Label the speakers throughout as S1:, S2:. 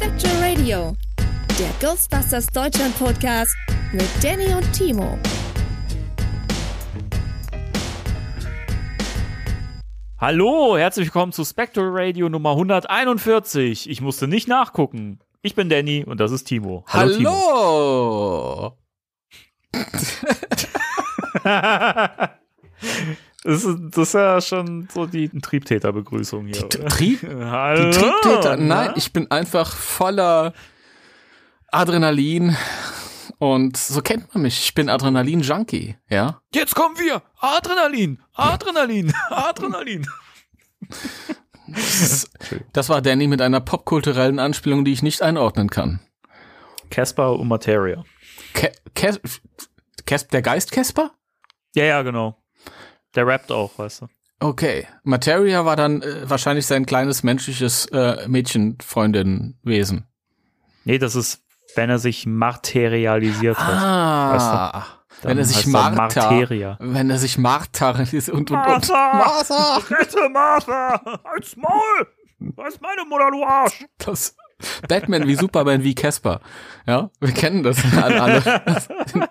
S1: Spectral Radio, der Ghostbusters Deutschland Podcast mit Danny und Timo.
S2: Hallo, herzlich willkommen zu Spectral Radio Nummer 141. Ich musste nicht nachgucken. Ich bin Danny und das ist Timo.
S3: Hallo!
S2: das, ist, das ist ja schon so die Triebtäterbegrüßung hier.
S3: Die? Trieb-
S2: Hallo,
S3: Die Triebtäter? Nein, ich bin einfach voller Adrenalin. Und so kennt man mich. Ich bin Adrenalin-Junkie, ja?
S2: Jetzt kommen wir. Adrenalin, Adrenalin, Adrenalin.
S3: Das, das war Danny mit einer popkulturellen Anspielung, die ich nicht einordnen kann.
S2: Casper und Materia.
S3: Kes der Geist Casper?
S2: Ja, ja, genau. Der rappt auch, weißt du.
S3: Okay. Materia war dann äh, wahrscheinlich sein kleines menschliches äh, Mädchenfreundin-Wesen.
S2: Nee, das ist, wenn er sich materialisiert hat.
S3: Ah.
S2: Dann
S3: wenn er sich Martha,
S2: Marteria.
S3: wenn er sich Martha und, und, und,
S2: Martha!
S3: Martha!
S2: Rette Martha! Als Maul! Ist meine Mutter, du Arsch!
S3: Das Batman wie Superman wie Casper. Ja, wir kennen das alle. alle. Den,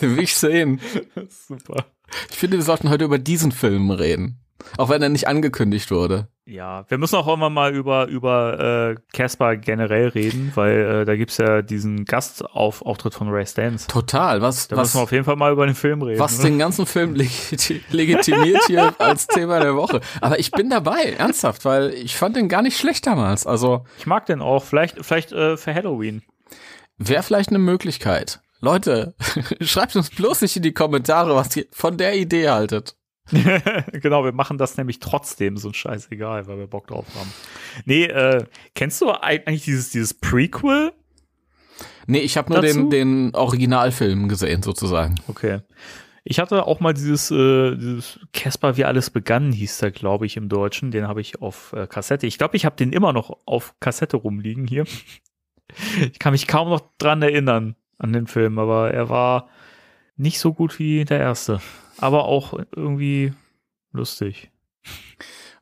S3: den will ich sehen.
S2: Super.
S3: Ich finde, wir sollten heute über diesen Film reden. Auch wenn er nicht angekündigt wurde.
S2: Ja, wir müssen auch immer mal über über äh, Casper generell reden, weil äh, da gibt's ja diesen Gastauftritt von Ray Stans.
S3: Total. Was,
S2: Da
S3: was,
S2: müssen wir auf jeden Fall mal über den Film reden.
S3: was
S2: ne?
S3: den ganzen Film legiti legitimiert hier als Thema der Woche. Aber ich bin dabei, ernsthaft, weil ich fand den gar nicht schlecht damals. Also
S2: Ich mag den auch. Vielleicht vielleicht äh, für Halloween.
S3: wäre vielleicht eine Möglichkeit. Leute, schreibt uns bloß nicht in die Kommentare, was ihr von der Idee haltet.
S2: genau, wir machen das nämlich trotzdem, so ein Scheiß egal, weil wir Bock drauf haben. Nee, äh, kennst du eigentlich dieses, dieses Prequel?
S3: Nee, ich habe nur
S2: Dazu?
S3: den, den Originalfilm gesehen, sozusagen.
S2: Okay. Ich hatte auch mal dieses, äh, dieses Casper, wie alles begann, hieß der, glaube ich, im Deutschen. Den habe ich auf äh, Kassette. Ich glaube, ich habe den immer noch auf Kassette rumliegen hier. Ich kann mich kaum noch dran erinnern an den Film, aber er war nicht so gut wie der erste. Aber auch irgendwie lustig.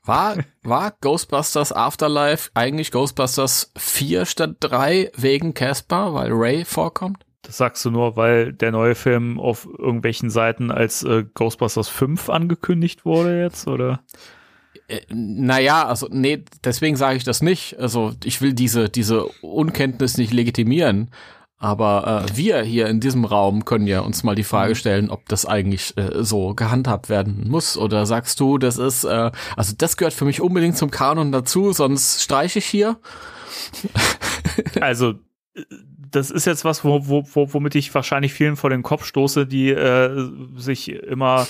S3: War, war Ghostbusters Afterlife eigentlich Ghostbusters 4 statt 3 wegen Casper, weil Ray vorkommt?
S2: Das sagst du nur, weil der neue Film auf irgendwelchen Seiten als äh, Ghostbusters 5 angekündigt wurde jetzt, oder?
S3: Äh, naja, also nee, deswegen sage ich das nicht. Also ich will diese, diese Unkenntnis nicht legitimieren. Aber äh, wir hier in diesem Raum können ja uns mal die Frage stellen, ob das eigentlich äh, so gehandhabt werden muss. Oder sagst du, das ist, äh, also das gehört für mich unbedingt zum Kanon dazu, sonst streiche ich hier.
S2: Also, das ist jetzt was, wo, wo, wo, womit ich wahrscheinlich vielen vor den Kopf stoße, die äh, sich immer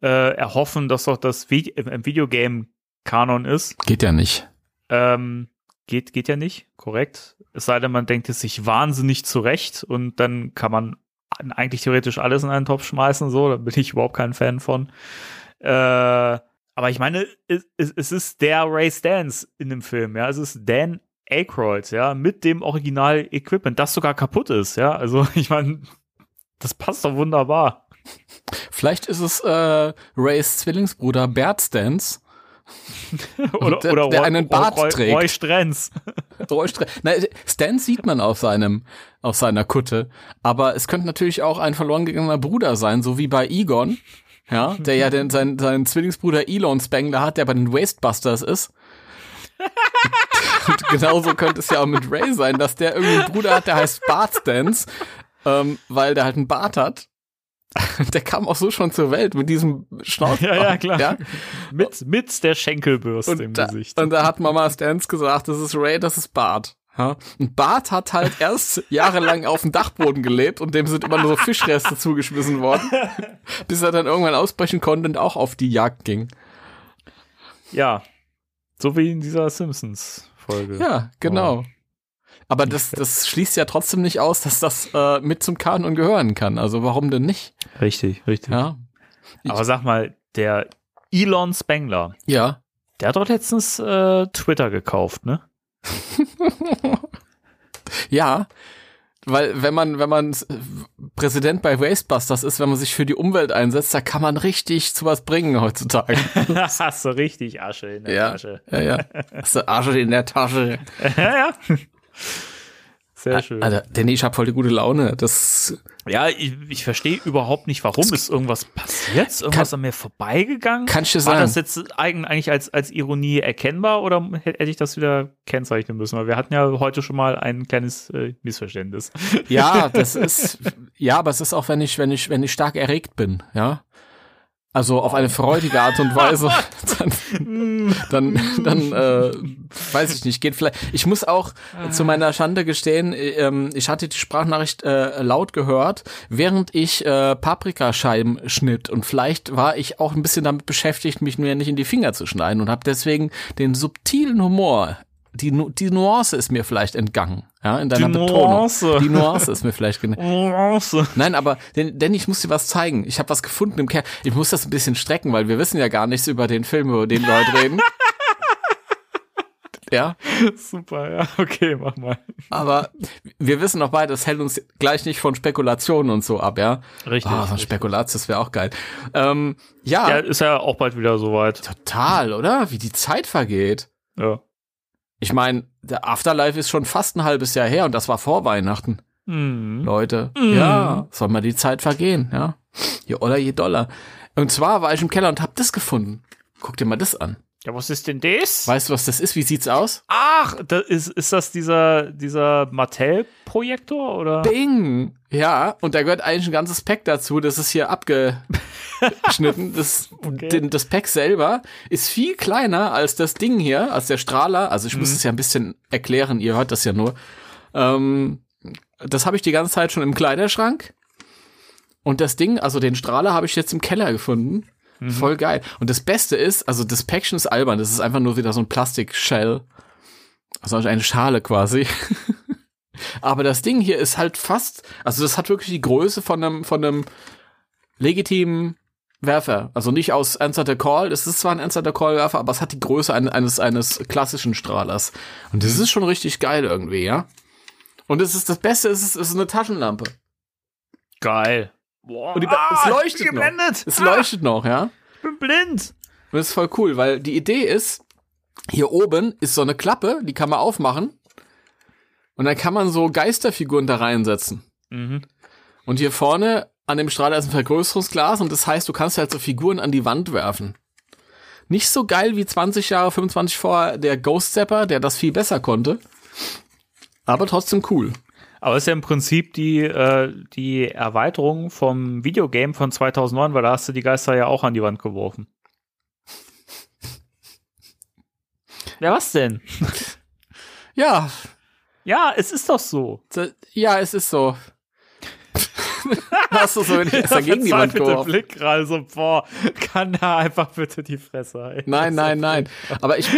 S2: äh, erhoffen, dass doch das Vi im Videogame-Kanon ist.
S3: Geht ja nicht.
S2: Ähm, geht, geht ja nicht, korrekt. Es sei denn, man denkt es sich wahnsinnig zurecht und dann kann man eigentlich theoretisch alles in einen Topf schmeißen, so, da bin ich überhaupt kein Fan von. Äh, aber ich meine, es, es, ist der Ray Stans in dem Film, ja. Es ist Dan Aykroyd, ja, mit dem Original-Equipment, das sogar kaputt ist, ja. Also ich meine, das passt doch wunderbar.
S3: Vielleicht ist es äh, Rays Zwillingsbruder Bert Stans.
S2: Oder
S3: der,
S2: oder
S3: der
S2: Roy,
S3: einen Bart
S2: Roy,
S3: trägt.
S2: Roy Strenz.
S3: Roy Stre- Na, Stan sieht man auf seinem, auf seiner Kutte. Aber es könnte natürlich auch ein verloren gegangener Bruder sein, so wie bei Egon. Ja, der ja den, seinen, seinen Zwillingsbruder Elon Spangler hat, der bei den Wastebusters ist. Und genauso könnte es ja auch mit Ray sein, dass der irgendwie einen Bruder hat, der heißt Bart Stans, ähm, weil der halt einen Bart hat. Der kam auch so schon zur Welt mit diesem Schnauz.
S2: Ja, ja, klar.
S3: Ja?
S2: Mit, mit der Schenkelbürste im
S3: Und da,
S2: Gesicht.
S3: und da hat Mama Stans gesagt, das ist Ray, das ist Bart. Ja? Und Bart hat halt erst jahrelang auf dem Dachboden gelebt und dem sind immer nur so Fischreste zugeschmissen worden, bis er dann irgendwann ausbrechen konnte und auch auf die Jagd ging.
S2: Ja. So wie in dieser Simpsons-Folge.
S3: Ja, genau. Aber das, das schließt ja trotzdem nicht aus, dass das äh, mit zum Kanon gehören kann. Also warum denn nicht?
S2: Richtig, richtig.
S3: Ja.
S2: Aber sag mal, der Elon Spengler,
S3: Ja.
S2: der hat doch letztens äh, Twitter gekauft, ne?
S3: Ja. Weil wenn man, wenn man Präsident bei Wastebusters ist, wenn man sich für die Umwelt einsetzt, da kann man richtig zu was bringen heutzutage.
S2: Hast du richtig Asche in der
S3: Ja.
S2: Tasche.
S3: Ja, ja. Hast du Asche in der Tasche.
S2: ja, ja. Sehr schön.
S3: Alter, Danny, ich hab voll die gute Laune. Das,
S2: ja, ich, ich verstehe überhaupt nicht, warum ist irgendwas passiert? Ist Irgendwas an mir vorbeigegangen?
S3: kann ich dir
S2: War
S3: sagen.
S2: das jetzt eigen- eigentlich als, als Ironie erkennbar oder hätte ich das wieder kennzeichnen müssen? Weil wir hatten ja heute schon mal ein kleines äh, Missverständnis.
S3: ja, das ist, ja, aber es ist auch, wenn ich, wenn ich, wenn ich stark erregt bin, ja. Also auf eine freudige Art und Weise, dann, dann, dann äh, weiß ich nicht, geht vielleicht. Ich muss auch zu meiner Schande gestehen, äh, ähm, ich hatte die Sprachnachricht äh, laut gehört, während ich äh, Paprikascheiben schnitt. Und vielleicht war ich auch ein bisschen damit beschäftigt, mich mir nicht in die Finger zu schneiden und habe deswegen den subtilen Humor, die, die Nuance ist mir vielleicht entgangen, ja, in deiner
S2: Die
S3: Betonung.
S2: Nuance.
S3: Die Nuance ist mir vielleicht
S2: Nuance.
S3: Nein, aber denn, denn ich muss dir was zeigen. Ich habe was gefunden im Keller. Ich muss das ein bisschen strecken, weil wir wissen ja gar nichts über den Film, über den wir heute reden. ja,
S2: Super, ja, okay, mach mal.
S3: aber wir wissen auch beide, das hält uns gleich nicht von Spekulationen und so ab, ja.
S2: Richtig.
S3: Ah, so ein Spekulatius wäre auch geil. Ähm, ja,
S2: Ja, ist ja auch bald wieder soweit.
S3: total, oder? Wie die Zeit vergeht.
S2: Ja.
S3: Ich meine, der Afterlife ist schon fast ein halbes Jahr her und das war vor Weihnachten.
S2: Mhm.
S3: Leute. Ja, soll mal die Zeit vergehen, ja. Je Oller, je Dollar. Und zwar war ich im Keller und hab das gefunden. Guck dir mal das an.
S2: Ja, was ist denn das?
S3: Weißt du, was das ist? Wie sieht's aus?
S2: Ach, da ist, ist das dieser, dieser Mattel-Projektor oder?
S3: Bing! Ja, und da gehört eigentlich ein ganzes Pack dazu. Das ist hier abgeschnitten. Das,
S2: Okay.
S3: den, das Pack selber ist viel kleiner als das Ding hier, als der Strahler. Also ich muss es ja ein bisschen erklären, ihr hört das ja nur. Ähm, das habe ich die ganze Zeit schon im Kleiderschrank. Und das Ding, also den Strahler, habe ich jetzt im Keller gefunden. Voll geil. Und das Beste ist, also das Päckchen ist albern. Das ist einfach nur wieder so ein Plastik-Shell. Also eine Schale quasi. Aber das Ding hier ist halt fast, also das hat wirklich die Größe von einem, von einem legitimen Werfer. Also nicht aus Answer the Call. Es ist zwar ein Answer the Call Werfer, aber es hat die Größe ein- eines, eines klassischen Strahlers. Und das ist schon richtig geil irgendwie, ja. Und es ist das Beste, es ist, es ist eine Taschenlampe.
S2: Geil. Boah,
S3: Und die, es leuchtet
S2: ich bin
S3: noch.
S2: geblendet.
S3: Es
S2: Ah,
S3: leuchtet noch, ja.
S2: Ich bin blind.
S3: Und das ist voll cool, weil die Idee ist, hier oben ist so eine Klappe, die kann man aufmachen. Und dann kann man so Geisterfiguren da reinsetzen.
S2: Mhm.
S3: Und hier vorne an dem Strahler ist ein Vergrößerungsglas und das heißt, du kannst halt so Figuren an die Wand werfen. Nicht so geil wie 20 Jahre, 25 vor der Ghost Zapper, der das viel besser konnte. Aber trotzdem cool.
S2: Aber es ist ja im Prinzip die, äh, die Erweiterung vom Videogame von 2009, weil da hast du die Geister ja auch an die Wand geworfen. Ja, was denn?
S3: Ja,
S2: Ja, es ist doch so.
S3: ja, es ist so. Hast du so wenn ich erst dagegen die Wand geworfen?
S2: Blick gerade so, boah, kann da einfach bitte die Fresse halten.
S3: Nein, nein, nein. Aber ich,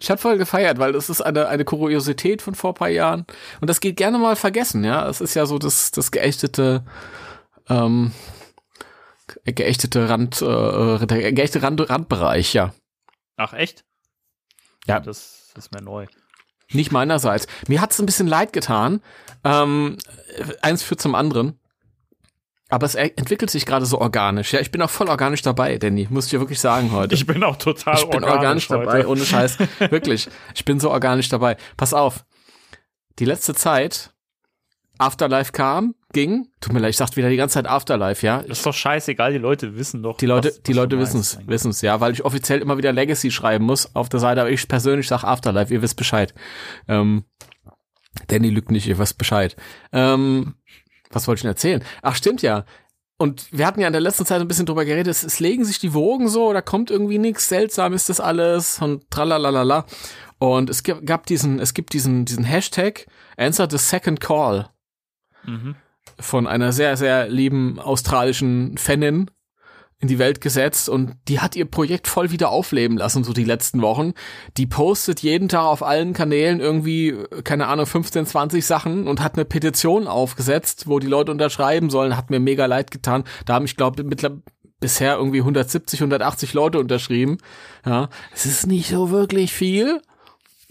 S3: ich habe voll gefeiert, weil das ist eine, eine Kuriosität von vor paar Jahren. Und das geht gerne mal vergessen, ja. Es ist ja so das, das geächtete, ähm, geächtete Rand, äh, der geächtete Rand, Randbereich, ja.
S2: Ach, echt?
S3: Ja.
S2: Das ist mir neu.
S3: Nicht meinerseits. Mir hat's ein bisschen leid getan. Ähm, eins führt zum anderen. Aber es entwickelt sich gerade so organisch. Ja, ich bin auch voll organisch dabei, Danny. Muss ich dir wirklich sagen heute.
S2: Ich bin auch total
S3: ich bin organisch,
S2: organisch
S3: dabei, ohne Scheiß. wirklich. Ich bin so organisch dabei. Pass auf. Die letzte Zeit, Afterlife kam, ging. Tut mir leid, ich sag wieder die ganze Zeit Afterlife, ja.
S2: Das ist doch scheißegal, die Leute wissen doch.
S3: Die Leute,
S2: was-
S3: die
S2: was
S3: Leute
S2: du
S3: wissen's,
S2: meinst.
S3: wissen's, ja, weil ich offiziell immer wieder Legacy schreiben muss auf der Seite, aber ich persönlich sag Afterlife, ihr wisst Bescheid. Ähm, Danny lügt nicht, ihr wisst Bescheid. Ähm, was wollte ich denn erzählen? Ach, stimmt ja. Und wir hatten ja in der letzten Zeit ein bisschen drüber geredet, es, es legen sich die Wogen so, da kommt irgendwie nichts, seltsam ist das alles und tralalala. Und es gibt, gab diesen, es gibt diesen, diesen Hashtag Answer the Second Call
S2: Mhm.
S3: von einer sehr, sehr lieben australischen Fanin in die Welt gesetzt und die hat ihr Projekt voll wieder aufleben lassen, so die letzten Wochen. Die postet jeden Tag auf allen Kanälen irgendwie, keine Ahnung, 15, 20 Sachen und hat eine Petition aufgesetzt, wo die Leute unterschreiben sollen. Hat mir mega leid getan. Da haben, ich glaube, mittlerweile bisher irgendwie 170, 180 Leute unterschrieben. Ja, es ist nicht so wirklich viel.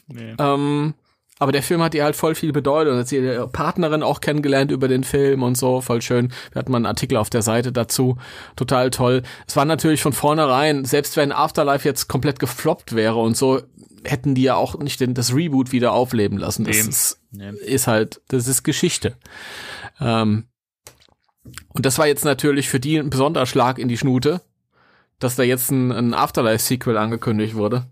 S2: Nee.
S3: Ähm, aber der Film hat ihr halt voll viel bedeutet und hat sie ihre Partnerin auch kennengelernt über den Film und so, voll schön. Wir hatten mal einen Artikel auf der Seite dazu, total toll. Es war natürlich von vornherein, selbst wenn Afterlife jetzt komplett gefloppt wäre und so, hätten die ja auch nicht den, das Reboot wieder aufleben lassen. Das
S2: Nee.
S3: ist,
S2: Nee.
S3: ist halt, das ist Geschichte. Ähm, und das war jetzt natürlich für die ein besonderer Schlag in die Schnute, dass da jetzt ein, ein Afterlife-Sequel angekündigt wurde.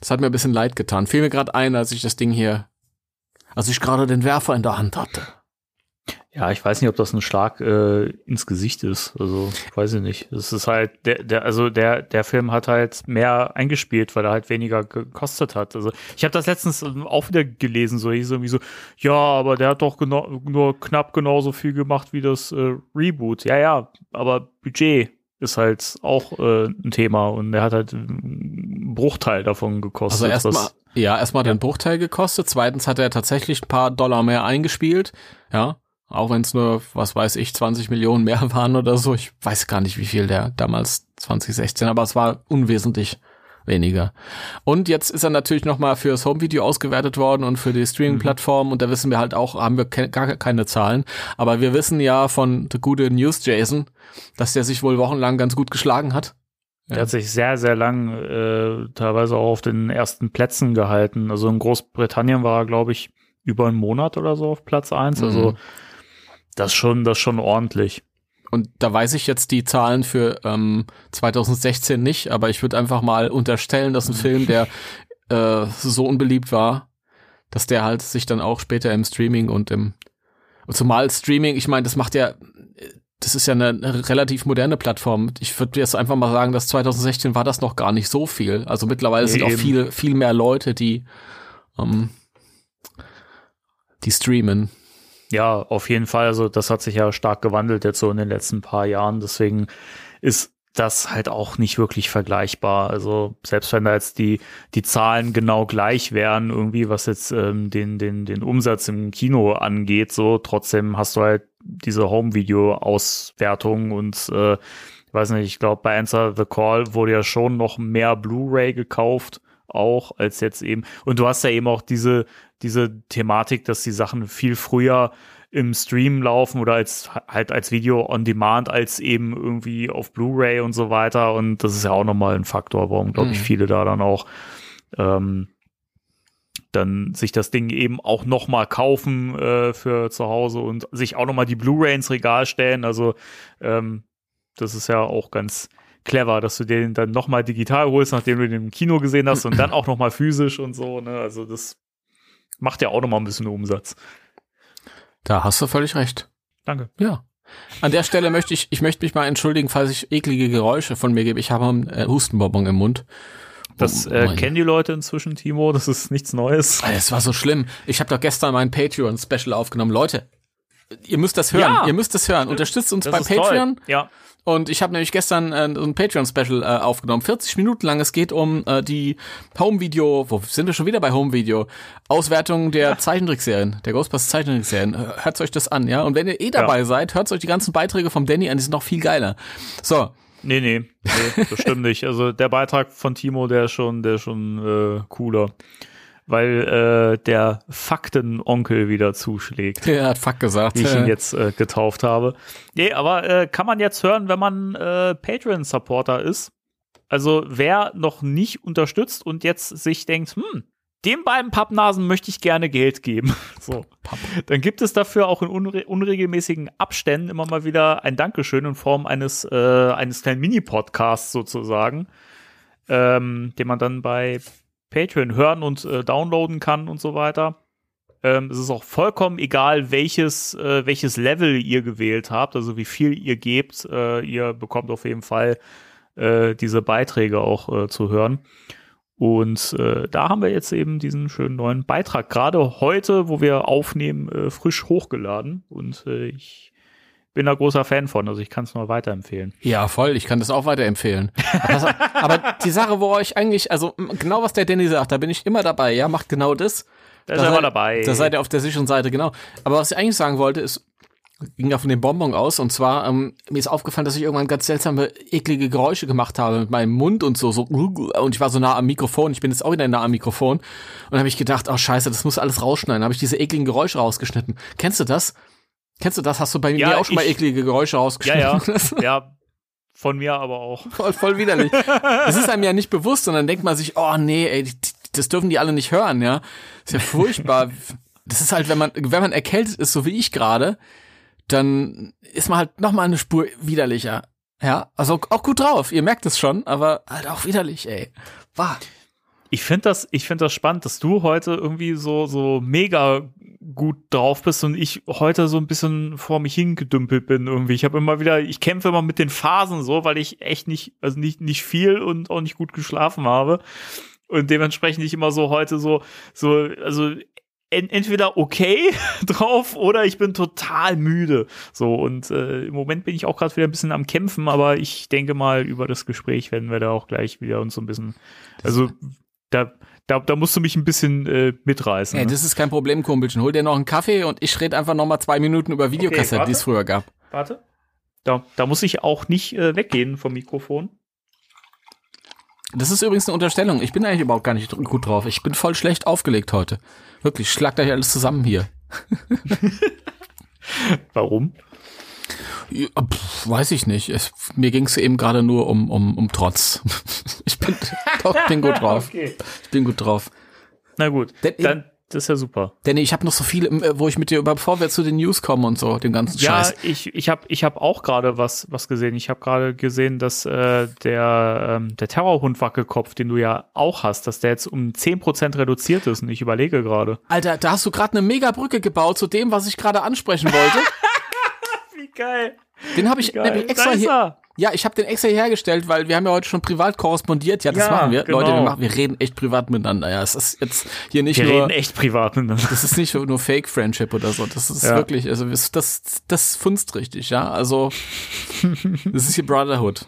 S3: Das hat mir ein bisschen leid getan. Fiel mir gerade ein, als ich das Ding hier, als ich gerade den Werfer in der Hand hatte.
S2: Ja, ich weiß nicht, ob das ein Schlag äh, ins Gesicht ist. Also, weiß ich nicht. Es ist halt, der, der, also der, der Film hat halt mehr eingespielt, weil er halt weniger gekostet hat. Also, ich habe das letztens ähm, auch wieder gelesen, so hieß irgendwie so, ja, aber der hat doch genau, nur knapp genauso viel gemacht wie das äh, Reboot. Ja, ja, aber Budget ist halt auch äh, ein Thema und er hat halt einen Bruchteil davon gekostet.
S3: Also erstmal, ja, erstmal den Bruchteil gekostet. Zweitens hat er tatsächlich ein paar Dollar mehr eingespielt. Ja, auch wenn es nur, was weiß ich, 20 Millionen mehr waren oder so. Ich weiß gar nicht, wie viel der damals 2016, aber es war unwesentlich weniger. Und jetzt ist er natürlich nochmal fürs Home-Video ausgewertet worden und für die Streaming-Plattform und da wissen wir halt auch, haben wir ke gar keine Zahlen. Aber wir wissen ja von The Gute News Jason, dass der sich wohl wochenlang ganz gut geschlagen hat.
S2: Der hat sich sehr, sehr lang äh, teilweise auch auf den ersten Plätzen gehalten. Also in Großbritannien war er, glaube ich, über einen Monat oder so auf Platz eins. Also
S3: Mhm.
S2: das schon, das schon ordentlich.
S3: Und da weiß ich jetzt die Zahlen für ähm, 2016 nicht, aber ich würde einfach mal unterstellen, dass ein Film, der äh, so unbeliebt war, dass der halt sich dann auch später im Streaming und im und zumal Streaming, ich meine, das macht ja, das ist ja eine, eine relativ moderne Plattform. Ich würde jetzt einfach mal sagen, dass 2016 war das noch gar nicht so viel. Also mittlerweile
S2: Nee,
S3: sind auch
S2: eben.
S3: viel, viel mehr Leute, die, ähm, die streamen.
S2: Ja, auf jeden Fall. Also das hat sich ja stark gewandelt jetzt so in den letzten paar Jahren. Deswegen ist das halt auch nicht wirklich vergleichbar. Also selbst wenn da jetzt die, die Zahlen genau gleich wären, irgendwie, was jetzt ähm, den, den, den Umsatz im Kino angeht, so trotzdem hast du halt diese Home-Video-Auswertung und äh, ich weiß nicht, ich glaube, bei Answer the Call wurde ja schon noch mehr Blu-ray gekauft, auch als jetzt eben. Und du hast ja eben auch diese, diese Thematik, dass die Sachen viel früher im Stream laufen oder als halt als Video on Demand als eben irgendwie auf Blu-ray und so weiter. Und das ist ja auch nochmal ein Faktor, warum, glaube ich,
S3: Mhm.
S2: viele da dann auch ähm, dann sich das Ding eben auch noch mal kaufen äh, für zu Hause und sich auch noch mal die Blu-ray ins Regal stellen. Also ähm, das ist ja auch ganz clever, dass du den dann noch mal digital holst, nachdem du den im Kino gesehen hast und dann auch noch mal physisch und so. Ne? Also das macht ja auch noch mal ein bisschen Umsatz.
S3: Da hast du völlig recht.
S2: Danke.
S3: Ja. An der Stelle möchte ich, ich möchte mich mal entschuldigen, falls ich eklige Geräusche von mir gebe. Ich habe einen äh, Hustenbonbon im Mund.
S2: Das
S3: Oh,
S2: äh, kennen die Leute inzwischen, Timo. Das ist nichts Neues.
S3: Es war so schlimm. Ich habe doch gestern mein Patreon-Special aufgenommen. Leute, ihr müsst das hören.
S2: Ja.
S3: Ihr müsst das hören. Unterstützt uns
S2: Das
S3: bei Patreon.
S2: Toll. Ja.
S3: Und ich habe nämlich gestern äh, so ein Patreon-Special äh, aufgenommen. 40 Minuten lang. Es geht um äh, die Home-Video, wo sind wir schon wieder bei Home-Video? Auswertung der Zeichentrickserien, der Ghostbusters Zeichentrickserien. Hört euch das an, ja? Und wenn ihr eh dabei seid, hört euch die ganzen Beiträge vom Danny an, die sind noch viel geiler. So,
S2: Nee, nee, nee, das stimmt nicht. Also der Beitrag von Timo, der ist schon, der ist schon äh, cooler. weil äh, der Faktenonkel wieder zuschlägt.
S3: Der hat Fuck gesagt.
S2: Wie ich ihn jetzt äh, getauft habe. Nee, aber äh, kann man jetzt hören, wenn man äh, Patreon-Supporter ist. Also wer noch nicht unterstützt und jetzt sich denkt, hm, den beiden Pappnasen möchte ich gerne Geld geben. So. Dann gibt es dafür auch in unre unregelmäßigen Abständen immer mal wieder ein Dankeschön in Form eines, äh, eines kleinen Mini-Podcasts sozusagen, ähm, den man dann bei Patreon hören und äh, downloaden kann und so weiter. Ähm, es ist auch vollkommen egal, welches, äh, welches Level ihr gewählt habt, also wie viel ihr gebt. Äh, ihr bekommt auf jeden Fall äh, diese Beiträge auch äh, zu hören. Und äh, da haben wir jetzt eben diesen schönen neuen Beitrag. Gerade heute, wo wir aufnehmen, äh, frisch hochgeladen. Und äh, ich bin da großer Fan von. Also ich kann es nur weiterempfehlen.
S3: Ja, voll. Ich kann das auch weiterempfehlen. aber, aber die Sache, wo euch eigentlich, also genau was der Danny sagt, da bin ich immer dabei. Ja, macht genau das.
S2: Da ist er immer dabei.
S3: Da seid ihr auf der sicheren Seite, genau. Aber was ich eigentlich sagen wollte, ist, ging ja von dem Bonbon aus. Und zwar, ähm, mir ist aufgefallen, dass ich irgendwann ganz seltsame, eklige Geräusche gemacht habe mit meinem Mund und so, so. Und ich war so nah am Mikrofon. Ich bin jetzt auch wieder nah am Mikrofon. Und habe ich gedacht, oh scheiße, das muss alles rausschneiden. habe ich diese ekligen Geräusche rausgeschnitten. Kennst du das? Kennst du das? Hast du bei ja, mir auch schon mal eklige Geräusche rausgeschnitten?
S2: Ja, ja. ja. Von mir aber auch.
S3: Voll, voll widerlich. Das ist einem ja nicht bewusst, sondern denkt man sich, oh nee, ey, das dürfen die alle nicht hören, ja. ist ja furchtbar. Das ist halt, wenn man, wenn man erkältet ist, so wie ich gerade, dann ist man halt noch mal eine Spur widerlicher. Ja, also auch gut drauf. Ihr merkt es schon, aber halt auch widerlich, ey. War.
S2: Ich finde das, ich finde das spannend, dass du heute irgendwie so, so mega gut drauf bist und ich heute so ein bisschen vor mich hingedümpelt bin irgendwie. Ich habe immer wieder, ich kämpfe immer mit den Phasen so, weil ich echt nicht, also nicht, nicht viel und auch nicht gut geschlafen habe. Und dementsprechend ich immer so heute so, so, also entweder okay drauf oder ich bin total müde. So, und äh, im Moment bin ich auch gerade wieder ein bisschen am Kämpfen, aber ich denke mal, über das Gespräch werden wir da auch gleich wieder uns so ein bisschen. Also da, da, da musst du mich ein bisschen äh, mitreißen.
S3: Ey,
S2: ne?
S3: das ist kein Problem, Kumpelchen. Hol dir noch einen Kaffee und ich rede einfach noch mal zwei Minuten über Videokassetten, okay, die es früher gab.
S2: Warte. Da, da muss ich auch nicht äh, weggehen vom Mikrofon.
S3: Das ist übrigens eine Unterstellung. Ich bin eigentlich überhaupt gar nicht gut drauf. Ich bin voll schlecht aufgelegt heute. Wirklich, schlagt euch alles zusammen hier.
S2: Warum?
S3: Ja, pff, weiß ich nicht. Es, mir ging es eben gerade nur um, um, um Trotz. ich bin, doch, bin gut drauf. okay. Ich bin gut drauf.
S2: Na gut, dann das ist ja super.
S3: Denn ich habe noch so viel, äh, wo ich mit dir, bevor wir zu den News kommen und so, den ganzen
S2: ja,
S3: Scheiß.
S2: Ja, ich, ich habe ich hab auch gerade was, was gesehen. Ich habe gerade gesehen, dass äh, der, ähm, der Terrorhund Wackelkopf, den du ja auch hast, dass der jetzt um 10% reduziert ist. Und ich überlege gerade.
S3: Alter, da hast du gerade eine Mega-Brücke gebaut zu dem, was ich gerade ansprechen wollte.
S2: Wie geil.
S3: Den habe ich nämlich extra hier. Ja, ich habe den extra hergestellt, weil wir haben ja heute schon privat korrespondiert. Ja, das ja, machen wir. Genau. Leute, wir, machen, wir reden echt privat miteinander. Ja, es ist jetzt hier nicht
S2: wir
S3: nur.
S2: Wir reden echt privat miteinander.
S3: Das ist nicht nur Fake Friendship oder so. Das ist ja. wirklich, also das, das funzt richtig, ja. Also das ist hier Brotherhood.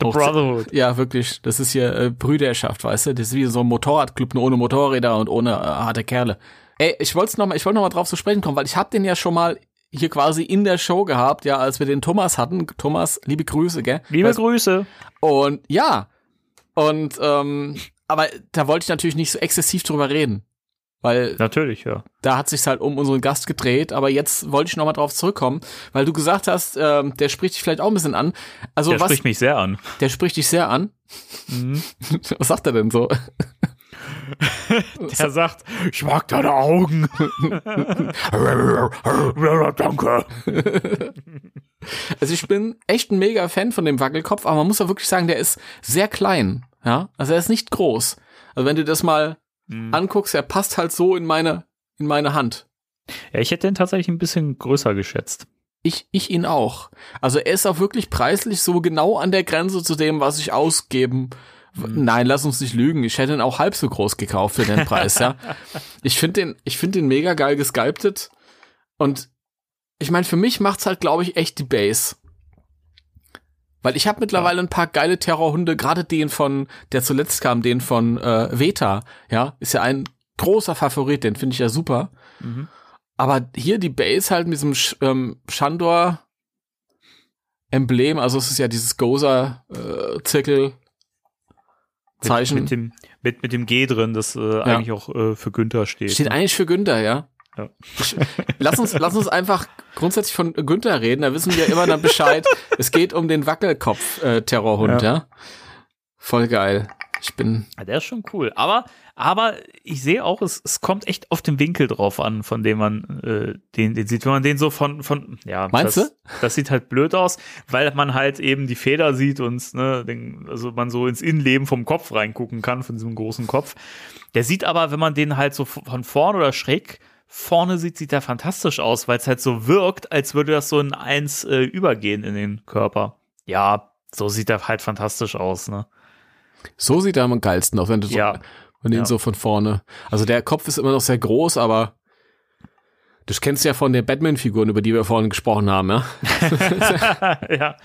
S2: The Brotherhood.
S3: Ja, wirklich. Das ist hier äh, Brüderschaft, weißt du? Das ist wie so ein Motorradclub, nur ohne Motorräder und ohne äh, harte Kerle. Ey, ich wollte noch mal, ich wollte noch mal drauf zu sprechen kommen, weil ich habe den ja schon mal hier quasi in der Show gehabt, ja, als wir den Thomas hatten. Thomas, liebe Grüße, gell?
S2: Liebe weißt, Grüße.
S3: Und ja, und ähm, aber da wollte ich natürlich nicht so exzessiv drüber reden. Weil
S2: natürlich, ja.
S3: Da hat sich's halt um unseren Gast gedreht, aber jetzt wollte ich noch mal drauf zurückkommen, weil du gesagt hast, ähm, der spricht dich vielleicht auch ein bisschen an. Also
S2: der
S3: was,
S2: spricht mich sehr an.
S3: Der spricht dich sehr an. Mhm. was sagt er denn so?
S2: Der sagt, ich mag deine Augen. Danke.
S3: Also ich bin echt ein mega Fan von dem Wackelkopf, aber man muss ja wirklich sagen, der ist sehr klein. Ja, also er ist nicht groß. Also wenn du das mal mhm. anguckst, er passt halt so in meine, in meine Hand.
S2: Ja, ich hätte ihn tatsächlich ein bisschen größer geschätzt.
S3: Ich, ich ihn auch. Also er ist auch wirklich preislich so genau an der Grenze zu dem, was ich ausgeben hm. Nein, lass uns nicht lügen. Ich hätte ihn auch halb so groß gekauft für den Preis, ja. Ich finde den, ich finde den mega geil gesculptet. Und ich meine, für mich macht's halt, glaube ich, echt die Base. Weil ich habe mittlerweile ein paar geile Terrorhunde, gerade den von, der zuletzt kam, den von äh, Veta, ja, ist ja ein großer Favorit, den finde ich ja super. Mhm. Aber hier die Base halt mit diesem Sch ähm, Shandor Emblem, also es ist ja dieses Gozer äh, Zirkel Zeichen.
S2: Mit, mit, dem, mit, mit dem G drin, das äh, eigentlich auch äh, für Günther steht.
S3: Steht eigentlich für Günther, ja.
S2: Ja.
S3: Lass uns, lass uns einfach grundsätzlich von Günther reden, da wissen wir immer dann Bescheid. es geht um den Wackelkopf-Terrorhund, ja.
S2: Ja.
S3: Voll geil. Ich bin,
S2: Ja, der ist schon cool. Aber, aber ich sehe auch, es, es kommt echt auf den Winkel drauf an, von dem man äh, den, den sieht. Wenn man den so von, von ja,
S3: Meinst
S2: das,
S3: du?
S2: das sieht halt blöd aus, weil man halt eben die Feder sieht und ne, den, also man so ins Innenleben vom Kopf reingucken kann, von diesem großen Kopf. Der sieht aber, wenn man den halt so von vorne oder schräg vorne sieht, sieht der fantastisch aus, weil es halt so wirkt, als würde das so in eins äh, übergehen in den Körper. Ja, so sieht er halt fantastisch aus, ne?
S3: so sieht er am geilsten aus, wenn du so,
S2: Ja.
S3: Wenn du ihn
S2: Ja.
S3: so von vorne. Also der Kopf ist immer noch sehr groß, aber das kennst du ja von den Batman-Figuren, über die wir vorhin gesprochen haben, ja.
S2: ja,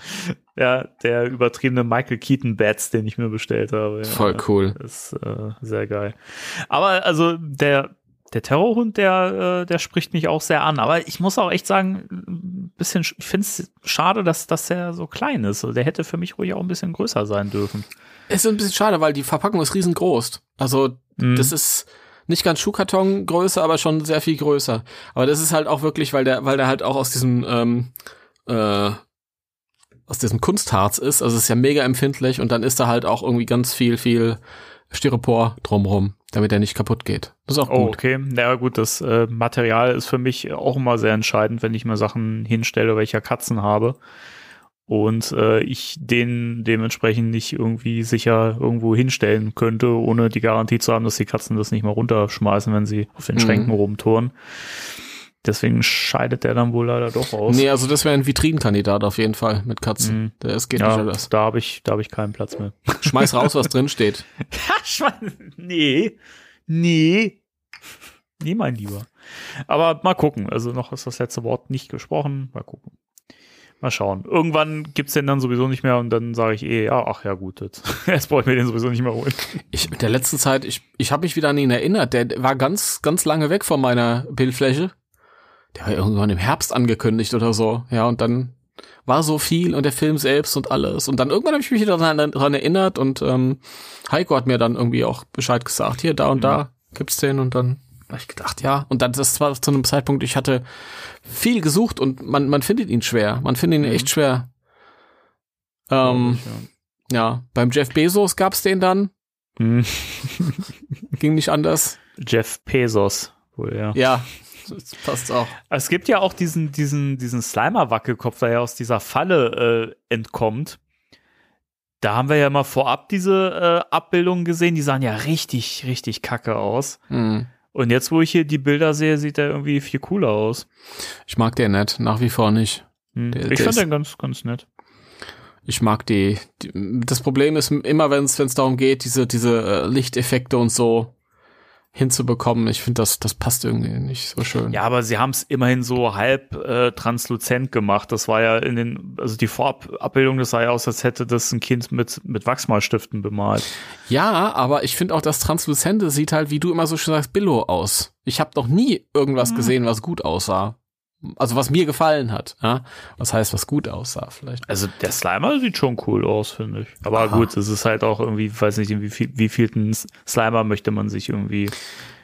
S2: ja, der übertriebene Michael Keaton Bats, den ich mir bestellt habe. Ja,
S3: Voll cool.
S2: Ist äh, sehr geil. Aber also der der Terrorhund, der äh, der spricht mich auch sehr an. Aber ich muss auch echt sagen, ein bisschen, ich finde es schade, dass dass er so klein ist. Also Der hätte für mich ruhig auch ein bisschen größer sein dürfen.
S3: Es ist ein bisschen schade, weil die Verpackung ist riesengroß. Also
S2: Mhm.
S3: das ist nicht ganz Schuhkartongröße, aber schon sehr viel größer. Aber das ist halt auch wirklich, weil der, weil der halt auch aus diesem ähm, äh, aus diesem Kunstharz ist. Also es ist ja mega empfindlich und dann ist da halt auch irgendwie ganz viel, viel Styropor drumrum, damit er nicht kaputt geht. Das ist auch
S2: Oh,
S3: gut.
S2: okay. Ja, gut, das äh, Material ist für mich auch immer sehr entscheidend, wenn ich mir Sachen hinstelle, welcher Katzen habe. Und äh, ich den dementsprechend nicht irgendwie sicher irgendwo hinstellen könnte, ohne die Garantie zu haben, dass die Katzen das nicht mal runterschmeißen, wenn sie auf den
S3: Mhm.
S2: Schränken rumtouren. Deswegen scheidet der dann wohl leider doch aus.
S3: Nee, also das wäre ein Vitrinenkandidat auf jeden Fall mit Katzen.
S2: Mhm.
S3: Das geht
S2: ja,
S3: nicht anders.
S2: da habe ich, da habe ich keinen Platz mehr.
S3: Schmeiß raus, was drin steht.
S2: Nee, nee, nee, mein Lieber. Aber mal gucken. Also noch ist das letzte Wort nicht gesprochen. Mal gucken. Mal schauen. Irgendwann gibt's den dann sowieso nicht mehr und dann sage ich eh, ja, ach ja, gut, jetzt, jetzt brauche ich mir den sowieso nicht mehr holen.
S3: Ich mit der letzten Zeit, ich, ich habe mich wieder an ihn erinnert. Der war ganz, ganz lange weg von meiner Bildfläche. Der war irgendwann im Herbst angekündigt oder so. Ja, und dann war so viel und der Film selbst und alles. Und dann irgendwann habe ich mich wieder daran, daran erinnert und ähm, Heiko hat mir dann irgendwie auch Bescheid gesagt, hier, da und da gibt's den und dann habe ich gedacht, ja. Und dann, das war zu einem Zeitpunkt, ich hatte viel gesucht und man, man findet ihn schwer. Man findet ihn
S2: Mhm.
S3: echt schwer. Ähm, ja, beim Jeff Bezos gab's den dann.
S2: Hm.
S3: Ging nicht anders.
S2: Jeff Bezos, wohl, ja.
S3: Ja, das passt auch.
S2: Es gibt ja auch diesen, diesen, diesen Slimer-Wackelkopf, der ja aus dieser Falle äh, entkommt. Da haben wir ja mal vorab diese äh, Abbildungen gesehen, die sahen ja richtig, richtig kacke aus.
S3: Hm.
S2: Und jetzt, wo ich hier die Bilder sehe, sieht er irgendwie viel cooler aus.
S3: Ich mag den nicht, nach wie vor nicht.
S2: Hm.
S3: Der-
S2: ich
S3: der
S2: fand den ganz, ganz nett.
S3: Ich mag die. die das Problem ist immer, wenn es darum geht, diese diese äh, Lichteffekte und so hinzubekommen. Ich finde, das das passt irgendwie nicht so schön.
S2: Ja, aber sie haben es immerhin so halb äh, transluzent gemacht. Das war ja in den, also die Vorabbildung, das sah ja aus, als hätte das ein Kind mit, mit Wachsmalstiften bemalt.
S3: Ja, aber ich finde auch das Transluzente sieht halt, wie du immer so schön sagst, Billo aus. Ich habe noch nie irgendwas gesehen, was gut aussah. Also was mir gefallen hat. Ja? Was heißt, was gut aussah vielleicht.
S2: Also der Slimer sieht schon cool aus, finde ich. Aber
S3: Aha.
S2: gut, es ist halt auch irgendwie, weiß nicht, in wie viel, wie vielten Slimer möchte man sich irgendwie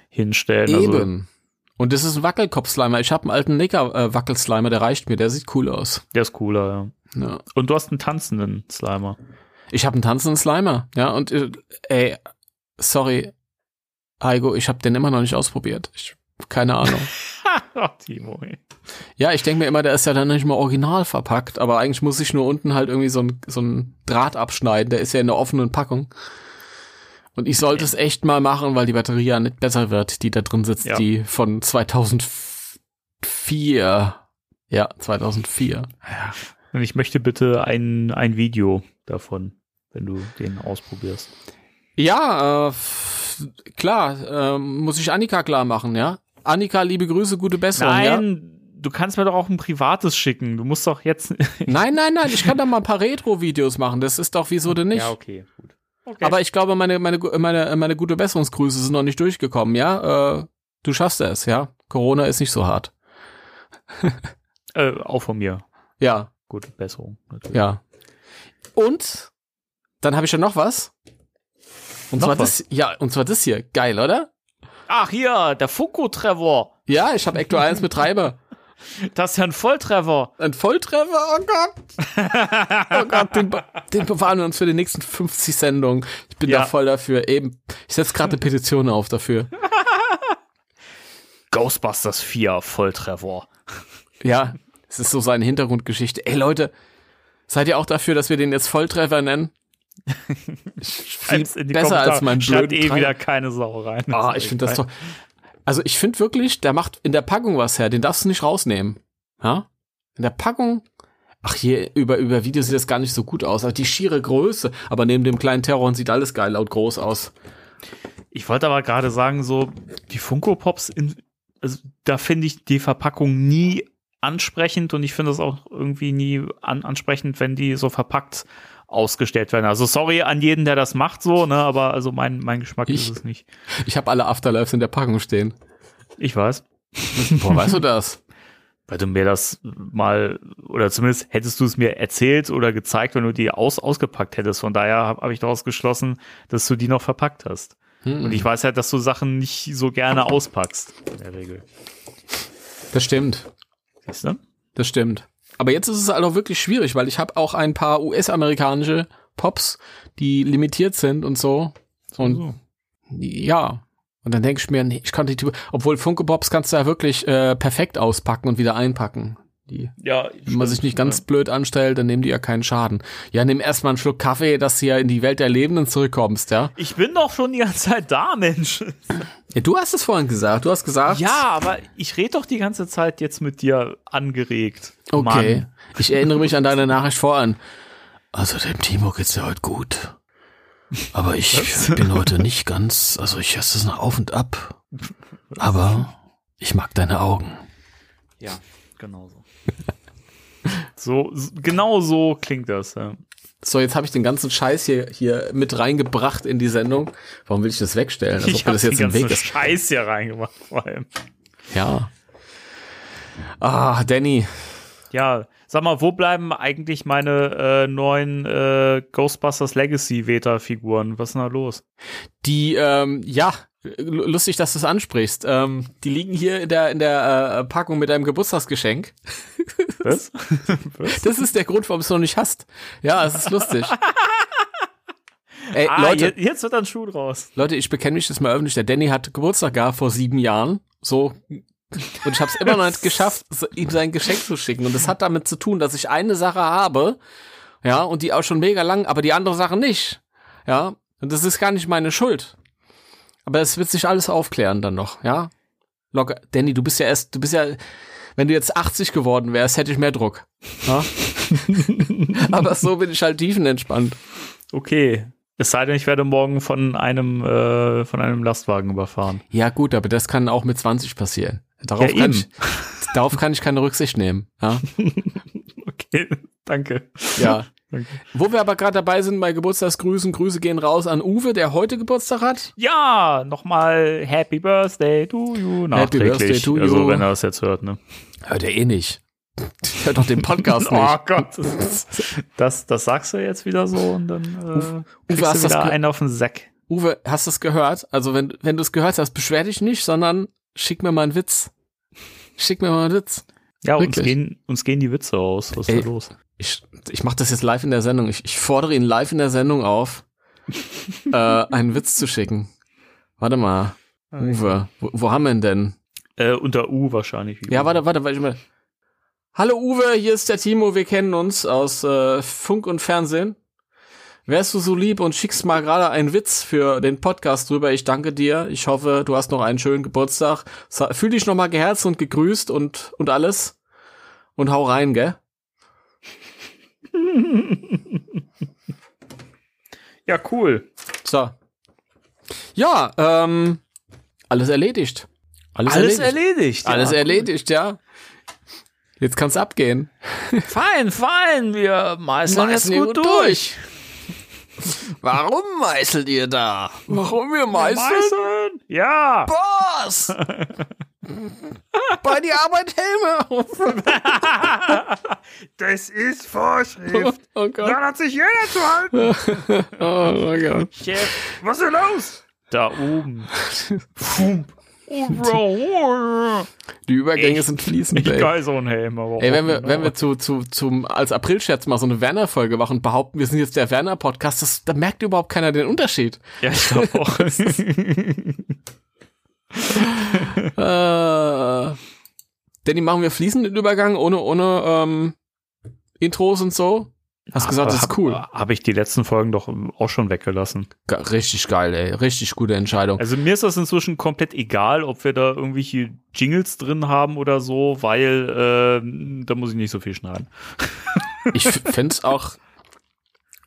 S2: hinstellen. Also,
S3: Eben. Und das ist ein Wackelkopf-Slimer. Ich habe einen alten Necker-Wackelslimer, der reicht mir, der sieht cool aus.
S2: der ist cooler, ja.
S3: Ja.
S2: Und du hast einen tanzenden Slimer.
S3: Ich habe einen tanzenden Slimer, ja, und äh, ey, sorry, Heiko, ich habe den immer noch nicht ausprobiert. Ich, keine Ahnung.
S2: Ach, Timo, ey.
S3: Ja, ich denke mir immer, der ist ja dann nicht mal original verpackt, aber eigentlich muss ich nur unten halt irgendwie so ein, so ein Draht abschneiden, der ist ja in der offenen Packung. Und ich sollte es echt mal machen, weil die Batterie ja nicht besser wird, die da drin sitzt,
S2: Ja.
S3: die von 2004. Ja, 2004.
S2: Und ich möchte bitte ein, ein Video davon, wenn du den ausprobierst.
S3: Ja, äh, klar, ähm, muss ich Annika klar machen, ja? Annika, liebe Grüße, gute Besserung, ja?
S2: Du kannst mir doch auch ein privates schicken. Du musst doch jetzt.
S3: Nein, nein, nein, ich kann da mal ein paar Retro-Videos machen, das ist doch wieso denn nicht?
S2: Ja, okay, gut. Okay.
S3: Aber ich glaube, meine, meine, meine, meine gute Besserungsgrüße sind noch nicht durchgekommen, ja? Äh, du schaffst es, ja? Corona ist nicht so hart.
S2: äh, auch von mir.
S3: Ja,
S2: Gute Besserung. Natürlich.
S3: ja. Und dann habe ich ja noch was. Und
S2: Noch
S3: zwar
S2: was?
S3: das, ja, und zwar das hier. Geil, oder?
S2: Ach hier, der Funko Trevor.
S3: Ja, ich habe Ecto 1 mit Treiber.
S2: Das ist ja ein Volltreffer.
S3: Ein Volltreffer, oh Gott. Oh Gott, den, den bewahren wir uns für die nächsten 50 Sendungen. Ich bin
S2: Ja.
S3: da voll dafür. Eben, ich setze gerade eine Petition auf dafür.
S2: Ghostbusters 4 Volltreffer.
S3: Ja, es ist so seine Hintergrundgeschichte. Ey Leute, seid ihr auch dafür, dass wir den jetzt Volltreffer nennen? Viel besser
S2: Kommentare.
S3: als mein
S2: Schreibt eh wieder keine Sau rein.
S3: Ah,
S2: ist
S3: ich finde das
S2: egal.
S3: Also ich finde wirklich, der macht in der Packung was her. Den darfst du nicht rausnehmen. Ja? In der Packung. Ach, hier über, über Video sieht das gar nicht so gut aus. Aber die schiere Größe. Aber neben dem kleinen Terror sieht alles geil laut groß aus.
S2: Ich wollte aber gerade sagen, so die Funko Pops, in, also, da finde ich die Verpackung nie ansprechend und ich finde es auch irgendwie nie an, ansprechend, wenn die so verpackt ausgestellt werden. Also sorry an jeden, der das macht so, ne, aber also mein, mein Geschmack
S3: Ich-
S2: ist es nicht.
S3: Ich habe alle Afterlives in der Packung stehen.
S2: Ich weiß.
S3: Boah, weißt du das?
S2: Weil du mir das mal, oder zumindest hättest du es mir erzählt oder gezeigt, wenn du die aus, ausgepackt hättest. Von daher habe hab ich daraus geschlossen, dass du die noch verpackt hast.
S3: Hm,
S2: Und ich weiß halt, dass du Sachen nicht so gerne auspackst, in der Regel.
S3: das stimmt.
S2: Siehst du?
S3: Das stimmt. Aber jetzt ist es halt auch wirklich schwierig, weil ich habe auch ein paar US-amerikanische Pops, die limitiert sind und so. Und
S2: So.
S3: ja. Und dann denke ich mir, nee, ich kann die, obwohl Funko Pops kannst du ja wirklich äh, perfekt auspacken und wieder einpacken. Die,
S2: Ja,
S3: wenn man sich nicht ganz blöd anstellt, dann nehmen die ja keinen Schaden. Ja, nimm erstmal einen Schluck Kaffee, dass du ja in die Welt der Lebenden zurückkommst, ja?
S2: Ich bin doch schon die ganze Zeit da, Mensch.
S3: Ja du hast es vorhin gesagt. Du hast gesagt.
S2: Ja, aber ich rede doch die ganze Zeit jetzt mit dir angeregt.
S3: Okay.
S2: Mann.
S3: Ich erinnere mich an deine Nachricht voran. Also dem Timo geht's ja heute gut. Aber ich bin heute nicht ganz, also ich hasse es noch auf und ab. Aber ich mag deine Augen.
S2: Ja, genau so. so, genau so klingt das. Ja.
S3: So, jetzt habe ich den ganzen Scheiß hier, hier mit reingebracht in die Sendung. Warum will ich das wegstellen? Als
S2: ich habe
S3: das jetzt
S2: den ganzen. Scheiß hier reingemacht, vor allem.
S3: Ja. Ah, Danny.
S2: Ja, sag mal, wo bleiben eigentlich meine äh, neuen äh, Ghostbusters Legacy Veta-Figuren? Was ist denn da los?
S3: Die, ähm, ja, lustig, dass du es ansprichst. Ähm, die liegen hier in der, in der äh, Packung mit deinem Geburtstagsgeschenk.
S2: Was?
S3: Das ist der Grund, warum du es noch nicht hast. Ja, es ist lustig. Ey,
S2: ah,
S3: Leute,
S2: je- jetzt wird dann Schuh draus.
S3: Leute, ich bekenne mich das mal öffentlich. Der Danny hat Geburtstag gehabt vor sieben Jahren. So. Und ich habe es immer noch nicht geschafft, ihm sein Geschenk zu schicken. Und das hat damit zu tun, dass ich eine Sache habe, ja, und die auch schon mega lang, aber die andere Sache nicht. Ja. Und das ist gar nicht meine Schuld. Aber es wird sich alles aufklären dann noch, ja. Locker. Danny, du bist ja erst, du bist ja, wenn du jetzt 80 geworden wärst, hätte ich mehr Druck. Ja? aber so bin ich halt tiefenentspannt.
S2: Okay. Es sei denn, ich werde morgen von einem, äh, von einem Lastwagen überfahren.
S3: Ja, gut, aber das kann auch mit 20 passieren. Darauf,
S2: Ja,
S3: kann, ich, darauf kann ich keine Rücksicht nehmen. Ja.
S2: Okay, danke.
S3: ja.
S2: Danke.
S3: Wo wir aber gerade dabei sind bei Geburtstagsgrüßen, Grüße gehen raus an Uwe, der heute Geburtstag hat.
S2: Ja, nochmal Happy Birthday to you.
S3: Happy
S2: Nachträglich.
S3: Birthday to
S2: Also,
S3: you.
S2: wenn er das jetzt hört, ne?
S3: Hört er eh nicht. Hört doch den Podcast
S2: Oh
S3: nicht.
S2: Gott. Das, das sagst du jetzt wieder so und dann äh, kriegst
S3: hast
S2: du
S3: das
S2: wieder einen auf den Sack.
S3: Uwe, hast du es gehört? Also wenn, wenn du es gehört hast, beschwer dich nicht, sondern schick mir mal einen Witz. Schick mir mal einen Witz.
S2: Ja, uns gehen, uns gehen die Witze aus. Was ist
S3: Ey.
S2: da los?
S3: Ich, ich mache das jetzt live in der Sendung. Ich, ich fordere ihn live in der Sendung auf, äh, einen Witz zu schicken. Warte mal, Uwe, wo, wo haben wir ihn denn?
S2: Äh, unter U wahrscheinlich. wie
S3: Ja, warte, warte, warte ich mal. Hallo Uwe, hier ist der Timo, wir kennen uns aus äh, Funk und Fernsehen. Wärst du so lieb und schickst mal gerade einen Witz für den Podcast drüber? Ich danke dir. Ich hoffe, du hast noch einen schönen Geburtstag. Fühl dich noch mal geherzt und gegrüßt und und alles. Und hau rein, gell?
S2: Ja, cool.
S3: So. Ja, ähm, alles erledigt. Alles,
S2: Alles
S3: erledigt.
S2: erledigt.
S3: Alles
S2: ja,
S3: erledigt, ja. Jetzt kann's abgehen.
S2: Fein, fein. Wir meißeln jetzt
S3: Meißeln
S2: gut
S3: wir
S2: durch.
S3: Warum meißelt ihr da? Warum wir
S2: Meißeln? Ja.
S3: Boss! Bei die Arbeit Helme auf.
S2: Das ist Vorschrift.
S3: Oh Gott.
S2: hat sich jeder zu halten.
S3: Oh mein Gott.
S2: Chef, was ist denn los? Da oben. Fump.
S3: Die Übergänge
S2: Echt?
S3: sind fließend, ey.
S2: Geil, so ein Helm. Aber
S3: Ey, wenn wir, wenn wir zu, zu, zum, als Aprilscherz mal so eine Werner-Folge machen und behaupten, wir sind jetzt der Werner-Podcast, da merkt überhaupt keiner den Unterschied.
S2: Ja, ich glaube auch.
S3: Äh, Danny, machen wir fließenden Übergang ohne, ohne ähm, Intros und so? Hast gesagt, das ist cool.
S2: Habe ich die letzten Folgen doch auch schon weggelassen.
S3: Ge richtig geil, ey. Richtig gute Entscheidung.
S2: Also mir ist das inzwischen komplett egal, ob wir da irgendwelche Jingles drin haben oder so, weil äh, da muss ich nicht so viel schneiden.
S3: Ich fände es auch.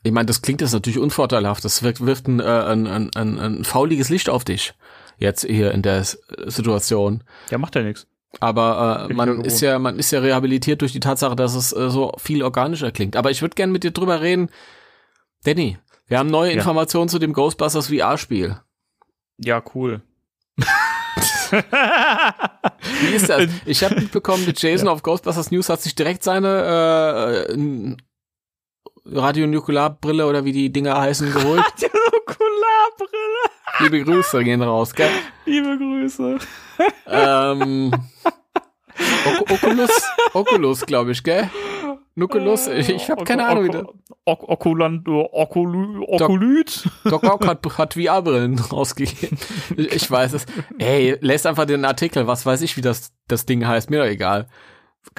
S3: Ich meine, das klingt jetzt natürlich unvorteilhaft. Das wirft, wirft ein, äh, ein, ein, ein, ein fauliges Licht auf dich. Jetzt hier in der Situation.
S2: Ja, macht ja nichts.
S3: Aber äh, man
S2: ja
S3: ist ja, man ist ja rehabilitiert durch die Tatsache, dass es äh, so viel organischer klingt. Aber ich würde gerne mit dir drüber reden. Danny, wir haben neue
S2: Ja.
S3: Informationen zu dem Ghostbusters VR-Spiel.
S2: Ja, cool.
S3: Wie ist das? Ich habe mitbekommen, der Jason auf Ghostbusters News hat sich direkt seine äh, n- Radionukularbrille oder wie die Dinger heißen geholt.
S2: Die Okularbrille.
S3: Liebe Grüße gehen raus, gell?
S2: Liebe Grüße.
S3: Ähm, Ok Oculus, Oculus, glaube ich, gell? Nukulus, ich, ich habe keine Ahnung. wie der-
S2: Ok Okuland, Okulü, Okulüt.
S3: Doc Ock hat, hat VR-Brillen rausgegeben. Ich, ich weiß es. Ey, lässt einfach den Artikel, was weiß ich, wie das, das Ding heißt, mir doch egal.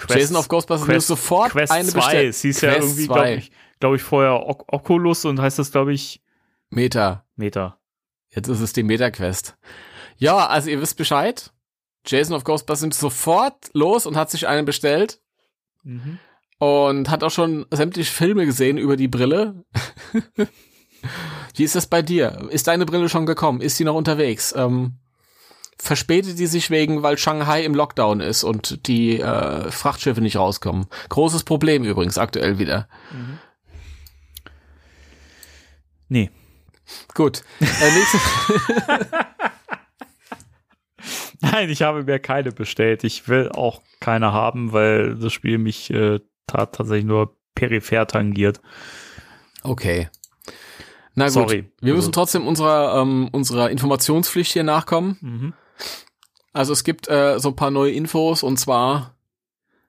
S3: Jason auf Ghostbusters
S2: Quest-
S3: sofort
S2: Quest
S3: eine
S2: 2.
S3: bestellt.
S2: Es hieß ja
S3: Quest
S2: irgendwie,
S3: 2.
S2: glaube ich, glaub ich, vorher ok Oculus und heißt das, glaube ich,
S3: Meta.
S2: Meta.
S3: Jetzt ist es die Meta-Quest. Ja, also ihr wisst Bescheid. Jason of Ghostbusters sind sofort los und hat sich einen bestellt
S2: Mhm.
S3: und hat auch schon sämtliche Filme gesehen über die Brille. Wie ist das bei dir? Ist deine Brille schon gekommen? Ist sie noch unterwegs? Ähm, verspätet die sich wegen, weil Shanghai im Lockdown ist und die äh, Frachtschiffe nicht rauskommen? Großes Problem übrigens aktuell wieder.
S2: Nee.
S3: Gut. Äh,
S2: Nein, ich habe mir keine bestellt. Ich will auch keine haben, weil das Spiel mich äh, tat tatsächlich nur peripher tangiert.
S3: okay. Na gut.
S2: Sorry.
S3: Wir müssen
S2: Also-
S3: trotzdem unserer, ähm, unserer Informationspflicht hier nachkommen.
S2: Mhm.
S3: Also es gibt äh, so ein paar neue Infos und zwar,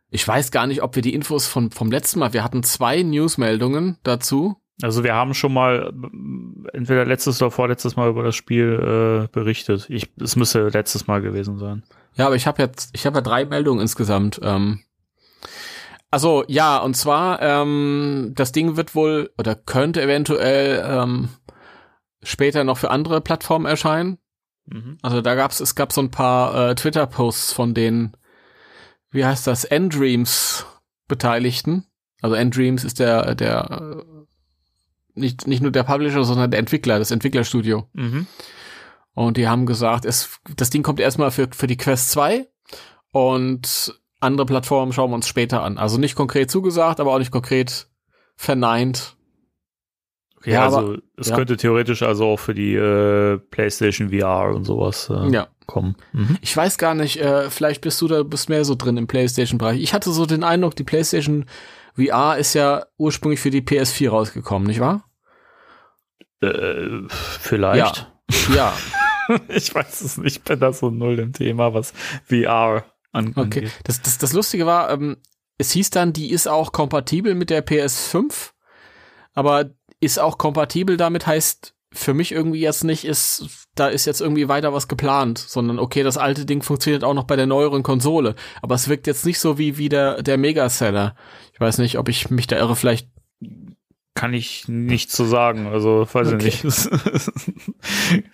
S3: ich weiß gar nicht, ob wir die Infos von, vom letzten Mal, wir hatten zwei Newsmeldungen dazu.
S2: Also wir haben schon mal ähm, entweder letztes oder vorletztes Mal über das Spiel äh, berichtet. Ich, es müsste letztes Mal gewesen sein.
S3: Ja, aber ich habe jetzt, ich habe ja drei Meldungen insgesamt. Ähm. Also ja, und zwar, ähm, das Ding wird wohl oder könnte eventuell ähm, später noch für andere Plattformen erscheinen.
S2: Mhm.
S3: Also da gab's, es gab so ein paar äh, Twitter-Posts von den, wie heißt das, Endreams Beteiligten. Also Endreams ist der, der äh, nicht, nicht nur der Publisher, sondern der Entwickler, das Entwicklerstudio.
S2: Mhm.
S3: Und die haben gesagt, es, das Ding kommt erstmal für, für die Quest 2 und andere Plattformen schauen wir uns später an. Also nicht konkret zugesagt, aber auch nicht konkret verneint.
S2: Okay,
S3: Ja,
S2: also
S3: aber-
S2: es
S3: ja.
S2: könnte theoretisch also auch für die äh, PlayStation VR und sowas äh,
S3: Ja.
S2: kommen. Mhm.
S3: Ich weiß gar nicht, äh, vielleicht bist du da bist mehr so drin im PlayStation-Bereich. Ich hatte so den Eindruck, die PlayStation VR ist ja ursprünglich für die PS4 rausgekommen, nicht wahr?
S2: Äh, vielleicht.
S3: Ja.
S2: ich weiß es nicht, ich bin da so null im Thema, was VR an
S3: Okay.
S2: angeht.
S3: Das, das, das Lustige war, ähm, es hieß dann, die ist auch kompatibel mit der PS5, aber ist auch kompatibel damit heißt für mich irgendwie jetzt nicht, ist, da ist jetzt irgendwie weiter was geplant, sondern okay, das alte Ding funktioniert auch noch bei der neueren Konsole, aber es wirkt jetzt nicht so wie, wie der, der Megaseller. Ich weiß nicht, ob ich mich da irre, vielleicht,
S2: Kann ich nicht zu sagen, also weiß
S3: Okay.
S2: ich nicht.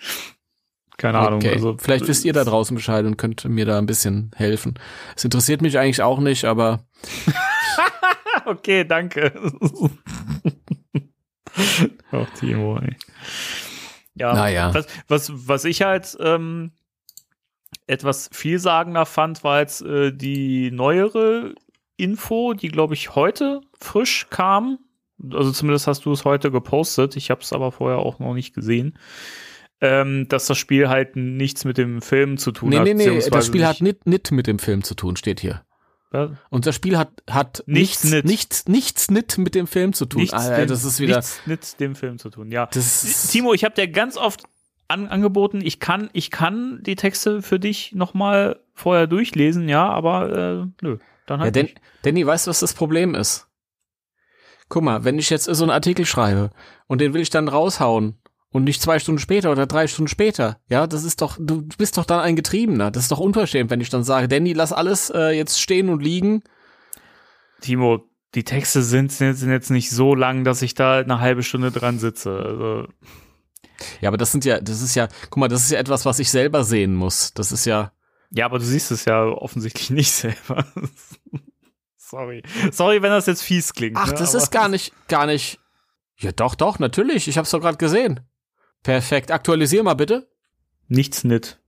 S2: Keine Ahnung.
S3: okay.
S2: Also,
S3: vielleicht wisst ihr da draußen Bescheid und könnt mir da ein bisschen helfen. Es interessiert mich eigentlich auch nicht, aber
S2: Okay, danke. Ach, Timo, ey. Ja,
S3: Naja.
S2: was, was, was ich halt ähm, etwas vielsagender fand, war jetzt äh, die neuere Info, die, glaube ich, heute frisch kam. Also zumindest hast du es heute gepostet. Ich habe es aber vorher auch noch nicht gesehen. ähm, dass das Spiel halt nichts mit dem Film zu tun
S3: nee,
S2: hat.
S3: Nee, nee, nee, das Spiel
S2: nicht-
S3: hat nicht, nicht mit dem Film zu tun, steht hier.
S2: Was?
S3: Und das Spiel hat, hat
S2: Nichts
S3: nichts,
S2: nit.
S3: nichts, nichts nicht mit dem Film zu tun.
S2: nichts,
S3: Alter,
S2: dem,
S3: das ist wieder,
S2: nichts mit dem Film zu tun, ja.
S3: ist,
S2: Timo, ich habe dir ganz oft an, angeboten, ich kann, ich kann die Texte für dich nochmal vorher durchlesen, ja, aber äh, nö, dann
S3: ja,
S2: halt
S3: denn,
S2: nicht.
S3: Danny, weißt du, was das Problem ist? Guck mal, wenn ich jetzt so einen Artikel schreibe und den will ich dann raushauen und nicht zwei Stunden später oder drei Stunden später, ja, das ist doch, du bist doch dann ein Getriebener. Das ist doch unverschämt, wenn ich dann sage, Danny, lass alles äh, jetzt stehen und liegen.
S2: Timo, die Texte sind, sind jetzt nicht so lang, dass ich da eine halbe Stunde dran sitze. Also,
S3: Ja, aber das sind ja, das ist ja, guck mal, das ist ja etwas, was ich selber sehen muss. Das ist ja,
S2: ja, aber du siehst es ja offensichtlich nicht selber. Sorry. Sorry, wenn das jetzt fies klingt.
S3: ach,
S2: ne,
S3: das
S2: aber-
S3: ist gar nicht, gar nicht. Ja, doch, doch, natürlich. Ich hab's doch gerade gesehen. Perfekt. Aktualisier mal bitte.
S2: Nichts nit.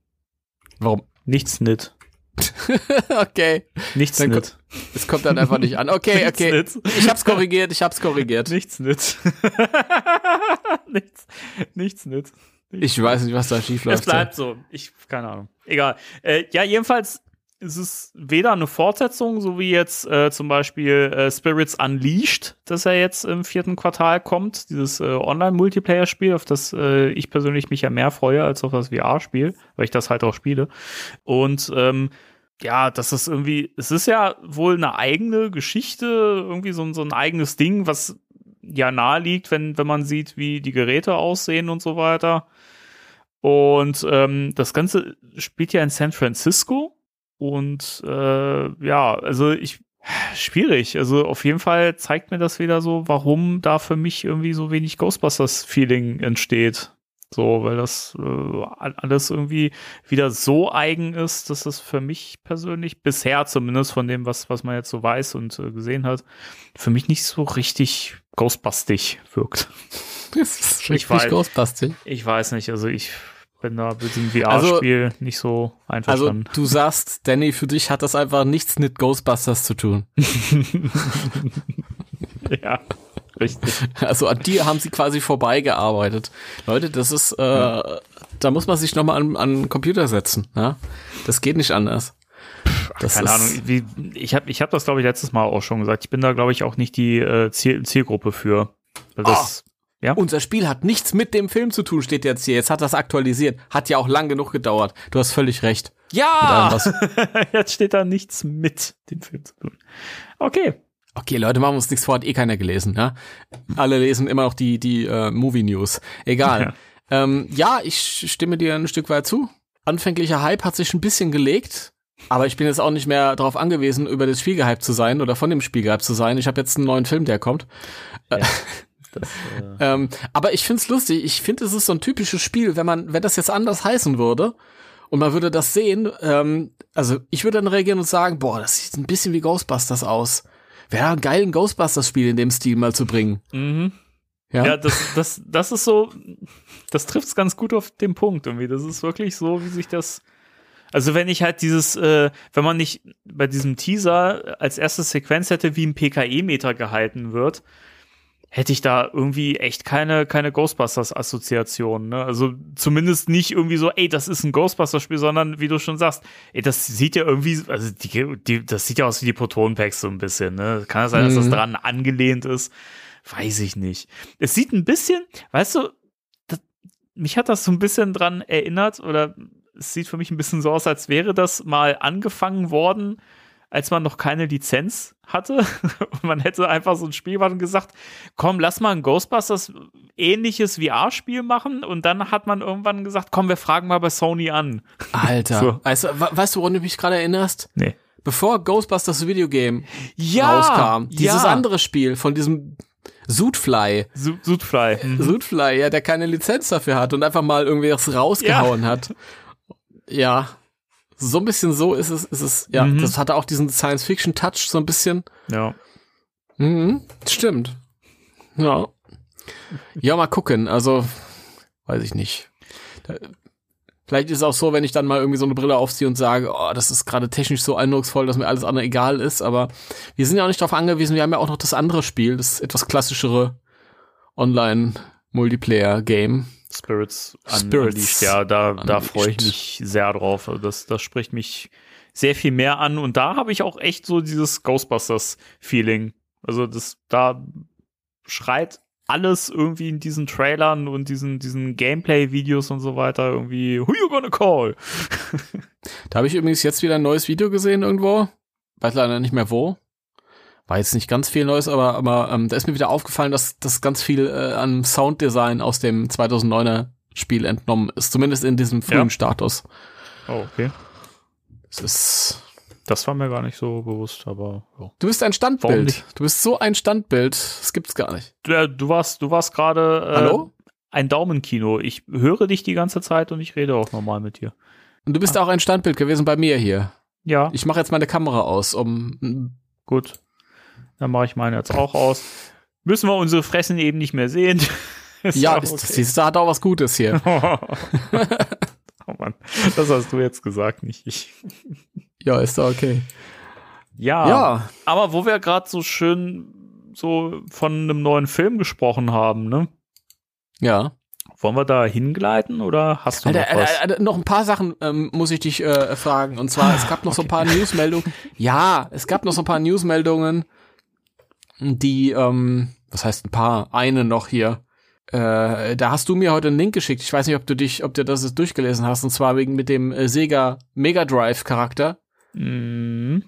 S3: Warum?
S2: Nichts nit.
S3: okay.
S2: Nichts
S3: Dann
S2: nit.
S3: Es kommt dann einfach nicht an. Okay,
S2: Nichts
S3: okay.
S2: nit.
S3: Ich hab's korrigiert, ich hab's korrigiert.
S2: Nichts nit. nichts, nichts nit.
S3: Ich weiß nicht, was da schief
S2: Es
S3: läuft.
S2: bleibt so. Ich, keine Ahnung. Egal. Äh, ja, jedenfalls ist es weder eine Fortsetzung, so wie jetzt äh, zum Beispiel äh, Spirits Unleashed, das ja jetzt im vierten Quartal kommt, dieses äh, Online-Multiplayer-Spiel, auf das äh, ich persönlich mich ja mehr freue als auf das VR-Spiel, weil ich das halt auch spiele. Und ähm, ja, das ist irgendwie, es ist ja wohl eine eigene Geschichte, irgendwie so, ein- so ein eigenes Ding, was ja nahe liegt, wenn, wenn man sieht, wie die Geräte aussehen und so weiter. Und ähm, das Ganze spielt ja in San Francisco. Und äh, ja, also ich schwierig. Also auf jeden Fall zeigt mir das wieder so, warum da für mich irgendwie so wenig Ghostbusters-Feeling entsteht. So, weil das äh, alles irgendwie wieder so eigen ist, dass es für mich persönlich, bisher zumindest von dem, was, was man jetzt so weiß und äh, gesehen hat, für mich nicht so richtig Ghostbustig wirkt.
S3: Das ist
S2: Ich
S3: richtig
S2: weiß.
S3: ghostbustig.
S2: Ich weiß nicht, also ich bin da mit dem
S3: Also-
S2: VR-Spiel nicht so
S3: Also,
S2: einverstanden.
S3: du sagst, Danny, für dich hat das einfach nichts mit Ghostbusters zu tun.
S2: ja, richtig.
S3: Also an dir haben sie quasi vorbeigearbeitet. Leute, das ist, äh, da muss man sich nochmal an, an den Computer setzen. Ja? Das geht nicht anders. Das
S2: Keine Ahnung, wie, ich habe ich hab das, glaube ich, letztes Mal auch schon gesagt. Ich bin da, glaube ich, auch nicht die äh, Ziel, Zielgruppe für. Weil Das,
S3: Unser Spiel hat nichts mit dem Film zu tun, steht jetzt hier. Jetzt hat das aktualisiert. Hat ja auch lang genug gedauert. Du hast völlig recht. Allem,
S2: ja! Jetzt steht da nichts mit dem Film zu tun. Okay.
S3: Okay, Leute, machen wir uns nichts vor, hat eh keiner gelesen, ja? Alle lesen immer noch die, die äh, Movie News. Egal. Ja. Ähm, ja, ich stimme dir ein Stück weit zu. Anfänglicher Hype hat sich ein bisschen gelegt, aber ich bin jetzt auch nicht mehr darauf angewiesen, über das Spiel gehypt zu sein oder von dem Spiel gehypt zu sein. Ich habe jetzt einen neuen Film, der kommt.
S2: Das, äh,
S3: Ähm, aber ich find's lustig. Ich finde, es ist so ein typisches Spiel, wenn man, wenn das jetzt anders heißen würde und man würde das sehen, ähm, also ich würde dann reagieren und sagen, boah, das sieht ein bisschen wie Ghostbusters aus. Wäre ein geilen Ghostbusters-Spiel in dem Stil mal zu bringen.
S2: mhm.
S3: Ja,
S2: Ja, das, das, das ist so, das trifft's ganz gut auf den Punkt irgendwie. Das ist wirklich so, wie sich das. Also wenn ich halt dieses, äh, wenn man nicht bei diesem Teaser als erste Sequenz hätte, wie ein PKE-Meter gehalten wird, hätte ich da irgendwie echt keine, keine Ghostbusters-Assoziation. Ne? Also zumindest nicht irgendwie so, ey, das ist ein Ghostbusters-Spiel, sondern wie du schon sagst, ey, das sieht ja irgendwie, also die, die, das sieht ja aus wie die Proton-Packs so ein bisschen. Ne? Kann das sein, dass das
S3: Mhm.
S2: dran angelehnt ist? Weiß ich nicht. Es sieht ein bisschen, weißt du, das, mich hat das so ein bisschen dran erinnert oder es sieht für mich ein bisschen so aus, als wäre das mal angefangen worden, als man noch keine Lizenz hatte und man hätte einfach so ein Spiel gemacht und gesagt, komm, lass mal ein Ghostbusters ähnliches VR-Spiel machen und dann hat man irgendwann gesagt, komm, wir fragen mal bei Sony an.
S3: Alter.
S2: So.
S3: Weißt, du, we- weißt du, woran du mich gerade erinnerst?
S2: Nee.
S3: Bevor Ghostbusters Videogame
S2: Ja,
S3: rauskam, dieses
S2: ja.
S3: andere Spiel von diesem Zootfly,
S2: Su- Sudfly. Mhm.
S3: Zootfly, ja, der keine Lizenz dafür hat und einfach mal irgendwie was rausgehauen hat. Ja. So ein bisschen so ist es, ist es, ja,
S2: Mhm.
S3: das hatte auch diesen Science-Fiction-Touch so ein bisschen.
S2: Ja.
S3: Mhm, stimmt. Ja. Ja, mal gucken. Also, weiß ich nicht. Vielleicht ist es auch so, wenn ich dann mal irgendwie so eine Brille aufziehe und sage, oh, das ist gerade technisch so eindrucksvoll, dass mir alles andere egal ist. Aber wir sind ja auch nicht darauf angewiesen. Wir haben ja auch noch das andere Spiel, das etwas klassischere Online-Multiplayer-Game.
S2: Spirits, an,
S3: Spirits.
S2: Ja, da, da freue ich mich sehr drauf. Also das, das spricht mich sehr viel mehr an. Und da habe ich auch echt so dieses Ghostbusters-Feeling. Also das, da schreit alles irgendwie in diesen Trailern und diesen, diesen Gameplay-Videos und so weiter irgendwie, who you gonna call?
S3: Da habe ich übrigens jetzt wieder ein neues Video gesehen irgendwo. Weiß leider nicht mehr wo. War jetzt nicht ganz viel Neues, aber, aber ähm, da ist mir wieder aufgefallen, dass das ganz viel äh, an Sounddesign aus dem 2009er Spiel entnommen ist. Zumindest in diesem frühen
S2: Ja.
S3: Status.
S2: Oh, okay.
S3: Es ist
S2: Das war mir gar nicht so bewusst, aber ja.
S3: Du bist ein Standbild. Du bist so ein Standbild. Das gibt's gar nicht.
S2: Du, äh, du warst, du warst gerade äh,
S3: Hallo?
S2: ein Daumenkino. Ich höre dich die ganze Zeit und ich rede auch normal mit dir.
S3: Und du bist auch ein Standbild gewesen bei mir hier.
S2: Ja,
S3: Ich mache jetzt meine Kamera aus, um
S2: gut. Dann mache ich meine jetzt auch aus. Müssen wir unsere Fressen eben nicht mehr sehen. Ist
S3: ja,
S2: okay.
S3: das, das hat auch was Gutes hier.
S2: oh Mann, das hast du jetzt gesagt, nicht ich.
S3: ja, ist doch okay.
S2: Ja,
S3: Ja,
S2: aber wo wir gerade so schön so von einem neuen Film gesprochen haben, ne?
S3: ja.
S2: Wollen wir da hingleiten oder hast du
S3: Alter,
S2: noch was?
S3: Alter, Alter, noch ein paar Sachen ähm, muss ich dich äh, fragen. Und zwar, es gab noch so ein paar Newsmeldungen. Ja, es gab noch so ein paar Newsmeldungen, die, ähm, was heißt ein paar? Eine noch hier. Äh, da hast du mir heute einen Link geschickt. Ich weiß nicht, ob du dich, ob du das jetzt durchgelesen hast. Und zwar wegen mit dem äh, Sega Mega Drive Charakter.
S2: Mhm.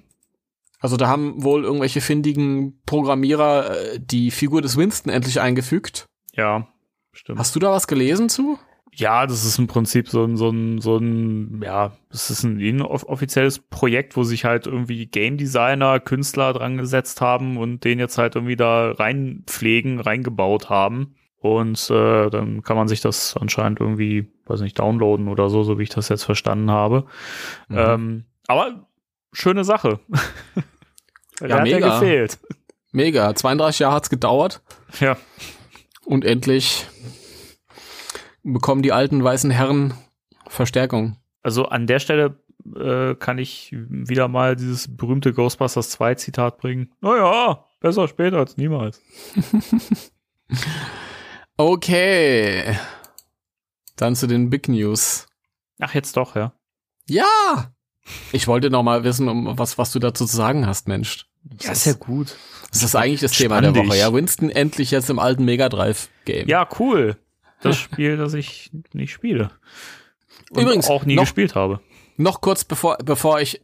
S3: Also da haben wohl irgendwelche findigen Programmierer äh, die Figur des Winston endlich eingefügt.
S2: Ja, stimmt.
S3: Hast du da was gelesen zu?
S2: Ja, das ist im Prinzip so ein, so ein, so ein, ja, das ist ein inoffizielles Projekt, wo sich halt irgendwie Game Designer, Künstler dran gesetzt haben und den jetzt halt irgendwie da reinpflegen, reingebaut haben. Und äh, dann kann man sich das anscheinend irgendwie, weiß nicht, downloaden oder so, so wie ich das jetzt verstanden habe.
S3: Mhm.
S2: Ähm, aber schöne Sache. Der
S3: Ja,
S2: hat ja
S3: mega.
S2: gefehlt.
S3: Mega. 32 Jahre hat's gedauert.
S2: Ja.
S3: Und endlich bekommen die alten weißen Herren Verstärkung.
S2: Also an der Stelle äh, kann ich wieder mal dieses berühmte Ghostbusters 2 Zitat bringen. Naja, besser später als niemals.
S3: Okay. Dann zu den Big News.
S2: Ach, jetzt doch, ja.
S3: Ja! Ich wollte noch mal wissen, um was, was du dazu zu sagen hast, Mensch.
S2: Ja, ist ja gut.
S3: Das ist eigentlich das Thema der Woche. Ja, Winston endlich jetzt im alten Mega Drive Game.
S2: Ja, cool. Das Spiel, das ich nicht spiele. Und
S3: Übrigens,
S2: auch nie
S3: noch-
S2: gespielt habe.
S3: Noch kurz bevor, bevor ich,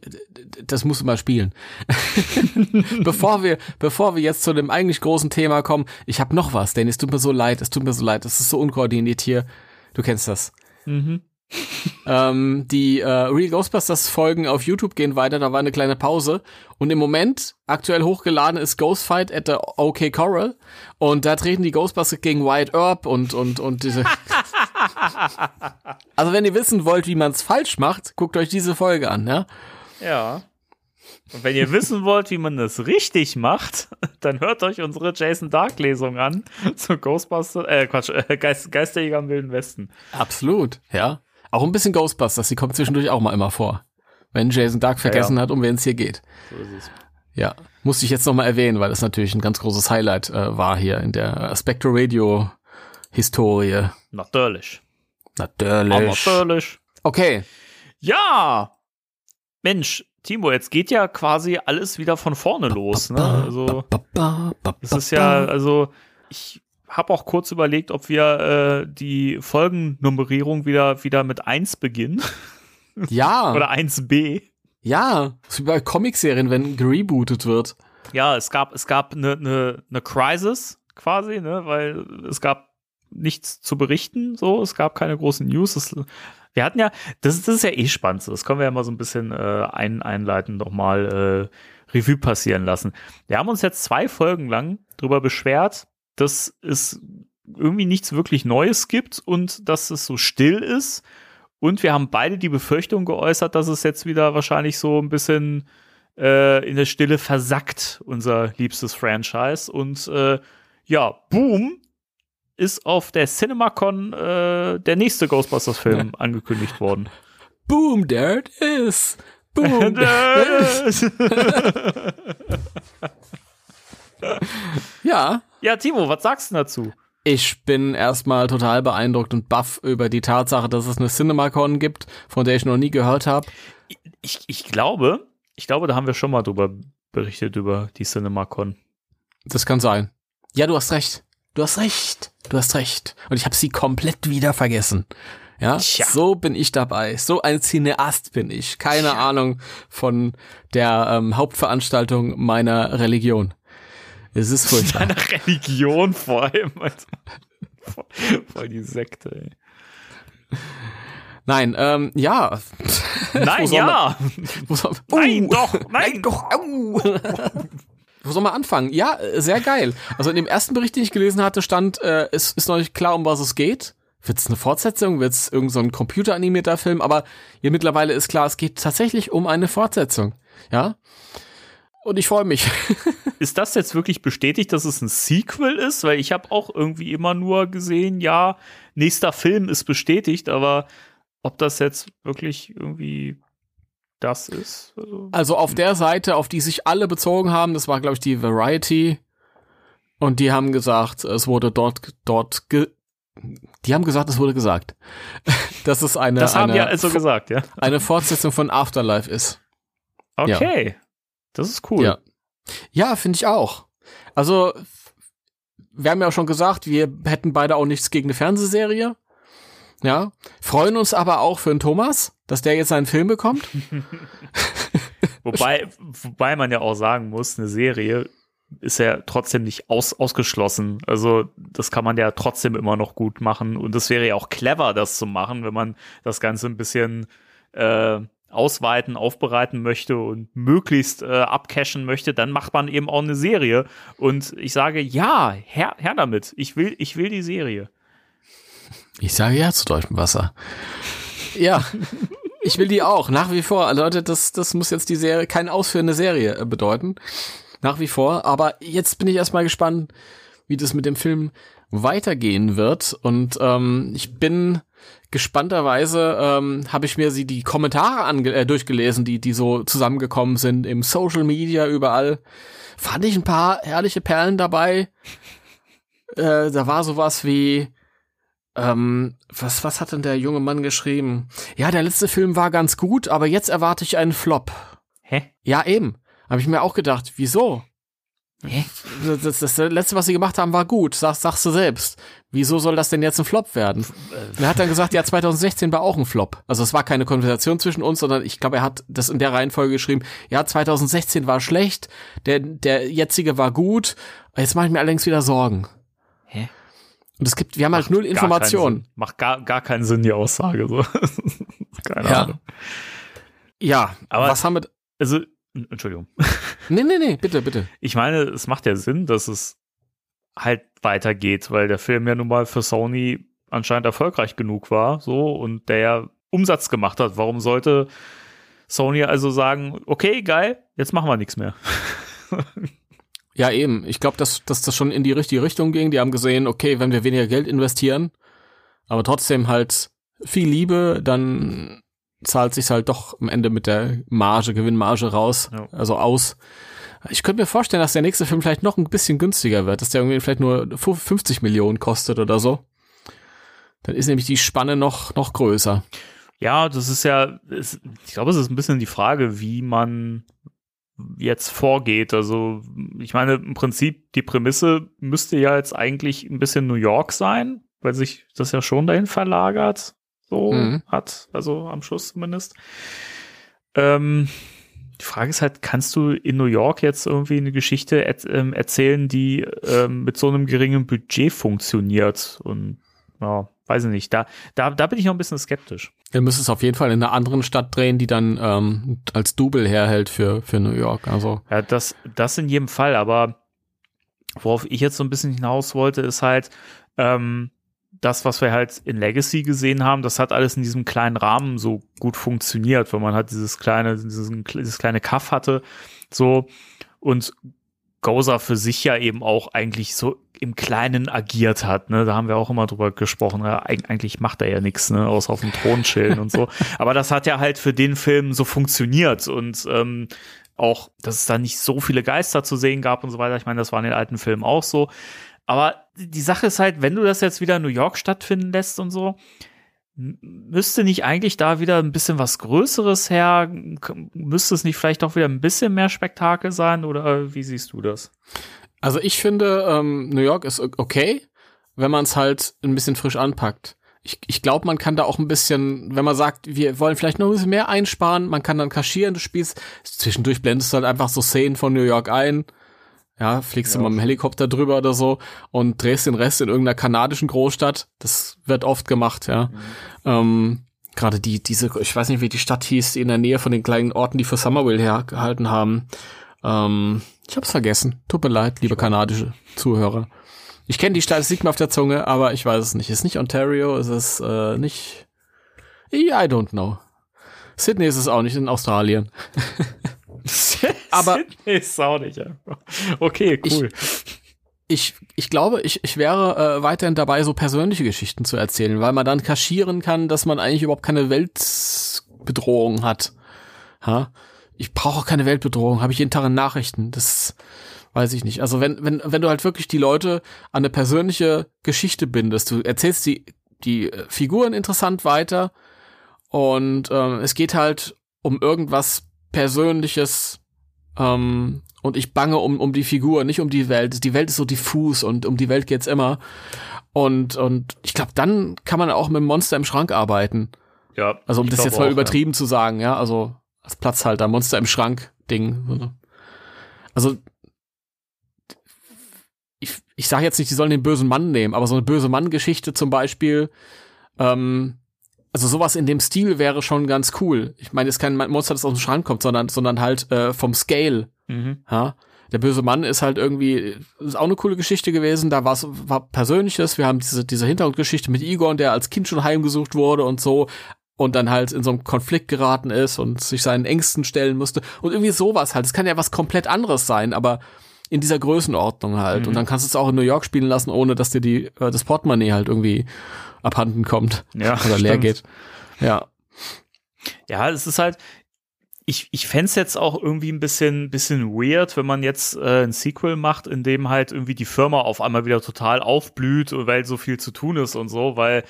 S3: das musst du mal spielen. bevor wir, bevor wir jetzt zu dem eigentlich großen Thema kommen, ich habe noch was, denn es tut mir so leid, es tut mir so leid, es ist so unkoordiniert hier. Du kennst das.
S2: Mhm.
S3: Ähm, die äh, Real Ghostbusters Folgen auf YouTube gehen weiter, da war eine kleine Pause. Und im Moment, aktuell hochgeladen ist Ghost Fight at the OK Coral. Und da treten die Ghostbusters gegen Wyatt Earp und, und, und diese. also wenn ihr wissen wollt, wie man es falsch macht, guckt euch diese Folge an, ja?
S2: Ja. Und wenn ihr wissen wollt, wie man das richtig macht, dann hört euch unsere Jason Dark Lesung an zu Ghostbusters, äh, Quatsch, äh, Geist, Geisterjäger im Wilden Westen.
S3: Absolut, ja. Auch ein bisschen Ghostbusters, die kommt zwischendurch auch mal immer vor. Wenn Jason Dark vergessen hat, um wen es hier geht.
S2: So ist es.
S3: Ja, musste ich jetzt nochmal erwähnen, weil das natürlich ein ganz großes Highlight äh, war hier in der Spectre Radio Historie.
S2: Natürlich.
S3: Natürlich.
S2: Natürlich.
S3: Okay.
S2: Ja! Mensch, Timo, jetzt geht ja quasi alles wieder von vorne los, ne? Also, es ist ja, also, ich habe auch kurz überlegt, ob wir äh, die Folgennummerierung wieder, wieder mit 1 beginnen
S3: Ja,
S2: oder 1b.
S3: ja. Ist wie bei Comicserien, wenn gerebootet wird.
S2: Ja, es gab, es gab eine ne, ne Crisis quasi, ne, weil es gab nichts zu berichten, so, es gab keine großen News. Es, wir hatten ja, das, das ist ja eh spannend, so. das können wir ja mal so ein bisschen äh, ein, einleiten, nochmal äh, Revue passieren lassen. Wir haben uns jetzt zwei Folgen lang drüber beschwert, dass es irgendwie nichts wirklich Neues gibt und dass es so still ist. Und wir haben beide die Befürchtung geäußert, dass es jetzt wieder wahrscheinlich so ein bisschen äh, in der Stille versackt, unser liebstes Franchise. Und äh, ja, boom, ist auf der CinemaCon äh, der nächste Ghostbusters-Film angekündigt worden.
S3: Boom, there it is. Boom. there it is. ja,
S2: ja, Timo, was sagst du dazu?
S3: Ich bin erstmal total beeindruckt und baff über die Tatsache, dass es eine CinemaCon gibt, von der ich noch nie gehört habe.
S2: Ich, ich glaube, ich glaube, da haben wir schon mal drüber berichtet, über die CinemaCon.
S3: Das kann sein. Ja, du hast recht. Du hast recht. Du hast recht. Und ich habe sie komplett wieder vergessen. Ja,
S2: Tja.
S3: so bin ich dabei. So ein Cineast bin ich. Keine
S2: Tja.
S3: Ahnung von der ähm, Hauptveranstaltung meiner Religion. Es ist furchtbar.
S2: Deiner Religion vor allem. Also, voll, voll die Sekte, ey.
S3: Nein, ähm, ja.
S2: Nein, ja.
S3: Wo soll,
S2: Nein,
S3: Uh,
S2: doch, nein.
S3: doch. Au. Wo soll man anfangen? Ja, sehr geil. Also in dem ersten Bericht, den ich gelesen hatte, stand, äh, es ist noch nicht klar, um was es geht. Wird es eine Fortsetzung? Wird es irgendein so ein computeranimierter Film? Aber hier mittlerweile ist klar, es geht tatsächlich um eine Fortsetzung. Ja. Und ich freue mich.
S2: Ist das jetzt wirklich bestätigt, dass es ein Sequel ist? Weil ich habe auch irgendwie immer nur gesehen, ja, nächster Film ist bestätigt, aber ob das jetzt wirklich irgendwie das ist? Also,
S3: Also auf der Seite, auf die sich alle bezogen haben, das war, glaube ich, die Variety. Und die haben gesagt, es wurde dort, dort, ge die haben gesagt, es wurde gesagt, dass es eine,
S2: das haben
S3: eine,
S2: ja also gesagt, ja.
S3: eine Fortsetzung von Afterlife ist.
S2: Okay. Das ist cool.
S3: Ja, ja finde ich auch. Also, wir haben ja auch schon gesagt, wir hätten beide auch nichts gegen eine Fernsehserie. Ja, freuen uns aber auch für den Thomas, dass der jetzt seinen Film bekommt.
S2: Wobei, wobei man ja auch sagen muss, eine Serie ist ja trotzdem nicht aus, ausgeschlossen. Also das kann man ja trotzdem immer noch gut machen. Und es wäre ja auch clever, das zu machen, wenn man das Ganze ein bisschen äh, ausweiten, aufbereiten möchte und möglichst äh, abcashen möchte, dann macht man eben auch eine Serie. Und ich sage, ja, her, her damit. Ich will, ich will die Serie.
S3: Ich sage ja zu deutschem Wasser. Ja, ich will die auch, nach wie vor. Leute, das, das muss jetzt die Serie, keine ausführende Serie äh, bedeuten. Nach wie vor. Aber jetzt bin ich erstmal gespannt, wie das mit dem Film weitergehen wird. Und ähm, ich bin gespannterweise, ähm, habe ich mir sie die Kommentare ange äh, durchgelesen, die, die so zusammengekommen sind im Social Media überall. Fand ich ein paar herrliche Perlen dabei. Äh, da war sowas wie, ähm, was, was hat denn der junge Mann geschrieben? Ja, der letzte Film war ganz gut, aber jetzt erwarte ich einen Flop.
S2: Hä?
S3: Ja, eben. Habe ich mir auch gedacht, wieso?
S2: Hä?
S3: Das, das, das letzte, was sie gemacht haben, war gut. Sag, sagst du selbst. Wieso soll das denn jetzt ein Flop werden? Und er hat dann gesagt, ja, 2016 war auch ein Flop. Also es war keine Konversation zwischen uns, sondern ich glaube, er hat das in der Reihenfolge geschrieben. Ja, 2016 war schlecht, der, der jetzige war gut. Jetzt mache ich mir allerdings wieder Sorgen.
S2: Hä?
S3: Und es gibt, wir haben halt null
S2: Gar
S3: Informationen.
S2: keinen Sinn. Macht gar, gar keinen Sinn, die Aussage. So. Keine
S3: Ja.
S2: Ahnung.
S3: Ja,
S2: Aber-
S3: was haben wir?
S2: Also, Entschuldigung.
S3: Nee, nee, nee, bitte, bitte.
S2: Ich meine, es macht ja Sinn, dass es halt weitergeht, weil der Film ja nun mal für Sony anscheinend erfolgreich genug war, so, und der ja Umsatz gemacht hat. Warum sollte Sony also sagen, okay, geil, jetzt machen wir nichts mehr?
S3: Ja, eben. Ich glaube, dass, dass das schon in die richtige Richtung ging. Die haben gesehen, okay, wenn wir weniger Geld investieren, aber trotzdem halt viel Liebe, dann zahlt sich halt doch am Ende mit der Marge, Gewinnmarge raus,
S2: Ja.
S3: also aus. Ich könnte mir vorstellen, dass der nächste Film vielleicht noch ein bisschen günstiger wird, dass der irgendwie vielleicht nur 50 Millionen kostet oder so. Dann ist nämlich die Spanne noch, noch größer.
S2: Ja, das ist ja, ich glaube, es ist ein bisschen die Frage, wie man jetzt vorgeht. Also, ich meine, im Prinzip, die Prämisse müsste ja jetzt eigentlich ein bisschen New York sein, weil sich das ja schon dahin verlagert, so
S3: Mhm.
S2: hat, also am Schluss zumindest. Ähm, die Frage ist halt, kannst du in New York jetzt irgendwie eine Geschichte ähm, erzählen, die ähm, mit so einem geringen Budget funktioniert? Und ja, weiß ich nicht. Da, da, da bin ich noch ein bisschen skeptisch.
S3: Wir müssen es auf jeden Fall in einer anderen Stadt drehen, die dann ähm, als Double herhält für, für New York. Also,
S2: Ja, das, das in jedem Fall, aber worauf ich jetzt so ein bisschen hinaus wollte, ist halt, ähm, das, was wir halt in Legacy gesehen haben, das hat alles in diesem kleinen Rahmen so gut funktioniert, weil man halt dieses kleine, diesen, dieses kleine Kaff hatte, so, und Gozer für sich ja eben auch eigentlich so im Kleinen agiert hat, ne, da haben wir auch immer drüber gesprochen, ja, eig- eigentlich macht er ja nichts, ne, außer auf dem Thron chillen und so, aber das hat ja halt für den Film so funktioniert und, ähm, auch, dass es da nicht so viele Geister zu sehen gab und so weiter. Ich meine, das war in den alten Filmen auch so. Aber die Sache ist halt, wenn du das jetzt wieder in New York stattfinden lässt und so, müsste nicht eigentlich da wieder ein bisschen was Größeres her? Müsste es nicht vielleicht auch wieder ein bisschen mehr Spektakel sein? Oder wie siehst du das?
S3: Also ich finde, ähm, New York ist okay, wenn man es halt ein bisschen frisch anpackt. Ich, ich glaube, man kann da auch ein bisschen, wenn man sagt, wir wollen vielleicht noch ein bisschen mehr einsparen, man kann dann kaschieren, du spielst, zwischendurch blendest du halt einfach so Szenen von New York ein, ja, fliegst ja. du mal mit dem Helikopter drüber oder so und drehst den Rest in irgendeiner kanadischen Großstadt. Das wird oft gemacht, ja. Mhm. Ähm, Gerade die, diese, ich weiß nicht, wie die Stadt hieß, die in der Nähe von den kleinen Orten, die für Summerville hergehalten haben. Ähm, ich hab's vergessen. Tut mir leid, liebe kanadische Zuhörer. Ich kenne die Stadt, es liegt mir auf der Zunge, aber ich weiß es nicht. Ist nicht Ontario, ist es äh, nicht. I don't know. Sydney ist es auch nicht in Australien.
S2: aber ist auch nicht. Okay, cool.
S3: Ich, ich, ich glaube, ich, ich wäre äh, weiterhin dabei, so persönliche Geschichten zu erzählen, weil man dann kaschieren kann, dass man eigentlich überhaupt keine Weltbedrohung hat. Ha? Ich brauche auch keine Weltbedrohung, habe ich jeden Tag in Nachrichten. Das weiß ich nicht. Also wenn, wenn, wenn du halt wirklich die Leute an eine persönliche Geschichte bindest, du erzählst die, die äh, Figuren interessant weiter und ähm, es geht halt um irgendwas Persönliches ähm, und ich bange um, um die Figur, nicht um die Welt. Die Welt ist so diffus und um die Welt geht's immer. Und, und ich glaube, dann kann man auch mit dem Monster im Schrank arbeiten.
S2: Ja.
S3: Also um das jetzt mal übertrieben ja. zu sagen, ja, also als Platzhalter, Monster im Schrank Ding. Also ich, ich sage jetzt nicht, die sollen den bösen Mann nehmen, aber so eine böse Mann-Geschichte zum Beispiel, ähm, also sowas in dem Stil wäre schon ganz cool. Ich meine, es ist kein Monster, das aus dem Schrank kommt, sondern, sondern halt äh, vom Scale. Mhm. Ja? Der böse Mann ist halt irgendwie, ist auch eine coole Geschichte gewesen. Da war's, war Persönliches. Wir haben diese, diese Hintergrundgeschichte mit Egon, der als Kind schon heimgesucht wurde und so und dann halt in so einen Konflikt geraten ist und sich seinen Ängsten stellen musste. Und irgendwie sowas halt. Es kann ja was komplett anderes sein, aber in dieser Größenordnung halt. Mhm. Und dann kannst du es auch in New York spielen lassen, ohne dass dir die, äh, das Portemonnaie halt irgendwie abhanden kommt.
S2: Ja.
S3: Oder leer geht. Ja.
S2: Ja, es ist halt, ich, ich fände jetzt auch irgendwie ein bisschen, bisschen weird, wenn man jetzt äh, ein Sequel macht, in dem halt irgendwie die Firma auf einmal wieder total aufblüht, weil so viel zu tun ist und so, weil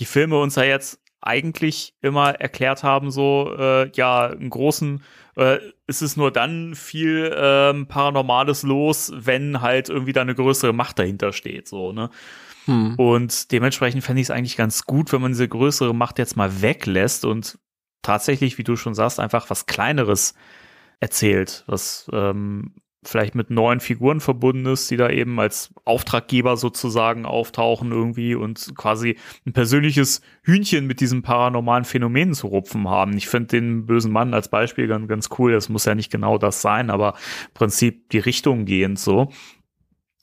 S2: die Filme uns ja jetzt eigentlich immer erklärt haben, so, äh, ja, einen großen äh, ist es nur dann viel ähm, Paranormales los, wenn halt irgendwie da eine größere Macht dahinter steht, so, ne? Hm. Und dementsprechend fände ich es eigentlich ganz gut, wenn man diese größere Macht jetzt mal weglässt und tatsächlich, wie du schon sagst, einfach was Kleineres erzählt, was ähm, vielleicht mit neuen Figuren verbunden ist, die da eben als Auftraggeber sozusagen auftauchen irgendwie und quasi ein persönliches Hühnchen mit diesen paranormalen Phänomenen zu rupfen haben. Ich finde den bösen Mann als Beispiel ganz, ganz cool. Das muss ja nicht genau das sein, aber im Prinzip die Richtung gehend so.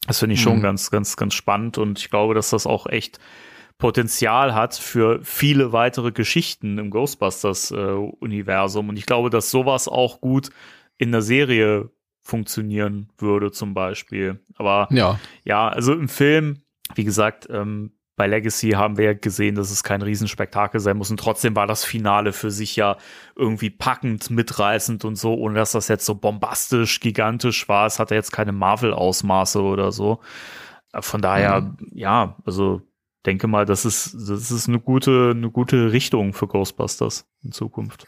S2: Das finde ich schon mhm. ganz, ganz, ganz spannend und ich glaube, dass das auch echt Potenzial hat für viele weitere Geschichten im Ghostbusters-Universum. Äh, und ich glaube, dass sowas auch gut in der Serie funktionieren würde zum Beispiel. Aber ja, ja also im Film, wie gesagt, ähm, bei Legacy haben wir ja gesehen, dass es kein Riesenspektakel sein muss. Und trotzdem war das Finale für sich ja irgendwie packend, mitreißend und so, ohne dass das jetzt so bombastisch, gigantisch war. Es hatte jetzt keine Marvel-Ausmaße oder so. Von daher, mhm. ja, also denke mal, das ist, das ist eine gute, eine gute Richtung für Ghostbusters in Zukunft.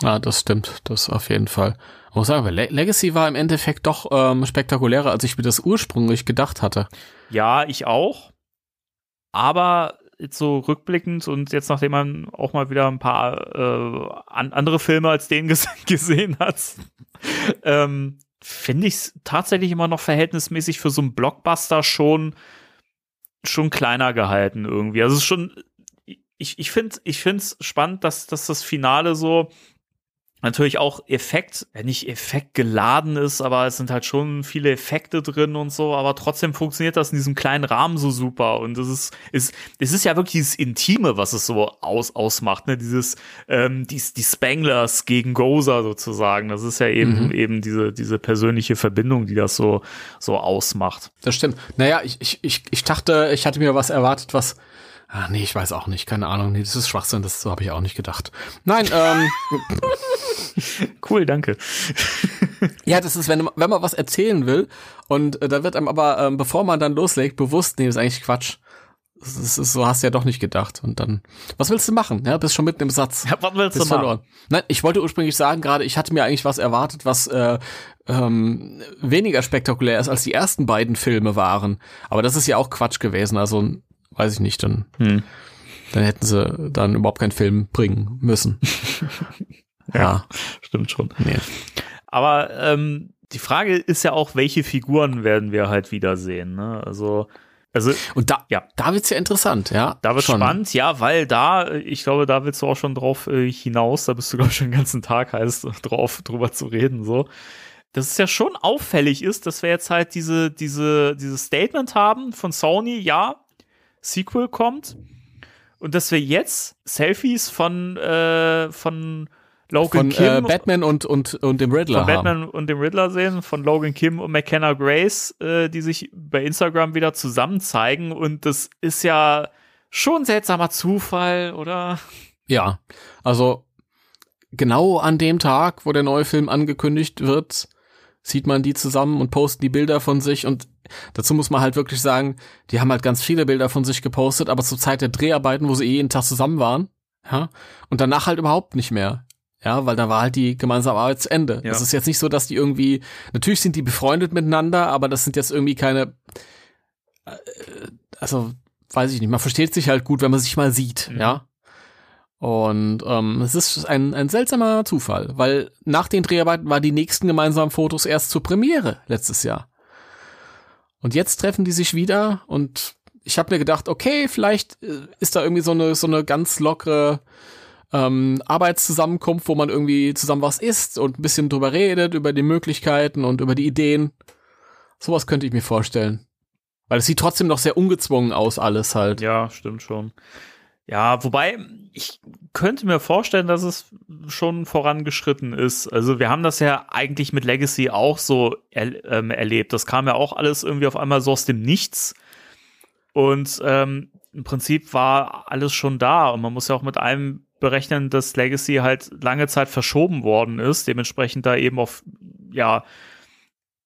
S3: Ja, das stimmt, das auf jeden Fall. Ich muss sagen, Legacy war im Endeffekt doch ähm, spektakulärer, als ich mir das ursprünglich gedacht hatte.
S2: Ja, ich auch. Aber jetzt so rückblickend und jetzt, nachdem man auch mal wieder ein paar äh, an, andere Filme als den ges gesehen hat, ähm, finde ich es tatsächlich immer noch verhältnismäßig für so einen Blockbuster schon, schon kleiner gehalten irgendwie. Also es ist schon, ich, ich finde es spannend, dass, dass das Finale so natürlich auch Effekt, wenn nicht Effekt geladen ist, aber es sind halt schon viele Effekte drin und so, aber trotzdem funktioniert das in diesem kleinen Rahmen so super und es ist, ist, es ist ja wirklich dieses Intime, was es so aus, ausmacht, ne, dieses, ähm, die, die Spanglers gegen Gozer sozusagen, das ist ja eben, mhm. eben diese, diese persönliche Verbindung, die das so, so ausmacht.
S3: Das stimmt. Naja, ich, ich, ich, ich dachte, ich hatte mir was erwartet, was Ah, nee, ich weiß auch nicht, keine Ahnung. Nee, das ist Schwachsinn, das so habe ich auch nicht gedacht. Nein, ähm.
S2: cool, danke.
S3: ja, das ist, wenn, wenn man was erzählen will und äh, da wird einem aber, ähm, bevor man dann loslegt, bewusst, nee, das ist eigentlich Quatsch. Das ist, so hast du ja doch nicht gedacht. Und dann, was willst du machen? Ja, bist schon mitten im Satz.
S2: Ja, was willst
S3: Bist
S2: du machen?
S3: verloren. Nein, ich wollte ursprünglich sagen, gerade ich hatte mir eigentlich was erwartet, was äh, ähm, weniger spektakulär ist, als die ersten beiden Filme waren. Aber das ist ja auch Quatsch gewesen. Also weiß ich nicht, dann,
S2: Hm.
S3: dann hätten sie dann überhaupt keinen Film bringen müssen. ja,
S2: Stimmt schon.
S3: nee.
S2: Aber ähm, die Frage ist ja auch, welche Figuren werden wir halt wiedersehen. Ne? Also, also
S3: Und da,
S2: Ja.
S3: da wird's ja interessant, ja.
S2: da wird
S3: Schon.
S2: spannend, ja, weil da, ich glaube, da willst du auch schon drauf äh, hinaus, da bist du, glaube ich, schon den ganzen Tag heiß drauf, drüber zu reden, so. Dass es ja schon auffällig ist, dass wir jetzt halt diese, diese, dieses Statement haben von Sony, ja, Sequel kommt. Und dass wir jetzt Selfies von, äh, von Logan
S3: Von
S2: Kim
S3: äh, Batman und, und, und dem Riddler
S2: von
S3: haben.
S2: Batman und dem Riddler sehen, von Logan Kim und McKenna Grace, äh, die sich bei Instagram wieder zusammen zeigen. Und das ist ja schon ein seltsamer Zufall, oder?
S3: Ja, also genau an dem Tag, wo der neue Film angekündigt wird, sieht man die zusammen und posten die Bilder von sich und dazu muss man halt wirklich sagen, die haben halt ganz viele Bilder von sich gepostet, aber zur Zeit der Dreharbeiten, wo sie eh jeden Tag zusammen waren, ja, und danach halt überhaupt nicht mehr. Ja, weil da war halt die gemeinsame Arbeit zu Ende.
S2: Ja.
S3: Es ist jetzt nicht so, dass die irgendwie, natürlich sind die befreundet miteinander, aber das sind jetzt irgendwie keine, äh, also weiß ich nicht, man versteht sich halt gut, wenn man sich mal sieht,
S2: Mhm.
S3: ja. Und ähm, es ist ein, ein seltsamer Zufall, weil nach den Dreharbeiten waren die nächsten gemeinsamen Fotos erst zur Premiere letztes Jahr. Und jetzt treffen die sich wieder und ich habe mir gedacht, okay, vielleicht äh, ist da irgendwie so eine so eine ganz lockere ähm, Arbeitszusammenkunft, wo man irgendwie zusammen was isst und ein bisschen drüber redet, über die Möglichkeiten und über die Ideen. Sowas könnte ich mir vorstellen. Weil es sieht trotzdem noch sehr ungezwungen aus, alles halt.
S2: Ja, stimmt schon. Ja, wobei ich könnte mir vorstellen, dass es schon vorangeschritten ist. Also wir haben das ja eigentlich mit Legacy auch so er, ähm, erlebt. Das kam ja auch alles irgendwie auf einmal so aus dem Nichts. Und ähm, im Prinzip war alles schon da. Und man muss ja auch mit einem berechnen, dass Legacy halt lange Zeit verschoben worden ist. Dementsprechend da eben auf, ja,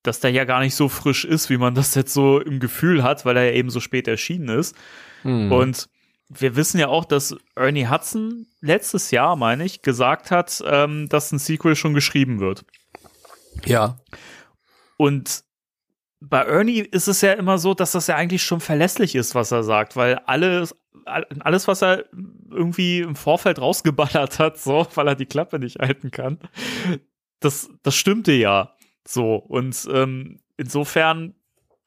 S2: dass der ja gar nicht so frisch ist, wie man das jetzt so im Gefühl hat, weil er ja eben so spät erschienen ist.
S3: Hm.
S2: Und wir wissen ja auch, dass Ernie Hudson letztes Jahr, meine ich, gesagt hat, ähm, dass ein Sequel schon geschrieben wird.
S3: ja.
S2: Und bei Ernie ist es ja immer so, dass das ja eigentlich schon verlässlich ist, was er sagt, weil alles, alles, was er irgendwie im Vorfeld rausgeballert hat, so, weil er die Klappe nicht halten kann, das, das stimmte ja so. Und ähm, insofern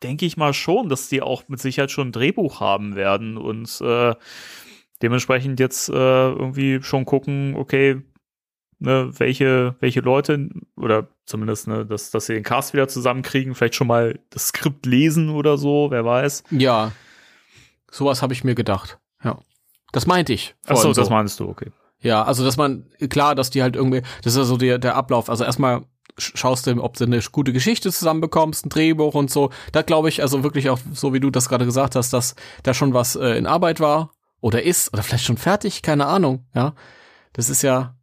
S2: denke ich mal schon, dass die auch mit Sicherheit schon ein Drehbuch haben werden und äh, dementsprechend jetzt äh, irgendwie schon gucken, okay, ne, welche, welche Leute oder zumindest, ne, dass, dass sie den Cast wieder zusammenkriegen, vielleicht schon mal das Skript lesen oder so, wer weiß.
S3: Ja. Sowas habe ich mir gedacht. Ja. Das meinte ich.
S2: Ach so, das meinst du, okay.
S3: Ja, also dass man, klar, dass die halt irgendwie, das ist ja so der, der Ablauf. Also erstmal schaust du, ob du eine gute Geschichte zusammenbekommst, ein Drehbuch und so. Da glaube ich, also wirklich auch, so wie du das gerade gesagt hast, dass da schon was äh, in Arbeit war oder ist oder vielleicht schon fertig, keine Ahnung, ja. Das ist ja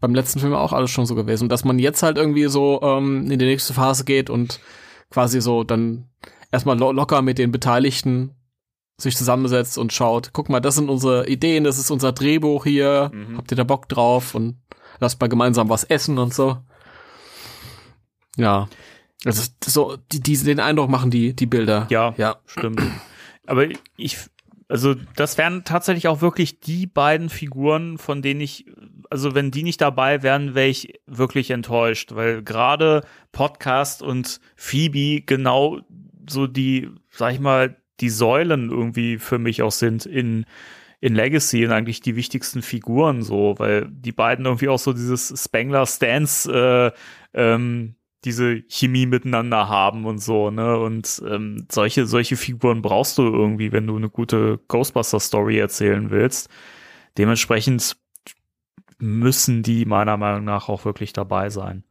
S3: beim letzten Film auch alles schon so gewesen. Und dass man jetzt halt irgendwie so ähm, in die nächste Phase geht und quasi so dann erstmal lo locker mit den Beteiligten sich zusammensetzt und schaut, guck mal, das sind unsere Ideen, das ist unser Drehbuch hier,
S2: Mhm.
S3: habt ihr da Bock drauf und lasst mal gemeinsam was essen und so. Ja. Also so, die, die, den Eindruck machen die, die Bilder.
S2: Ja,
S3: Ja.
S2: stimmt. Aber ich, also das wären tatsächlich auch wirklich die beiden Figuren, von denen ich, also wenn die nicht dabei wären, wäre ich wirklich enttäuscht, weil gerade Podcast und Phoebe genau so die, sag ich mal, die Säulen irgendwie für mich auch sind in in Legacy und eigentlich die wichtigsten Figuren so, weil die beiden irgendwie auch so dieses Spangler Stance äh, ähm, diese Chemie miteinander haben und so, ne? Und ähm, solche, solche Figuren brauchst du irgendwie, wenn du eine gute Ghostbuster-Story erzählen willst. Dementsprechend müssen die meiner Meinung nach auch wirklich dabei sein.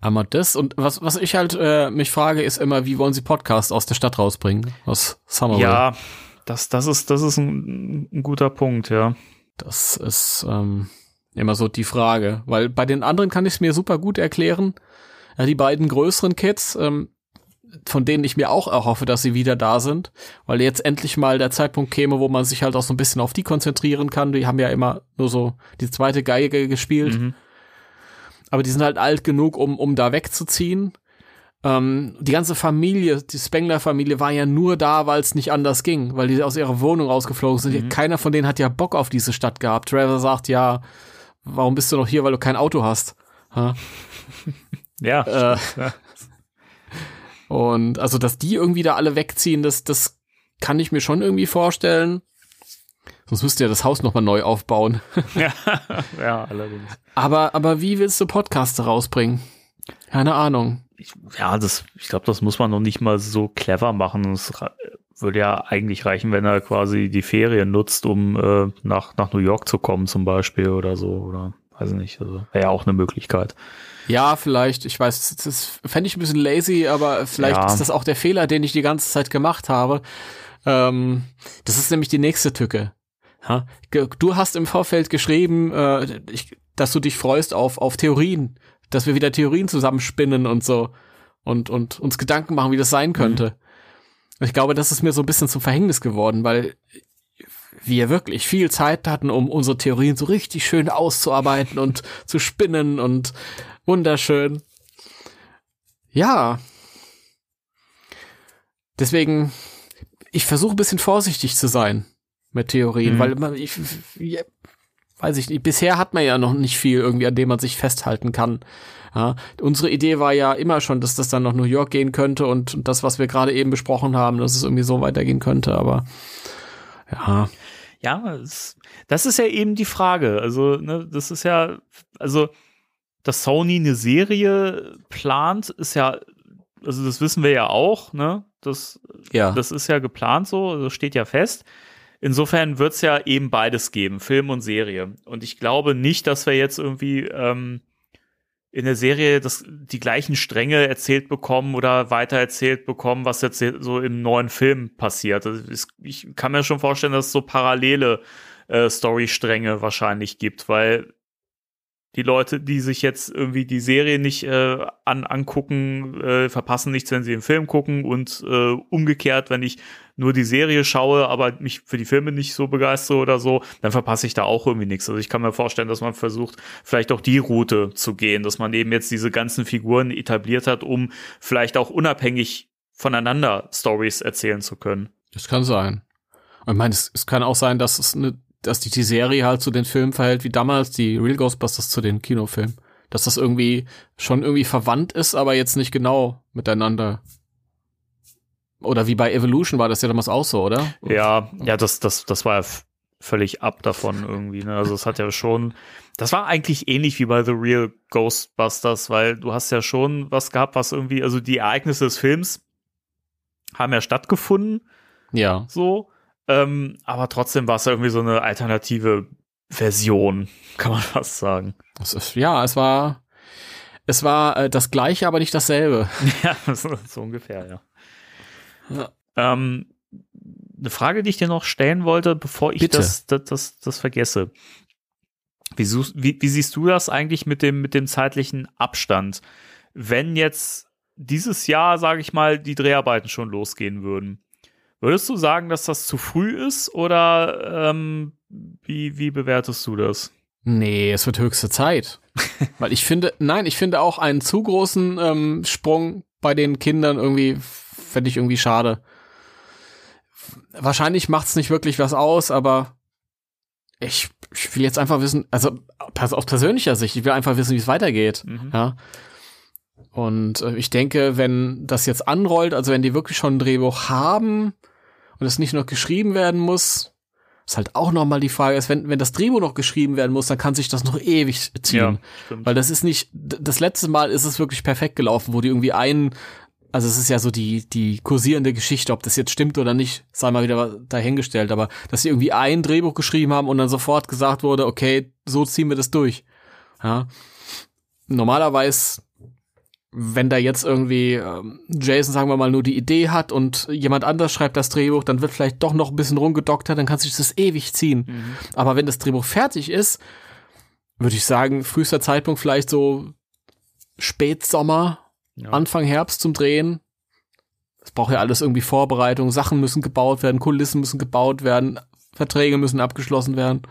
S3: Einmal das und was, was ich halt äh, mich frage, ist immer, wie wollen sie Podcast aus der Stadt rausbringen? Aus Somerville.
S2: Ja, das, das ist, das ist ein, ein guter Punkt, ja.
S3: Das ist ähm, immer so die Frage, weil bei den anderen kann ich es mir super gut erklären. Ja, die beiden größeren Kids, ähm, von denen ich mir auch erhoffe, dass sie wieder da sind, weil jetzt endlich mal der Zeitpunkt käme, wo man sich halt auch so ein bisschen auf die konzentrieren kann. Die haben ja immer nur so die zweite Geige gespielt. Mhm. Aber die sind halt alt genug, um, um da wegzuziehen. Ähm, die ganze Familie, die Spengler-Familie war ja nur da, weil es nicht anders ging, weil die aus ihrer Wohnung rausgeflogen sind. Mhm. Keiner von denen hat ja Bock auf diese Stadt gehabt. Trevor sagt, ja, warum bist du noch hier, weil du kein Auto hast? Ha?
S2: ja. Äh,
S3: und also, dass die irgendwie da alle wegziehen, das, das kann ich mir schon irgendwie vorstellen. Sonst müsst ihr das Haus nochmal neu aufbauen.
S2: ja, ja, allerdings.
S3: Aber, aber wie willst du Podcasts rausbringen? Keine Ahnung.
S2: Ich, ja, das, ich glaube, das muss man noch nicht mal so clever machen. Es würde ja eigentlich reichen, wenn er quasi die Ferien nutzt, um äh, nach, nach New York zu kommen, zum Beispiel oder so. Oder weiß nicht. Also wäre ja auch eine Möglichkeit.
S3: Ja, vielleicht. Ich weiß, das fände ich ein bisschen lazy, aber vielleicht ja. ist das auch der Fehler, den ich die ganze Zeit gemacht habe. Ähm, das ist nämlich die nächste Tücke. Ha? Du hast im Vorfeld geschrieben, äh, ich, dass du dich freust auf, auf Theorien, dass wir wieder Theorien zusammenspinnen und so und, und uns Gedanken machen, wie das sein könnte. Mhm. Ich glaube, das ist mir so ein bisschen zum Verhängnis geworden, weil wir wirklich viel Zeit hatten, um unsere Theorien so richtig schön auszuarbeiten und zu spinnen und wunderschön. Ja. Deswegen, ich versuche ein bisschen vorsichtig zu sein mit Theorien, mhm. weil man, ich, ja, weiß ich nicht, bisher hat man ja noch nicht viel irgendwie, an dem man sich festhalten kann. Ja, unsere Idee war ja immer schon, dass das dann nach New York gehen könnte und, und das, was wir gerade eben besprochen haben, dass es irgendwie so weitergehen könnte, aber ja.
S2: Ja, das ist ja eben die Frage. Also, ne, das ist ja, also, dass Sony eine Serie plant, ist ja, also das wissen wir ja auch, ne? Das, ja. das ist ja geplant so, das steht ja fest. Insofern wird es ja eben beides geben, Film und Serie. Und ich glaube nicht, dass wir jetzt irgendwie ähm, in der Serie das, die gleichen Stränge erzählt bekommen oder weiter erzählt bekommen, was jetzt so im neuen Film passiert. Also ich kann mir schon vorstellen, dass es so parallele äh, Storystränge wahrscheinlich gibt, weil die Leute, die sich jetzt irgendwie die Serie nicht äh, an, angucken, äh, verpassen nichts, wenn sie den Film gucken und äh, umgekehrt, wenn ich nur die Serie schaue, aber mich für die Filme nicht so begeistere oder so, dann verpasse ich da auch irgendwie nichts. Also ich kann mir vorstellen, dass man versucht, vielleicht auch die Route zu gehen, dass man eben jetzt diese ganzen Figuren etabliert hat, um vielleicht auch unabhängig voneinander Stories erzählen zu können.
S3: Das kann sein. Ich meine, es, es kann auch sein, dass es eine dass die, die Serie halt zu den Filmen verhält wie damals die Real Ghostbusters zu den Kinofilmen. Dass das irgendwie schon irgendwie verwandt ist, aber jetzt nicht genau miteinander. Oder wie bei Evolution war das ja damals auch so, oder?
S2: Ja, ja, das, das, das war ja völlig ab davon irgendwie. Ne? Also es hat ja schon, das war eigentlich ähnlich wie bei The Real Ghostbusters, weil du hast ja schon was gehabt, was irgendwie, also die Ereignisse des Films haben ja stattgefunden.
S3: Ja.
S2: So. Ähm, aber trotzdem war es irgendwie so eine alternative Version, kann man fast sagen.
S3: Ist, ja, es war, es war äh, das gleiche, aber nicht dasselbe.
S2: ja, so, so ungefähr, ja. ja. Ähm, eine Frage, die ich dir noch stellen wollte, bevor ich das, das, das, das vergesse. Wie, wie, wie siehst du das eigentlich mit dem, mit dem zeitlichen Abstand? Wenn jetzt dieses Jahr, sage ich mal, die Dreharbeiten schon losgehen würden, Würdest du sagen, dass das zu früh ist oder ähm, wie, wie bewertest du das?
S3: Nee, es wird höchste Zeit. Weil ich finde, nein, ich finde auch einen zu großen ähm, Sprung bei den Kindern irgendwie, fände ich irgendwie schade. Wahrscheinlich macht es nicht wirklich was aus, aber ich, ich will jetzt einfach wissen, also aus persönlicher Sicht, ich will einfach wissen, wie es weitergeht. Mhm. Ja. Und äh, ich denke, wenn das jetzt anrollt, also wenn die wirklich schon ein Drehbuch haben und es nicht noch geschrieben werden muss, ist halt auch nochmal die Frage ist, wenn, wenn das Drehbuch noch geschrieben werden muss, dann kann sich das noch ewig ziehen. Ja, Weil das ist nicht, das letzte Mal ist es wirklich perfekt gelaufen, wo die irgendwie einen, also es ist ja so die, die kursierende Geschichte, ob das jetzt stimmt oder nicht, sei mal wieder dahingestellt, aber dass sie irgendwie ein Drehbuch geschrieben haben und dann sofort gesagt wurde, okay, so ziehen wir das durch. Ja. Normalerweise wenn da jetzt irgendwie ähm, Jason, sagen wir mal, nur die Idee hat und jemand anders schreibt das Drehbuch, dann wird vielleicht doch noch ein bisschen rumgedoktert, dann kann sich das ewig ziehen. Mhm. Aber wenn das Drehbuch fertig ist, würde ich sagen, frühester Zeitpunkt vielleicht so Spätsommer ja. Anfang Herbst zum Drehen. Es braucht ja alles irgendwie Vorbereitung, Sachen müssen gebaut werden, Kulissen müssen gebaut werden, Verträge müssen abgeschlossen werden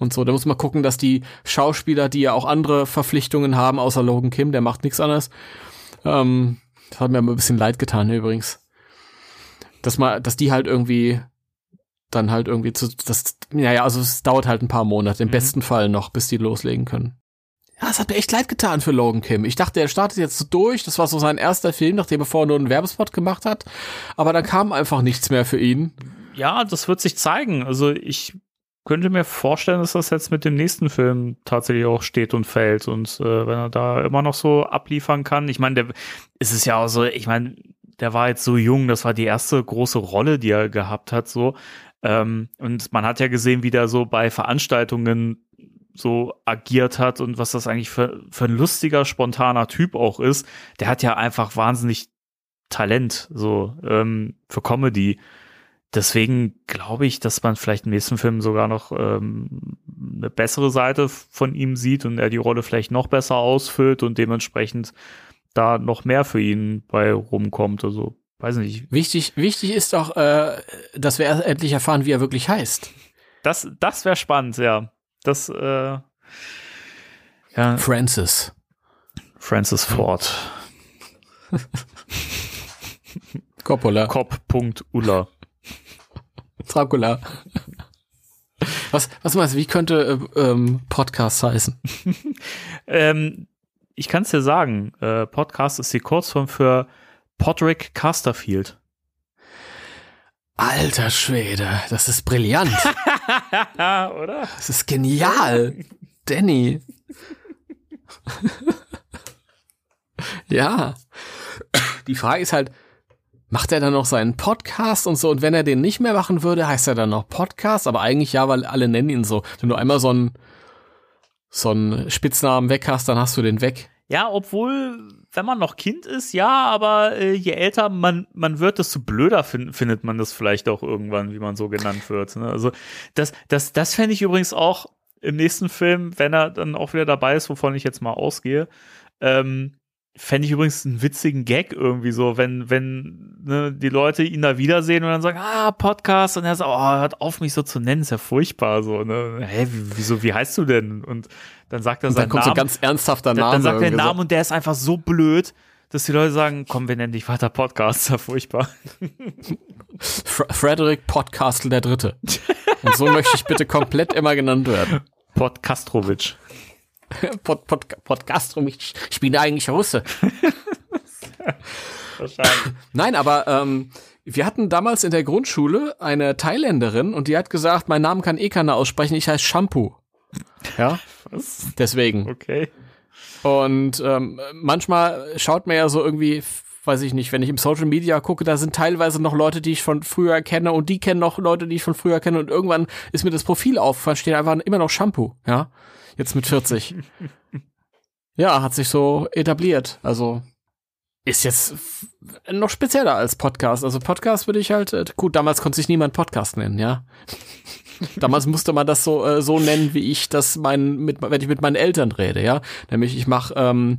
S3: und so. Da muss man gucken, dass die Schauspieler, die ja auch andere Verpflichtungen haben, außer Logan Kim, der macht nichts anderes. Ähm, das hat mir aber ein bisschen leid getan übrigens. Dass man, dass die halt irgendwie dann halt irgendwie zu, das, ja, also es dauert halt ein paar Monate, im mhm. besten Fall noch, bis die loslegen können. Ja, es hat mir echt leid getan für Logan Kim. Ich dachte, er startet jetzt so durch. Das war so sein erster Film, nachdem er vorher nur einen Werbespot gemacht hat. Aber dann kam einfach nichts mehr für ihn.
S2: Ja, das wird sich zeigen. Also ich könnte mir vorstellen, dass das jetzt mit dem nächsten Film tatsächlich auch steht und fällt. Und äh, wenn er da immer noch so abliefern kann. Ich meine, der ist es ja auch so, ich meine, der war jetzt so jung, das war die erste große Rolle, die er gehabt hat, so. Ähm, und man hat ja gesehen, wie der so bei Veranstaltungen so agiert hat und was das eigentlich für, für ein lustiger, spontaner Typ auch ist. Der hat ja einfach wahnsinnig Talent, so ähm, für Comedy. Deswegen glaube ich, dass man vielleicht im nächsten Film sogar noch ähm, eine bessere Seite von ihm sieht und er die Rolle vielleicht noch besser ausfüllt und dementsprechend da noch mehr für ihn bei rumkommt. Also, weiß nicht.
S3: Wichtig, wichtig ist doch, äh, dass wir endlich erfahren, wie er wirklich heißt.
S2: Das, das wäre spannend, ja. Das, äh,
S3: ja. Francis.
S2: Francis Ford.
S3: Coppola.
S2: Cop.ulla.
S3: Dracula. Was, was meinst du, wie könnte äh, ähm, Podcast heißen?
S2: ähm, ich kann es dir sagen. Äh, Podcast ist die Kurzform für Podrick Casterfield.
S3: Alter Schwede, das ist brillant.
S2: Oder?
S3: Das ist genial. Danny. ja. Die Frage ist halt, macht er dann noch seinen Podcast und so? Und wenn er den nicht mehr machen würde, heißt er dann noch Podcast? Aber eigentlich ja, weil alle nennen ihn so. Wenn du einmal so einen, so einen Spitznamen weg hast, dann hast du den weg.
S2: Ja, obwohl, wenn man noch Kind ist, ja, aber äh, je älter man, man wird, desto blöder find, findet man das vielleicht auch irgendwann, wie man so genannt wird. Ne? Also das, das, das fände ich übrigens auch im nächsten Film, wenn er dann auch wieder dabei ist, wovon ich jetzt mal ausgehe. Ähm, Fände ich übrigens einen witzigen Gag irgendwie so, wenn, wenn ne, die Leute ihn da wiedersehen und dann sagen, ah, Podcast, und er sagt, oh, hört auf, mich so zu nennen, ist ja furchtbar so, ne? Hä, wieso, wie heißt du denn? Und dann sagt er seinen
S3: Namen. Dann kommt so ganz ernsthafter Name.
S2: Dann, dann sagt er den Namen so. und der ist einfach so blöd, dass die Leute sagen, komm, wir nennen dich weiter Podcast, ist ja furchtbar.
S3: Frederick Podcastle der Dritte. Und so möchte ich bitte komplett immer genannt werden.
S2: Podcastrovich.
S3: Pod, Pod, Podcastrovich. Ich bin eigentlich Russe. Wahrscheinlich. Nein, aber ähm, wir hatten damals in der Grundschule eine Thailänderin und die hat gesagt, mein Name kann eh keiner aussprechen, ich heiße Shampoo. Ja. Was? Deswegen.
S2: Okay.
S3: Und ähm, manchmal schaut man ja so irgendwie, weiß ich nicht, wenn ich im Social Media gucke, da sind teilweise noch Leute, die ich von früher kenne und die kennen noch Leute, die ich von früher kenne und irgendwann ist mir das Profil aufgefallen, steht einfach immer noch Shampoo, ja. Jetzt mit 40. ja, hat sich so etabliert. Also ist jetzt noch spezieller als Podcast. Also Podcast würde ich halt, äh, gut, damals konnte sich niemand Podcast nennen, ja. Damals musste man das so äh, so nennen, wie ich das mein mit wenn ich mit meinen Eltern rede, ja. Nämlich ich mache, ähm,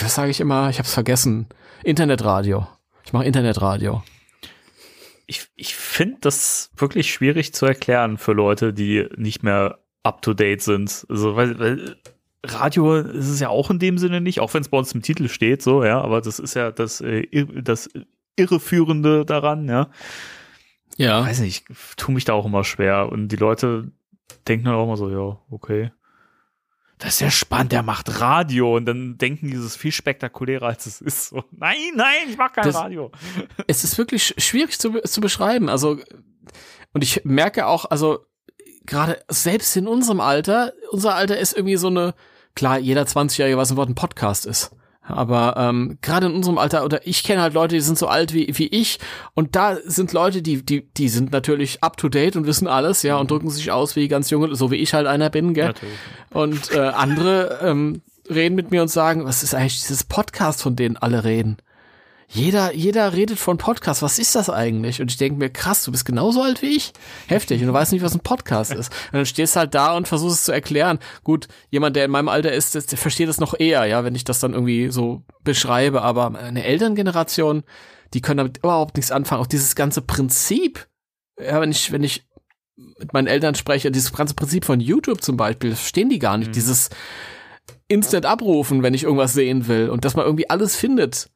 S3: was sage ich immer? Ich habe es vergessen. Internetradio. Ich mache Internetradio.
S2: Ich, ich finde das wirklich schwierig zu erklären für Leute, die nicht mehr up to date sind. Also weil, weil Radio ist es ja auch in dem Sinne nicht, auch wenn es bei uns im Titel steht, so ja. Aber das ist ja das äh, das irreführende daran, ja.
S3: Ja.
S2: Weiß nicht, ich tue mich da auch immer schwer. Und die Leute denken dann auch immer so, ja, okay. Das ist ja spannend, der macht Radio und dann denken die, es ist viel spektakulärer, als es ist. So, nein, nein, ich mach kein das, Radio.
S3: Es ist wirklich schwierig zu, zu beschreiben. Also, und ich merke auch, also, gerade selbst in unserem Alter, unser Alter ist irgendwie so eine, klar, jeder 20-Jährige weiß, was ein Podcast ist. Aber ähm, gerade in unserem Alter, oder ich kenne halt Leute, die sind so alt wie, wie ich, und da sind Leute, die, die, die sind natürlich up to date und wissen alles, ja, und drücken sich aus wie ganz junge, so wie ich halt einer bin, gell? Natürlich. Und äh, andere ähm, reden mit mir und sagen, was ist eigentlich dieses Podcast, von denen alle reden? Jeder, jeder redet von Podcast. Was ist das eigentlich? Und ich denke mir, krass, du bist genauso alt wie ich. Heftig. Und du weißt nicht, was ein Podcast ist. Und dann stehst halt da und versuchst es zu erklären. Gut, jemand, der in meinem Alter ist, der versteht es noch eher, ja, wenn ich das dann irgendwie so beschreibe. Aber eine Elterngeneration, die können damit überhaupt nichts anfangen. Auch dieses ganze Prinzip, ja, wenn ich, wenn ich mit meinen Eltern spreche, dieses ganze Prinzip von YouTube zum Beispiel, verstehen die gar nicht. Mhm. Dieses Instant abrufen, wenn ich irgendwas sehen will und dass man irgendwie alles findet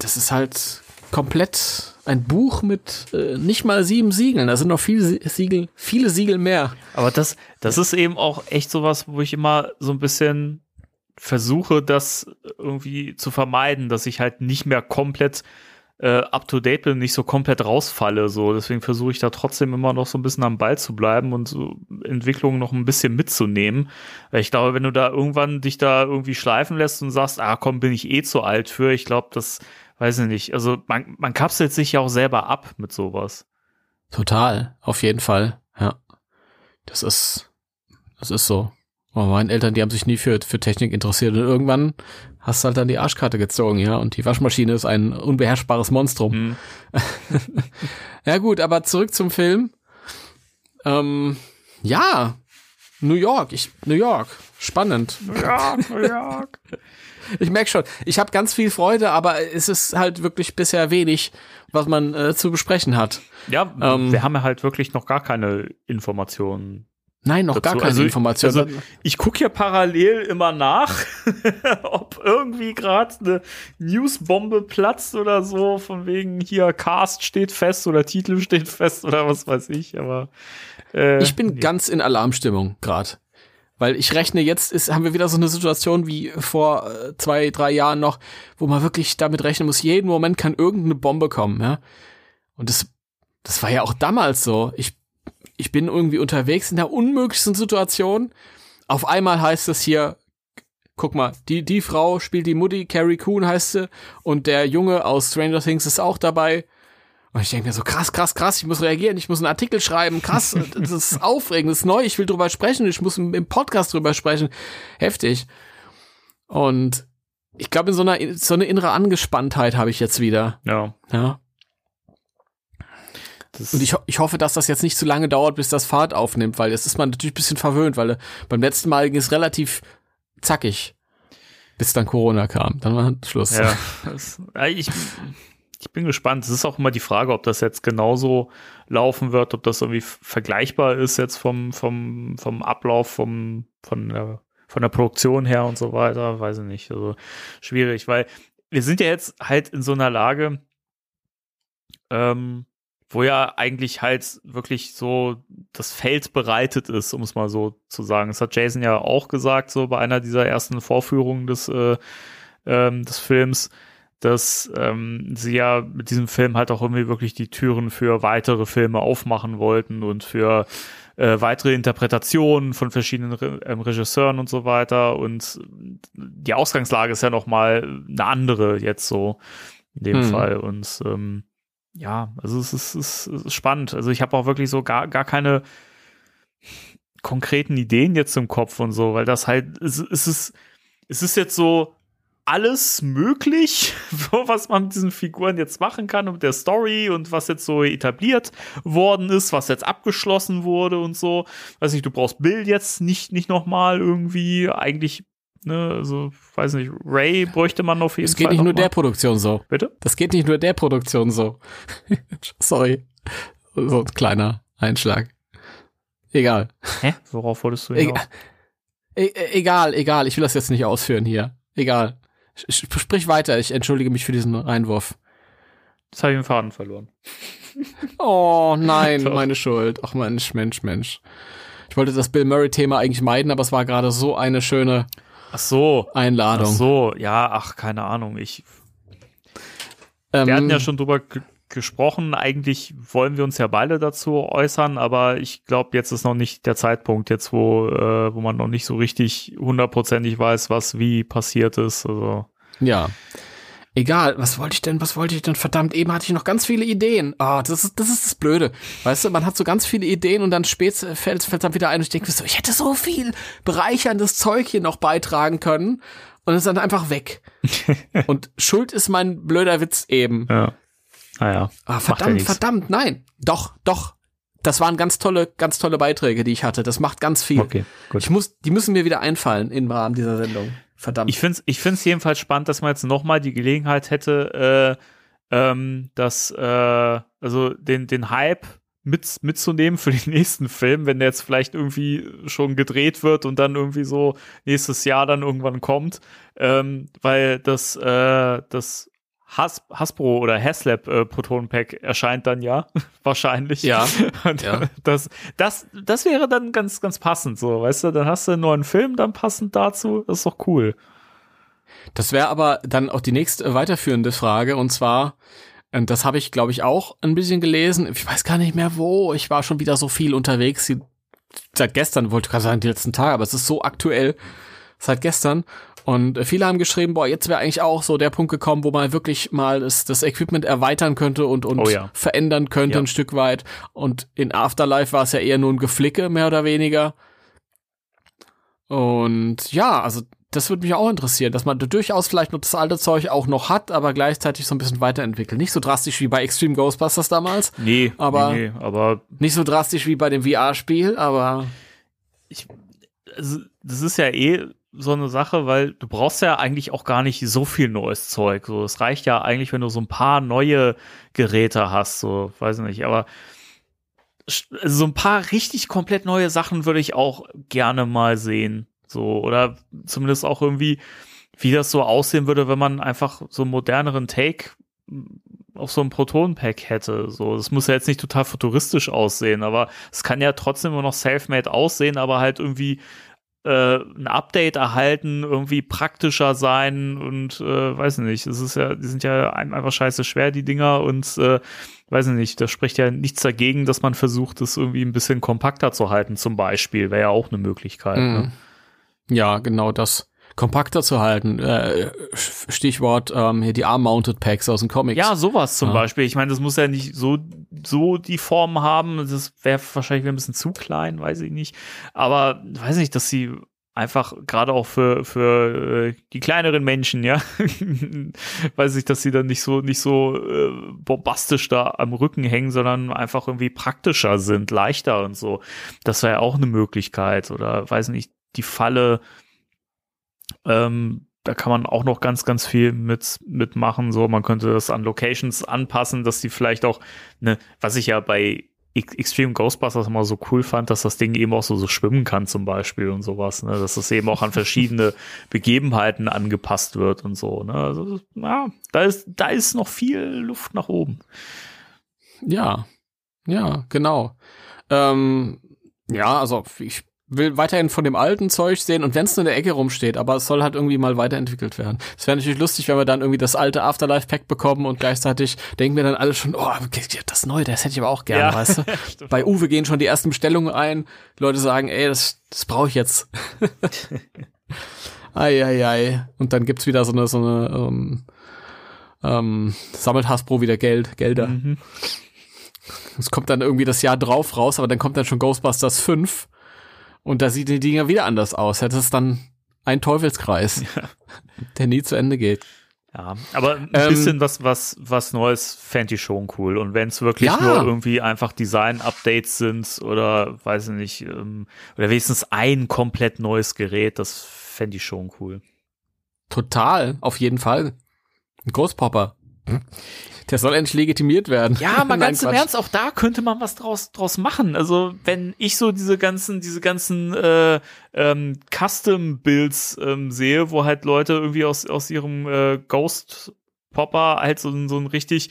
S3: das ist halt komplett ein Buch mit äh, nicht mal sieben Siegeln. Da sind noch viele Siegel, viele Siegel mehr.
S2: Aber das, das ist eben auch echt sowas, wo ich immer so ein bisschen versuche, das irgendwie zu vermeiden, dass ich halt nicht mehr komplett äh, up to date bin, nicht so komplett rausfalle. So, deswegen versuche ich da trotzdem immer noch so ein bisschen am Ball zu bleiben und so Entwicklungen noch ein bisschen mitzunehmen. Weil ich glaube, wenn du da irgendwann dich da irgendwie schleifen lässt und sagst, ah komm, bin ich eh zu alt für, ich glaube, das weiß ich nicht. Also man, man kapselt sich ja auch selber ab mit sowas.
S3: Total, auf jeden Fall. Ja. Das ist, das ist so. Aber meine Eltern, die haben sich nie für, für Technik interessiert und irgendwann hast du halt dann die Arschkarte gezogen, ja. Und die Waschmaschine ist ein unbeherrschbares Monstrum. Mhm. ja gut, aber zurück zum Film. Ähm, ja, New York, ich, New York, spannend.
S2: New York, New York.
S3: ich merke schon, ich habe ganz viel Freude, aber es ist halt wirklich bisher wenig, was man äh, zu besprechen hat.
S2: Ja, ähm, wir haben ja halt wirklich noch gar keine Informationen.
S3: Nein, noch dazu. gar keine also, Informationen.
S2: Also ich gucke ja parallel immer nach, ob irgendwie gerade eine Newsbombe platzt oder so, von wegen hier Cast steht fest oder Titel steht fest oder was weiß ich, aber
S3: äh, ich bin nee. ganz in Alarmstimmung gerade. Weil ich rechne, jetzt ist, haben wir wieder so eine Situation wie vor äh, zwei, drei Jahren noch, wo man wirklich damit rechnen muss, jeden Moment kann irgendeine Bombe kommen, ja. Und das, das war ja auch damals so. Ich, ich bin irgendwie unterwegs in der unmöglichsten Situation. Auf einmal heißt es hier, guck mal, die, die Frau spielt die Mutti, Carrie Coon heißt sie, und der Junge aus Stranger Things ist auch dabei. Und ich denke mir so, krass, krass, krass, ich muss reagieren, ich muss einen Artikel schreiben, krass, das ist aufregend, das ist neu, ich will drüber sprechen, ich muss im Podcast drüber sprechen. Heftig. Und ich glaube, in so einer, so eine innere Angespanntheit habe ich jetzt wieder.
S2: Ja.
S3: Ja. Das und ich, ich hoffe, dass das jetzt nicht zu lange dauert, bis das Fahrt aufnimmt, weil jetzt ist man natürlich ein bisschen verwöhnt, weil beim letzten Mal ging es relativ zackig, bis dann Corona kam. Dann war Schluss.
S2: Ja, das, ich, ich bin gespannt. Es ist auch immer die Frage, ob das jetzt genauso laufen wird, ob das irgendwie vergleichbar ist jetzt vom, vom, vom Ablauf, vom, von der, von der Produktion her und so weiter. Weiß ich nicht. Also schwierig, weil wir sind ja jetzt halt in so einer Lage, ähm, wo ja eigentlich halt wirklich so das Feld bereitet ist, um es mal so zu sagen. Das hat Jason ja auch gesagt, so bei einer dieser ersten Vorführungen des, äh, ähm, des Films dass ähm, sie ja mit diesem Film halt auch irgendwie wirklich die Türen für weitere Filme aufmachen wollten und für äh, weitere Interpretationen von verschiedenen Re ähm, Regisseuren und so weiter. Und die Ausgangslage ist ja noch mal eine andere jetzt so in dem hm. Fall. Und ähm, ja, also es ist, es ist spannend. Also ich habe auch wirklich so gar, gar keine konkreten Ideen jetzt im Kopf und so, weil das halt, es, es ist, es ist jetzt so, alles möglich, was man mit diesen Figuren jetzt machen kann und der Story und was jetzt so etabliert worden ist, was jetzt abgeschlossen wurde und so. Weiß nicht, du brauchst Bill jetzt nicht, nicht nochmal irgendwie. Eigentlich, ne, also, weiß nicht, Ray bräuchte man auf jeden Fall.
S3: Das geht nicht nur mal. der Produktion so.
S2: Bitte?
S3: Das geht nicht nur der Produktion so. Sorry. So ein kleiner Einschlag. Egal.
S2: Hä? Worauf wolltest du hinaus?
S3: E e egal, egal. Ich will das jetzt nicht ausführen hier. Egal. Sprich weiter, ich entschuldige mich für diesen Einwurf.
S2: Jetzt habe ich den Faden verloren.
S3: Oh nein, meine Schuld. Ach Mensch, Mensch, Mensch. Ich wollte das Bill Murray-Thema eigentlich meiden, aber es war gerade so eine schöne
S2: ach so,
S3: Einladung. Ach
S2: so, ja, ach, keine Ahnung. Ich. Ähm, wir hatten ja schon drüber gesprochen. Eigentlich wollen wir uns ja beide dazu äußern, aber ich glaube, jetzt ist noch nicht der Zeitpunkt, jetzt wo, äh, wo man noch nicht so richtig hundertprozentig weiß, was wie passiert ist. Also.
S3: Ja. Egal, was wollte ich denn, was wollte ich denn? Verdammt, eben hatte ich noch ganz viele Ideen. Ah, oh, das ist, das ist das Blöde. Weißt du, man hat so ganz viele Ideen und dann spät fällt es dann wieder ein und ich denke so, ich hätte so viel bereicherndes Zeug hier noch beitragen können. und ist dann einfach weg. und schuld ist mein blöder Witz eben.
S2: Ja. Naja.
S3: Ah,
S2: ja
S3: verdammt,
S2: nichts.
S3: verdammt, nein. Doch, doch. Das waren ganz tolle, ganz tolle Beiträge, die ich hatte. Das macht ganz viel.
S2: Okay, gut.
S3: Ich muss, die müssen mir wieder einfallen im Rahmen dieser Sendung. Verdammt.
S2: Ich finde es ich find's jedenfalls spannend, dass man jetzt nochmal die Gelegenheit hätte, äh, ähm, dass, äh, also den, den Hype mit, mitzunehmen für den nächsten Film, wenn der jetzt vielleicht irgendwie schon gedreht wird und dann irgendwie so nächstes Jahr dann irgendwann kommt, ähm, weil das, äh, das Has Hasbro oder Haslab äh, Proton Pack erscheint dann ja wahrscheinlich.
S3: Ja, ja.
S2: Das, das, das wäre dann ganz, ganz passend, so, weißt du, dann hast du einen neuen Film dann passend dazu, das ist doch cool.
S3: Das wäre aber dann auch die nächste weiterführende Frage und zwar, und das habe ich glaube ich auch ein bisschen gelesen, ich weiß gar nicht mehr wo, ich war schon wieder so viel unterwegs, seit gestern, wollte ich gerade sagen, die letzten Tage, aber es ist so aktuell, seit gestern und viele haben geschrieben, boah, jetzt wäre eigentlich auch so der Punkt gekommen, wo man wirklich mal das, das Equipment erweitern könnte und, und
S2: Oh ja.
S3: verändern könnte
S2: Ja.
S3: ein Stück weit und in Afterlife war es ja eher nur ein Geflicke, mehr oder weniger und ja, also das würde mich auch interessieren, dass man durchaus vielleicht noch das alte Zeug auch noch hat, aber gleichzeitig so ein bisschen weiterentwickelt. Nicht so drastisch wie bei Extreme Ghostbusters damals,
S2: Nee,
S3: Aber-
S2: nee, nee, aber
S3: nicht so drastisch wie bei dem VR-Spiel, aber
S2: also, das ist ja eh so eine Sache, weil du brauchst ja eigentlich auch gar nicht so viel neues Zeug. So, es reicht ja eigentlich, wenn du so ein paar neue Geräte hast, so, weiß ich nicht, aber also so ein paar richtig komplett neue Sachen würde ich auch gerne mal sehen. So, oder zumindest auch irgendwie, wie das so aussehen würde, wenn man einfach so einen moderneren Take auf so einem Proton-Pack hätte. So, das muss ja jetzt nicht total futuristisch aussehen, aber es kann ja trotzdem immer noch self-made aussehen, aber halt irgendwie äh, ein Update erhalten, irgendwie praktischer sein und äh, weiß nicht, es ist ja, die sind ja ein- einfach scheiße schwer, die Dinger, und äh, weiß ich nicht, da spricht ja nichts dagegen, dass man versucht, das irgendwie ein bisschen kompakter zu halten, zum Beispiel. Wäre ja auch eine Möglichkeit. Ne?
S3: Mhm. ja, genau das. Kompakter zu halten. Äh, Stichwort ähm, hier die Arm-Mounted Packs aus den Comics.
S2: Ja, sowas zum
S3: Ja.
S2: Beispiel. Ich meine, das muss ja nicht so, so die Form haben. Das wäre wahrscheinlich ein bisschen zu klein, weiß ich nicht. Aber weiß nicht, dass sie einfach gerade auch für, für äh, die kleineren Menschen, ja, weiß ich, dass sie dann nicht so, nicht so äh, bombastisch da am Rücken hängen, sondern einfach irgendwie praktischer sind, leichter und so. Das wäre ja auch eine Möglichkeit. Oder weiß nicht, die Falle, ähm, da kann man auch noch ganz, ganz viel mit, mitmachen. So, man könnte das an Locations anpassen, dass die vielleicht auch, ne, was ich ja bei Ex- Extreme Ghostbusters immer so cool fand, dass das Ding eben auch so, so schwimmen kann zum Beispiel und sowas, ne, dass das eben auch an verschiedene Begebenheiten angepasst wird und so, ne, also, ja, da ist, da ist noch viel Luft nach oben.
S3: Ja, ja, genau. Ähm, ja, also ich will weiterhin von dem alten Zeug sehen und wenn es nur in der Ecke rumsteht, aber es soll halt irgendwie mal weiterentwickelt werden. Es wäre natürlich lustig, wenn wir dann irgendwie das alte Afterlife-Pack bekommen und gleichzeitig denken wir dann alle schon, oh, das neue, das hätte ich aber auch gerne,
S2: Ja.
S3: weißt du? Bei Uwe gehen schon die ersten Bestellungen ein, Leute sagen, ey, das, das brauche ich jetzt. ei, ei, ei. Und dann gibt's wieder so eine, so eine, ähm, ähm, sammelt Hasbro wieder Geld, Gelder.
S2: Mhm.
S3: Es kommt dann irgendwie das Jahr drauf raus, aber dann kommt dann schon Ghostbusters 5 und da sieht die Dinger wieder anders aus. Das ist dann ein Teufelskreis, der nie zu Ende geht.
S2: Ja, aber ein
S3: Ähm,
S2: bisschen was, was, was Neues fände ich schon cool. Und wenn es wirklich
S3: Ja.
S2: nur irgendwie einfach Design-Updates sind oder weiß ich nicht, ähm, oder wenigstens ein komplett neues Gerät, das fände ich schon cool.
S3: Total, auf jeden Fall. Ein Ghostpopper. Der soll endlich legitimiert werden.
S2: Ja, mal
S3: Nein,
S2: ganz im
S3: Quatsch.
S2: Ernst, auch da könnte man was draus, draus machen. Also, wenn ich so diese ganzen, diese ganzen äh, ähm, Custom-Builds ähm, sehe, wo halt Leute irgendwie aus, aus ihrem äh, Ghost-Popper halt so, ein- so ein richtig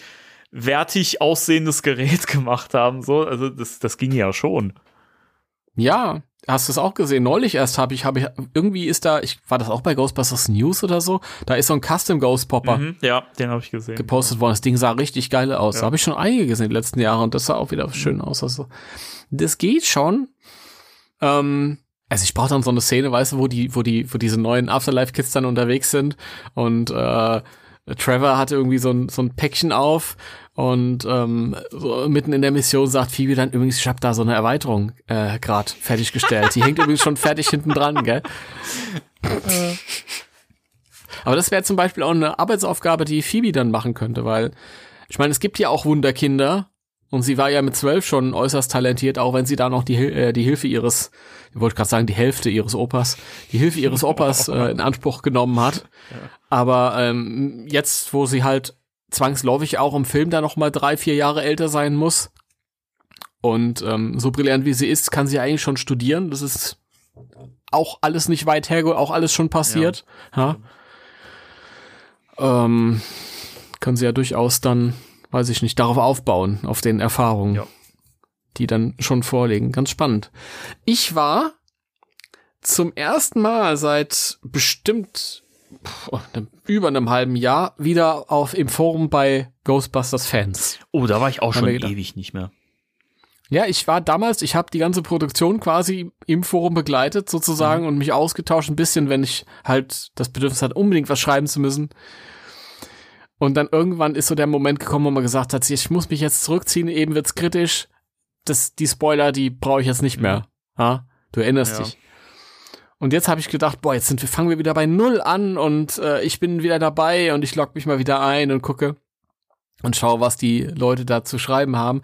S2: wertig aussehendes Gerät gemacht haben. So, also das, das ging ja schon.
S3: Ja, hast du es auch gesehen? Neulich erst habe ich, habe ich, irgendwie ist da, ich, war das auch bei Ghostbusters News oder so? Da ist so ein Custom Ghost Popper
S2: Mhm, ja, den habe ich gesehen.
S3: gepostet worden. Das Ding sah richtig geil aus.
S2: Ja.
S3: Da habe ich schon einige gesehen in den letzten Jahren und das sah auch wieder schön aus. Also, das geht schon. Ähm, also ich brauche dann so eine Szene, weißt du, wo die, wo die, wo diese neuen Afterlife-Kids dann unterwegs sind und äh, Trevor hatte irgendwie so ein, so ein Päckchen auf und ähm, so mitten in der Mission sagt Phoebe dann übrigens, ich habe da so eine Erweiterung äh, gerade fertiggestellt. Die hängt übrigens schon fertig hinten dran, gell? Aber das wäre zum Beispiel auch eine Arbeitsaufgabe, die Phoebe dann machen könnte, weil ich meine, es gibt ja auch Wunderkinder und sie war ja mit zwölf schon äußerst talentiert, auch wenn sie da noch die, äh, die Hilfe ihres, ich wollte gerade sagen, die Hälfte ihres Opas, die Hilfe ihres Opas äh, in Anspruch genommen hat. Aber ähm, jetzt, wo sie halt zwangsläufig auch im Film da noch mal drei, vier Jahre älter sein muss und ähm, so brillant wie sie ist, kann sie eigentlich schon studieren. Das ist auch alles nicht weit her, auch alles schon passiert. Ja. ja. Ähm, kann sie ja durchaus dann weiß ich nicht, darauf aufbauen, auf den Erfahrungen, ja. die dann schon vorliegen. Ganz spannend. Ich war zum ersten Mal seit bestimmt über einem halben Jahr wieder auf im Forum bei Ghostbusters Fans.
S2: Oh, da war ich auch schon ewig nicht mehr.
S3: Ja, ich war damals, ich habe die ganze Produktion quasi im Forum begleitet sozusagen mhm. und mich ausgetauscht ein bisschen, wenn ich halt das Bedürfnis hatte, unbedingt was schreiben zu müssen. Und dann irgendwann ist so der Moment gekommen, wo man gesagt hat, ich muss mich jetzt zurückziehen, eben wird's kritisch. Das, die Spoiler, die brauche ich jetzt nicht mehr. Ja? Du erinnerst ja. dich. Und jetzt habe ich gedacht, boah, jetzt sind wir, fangen wir wieder bei Null an und äh, ich bin wieder dabei und ich log mich mal wieder ein und gucke und schaue, was die Leute da zu schreiben haben.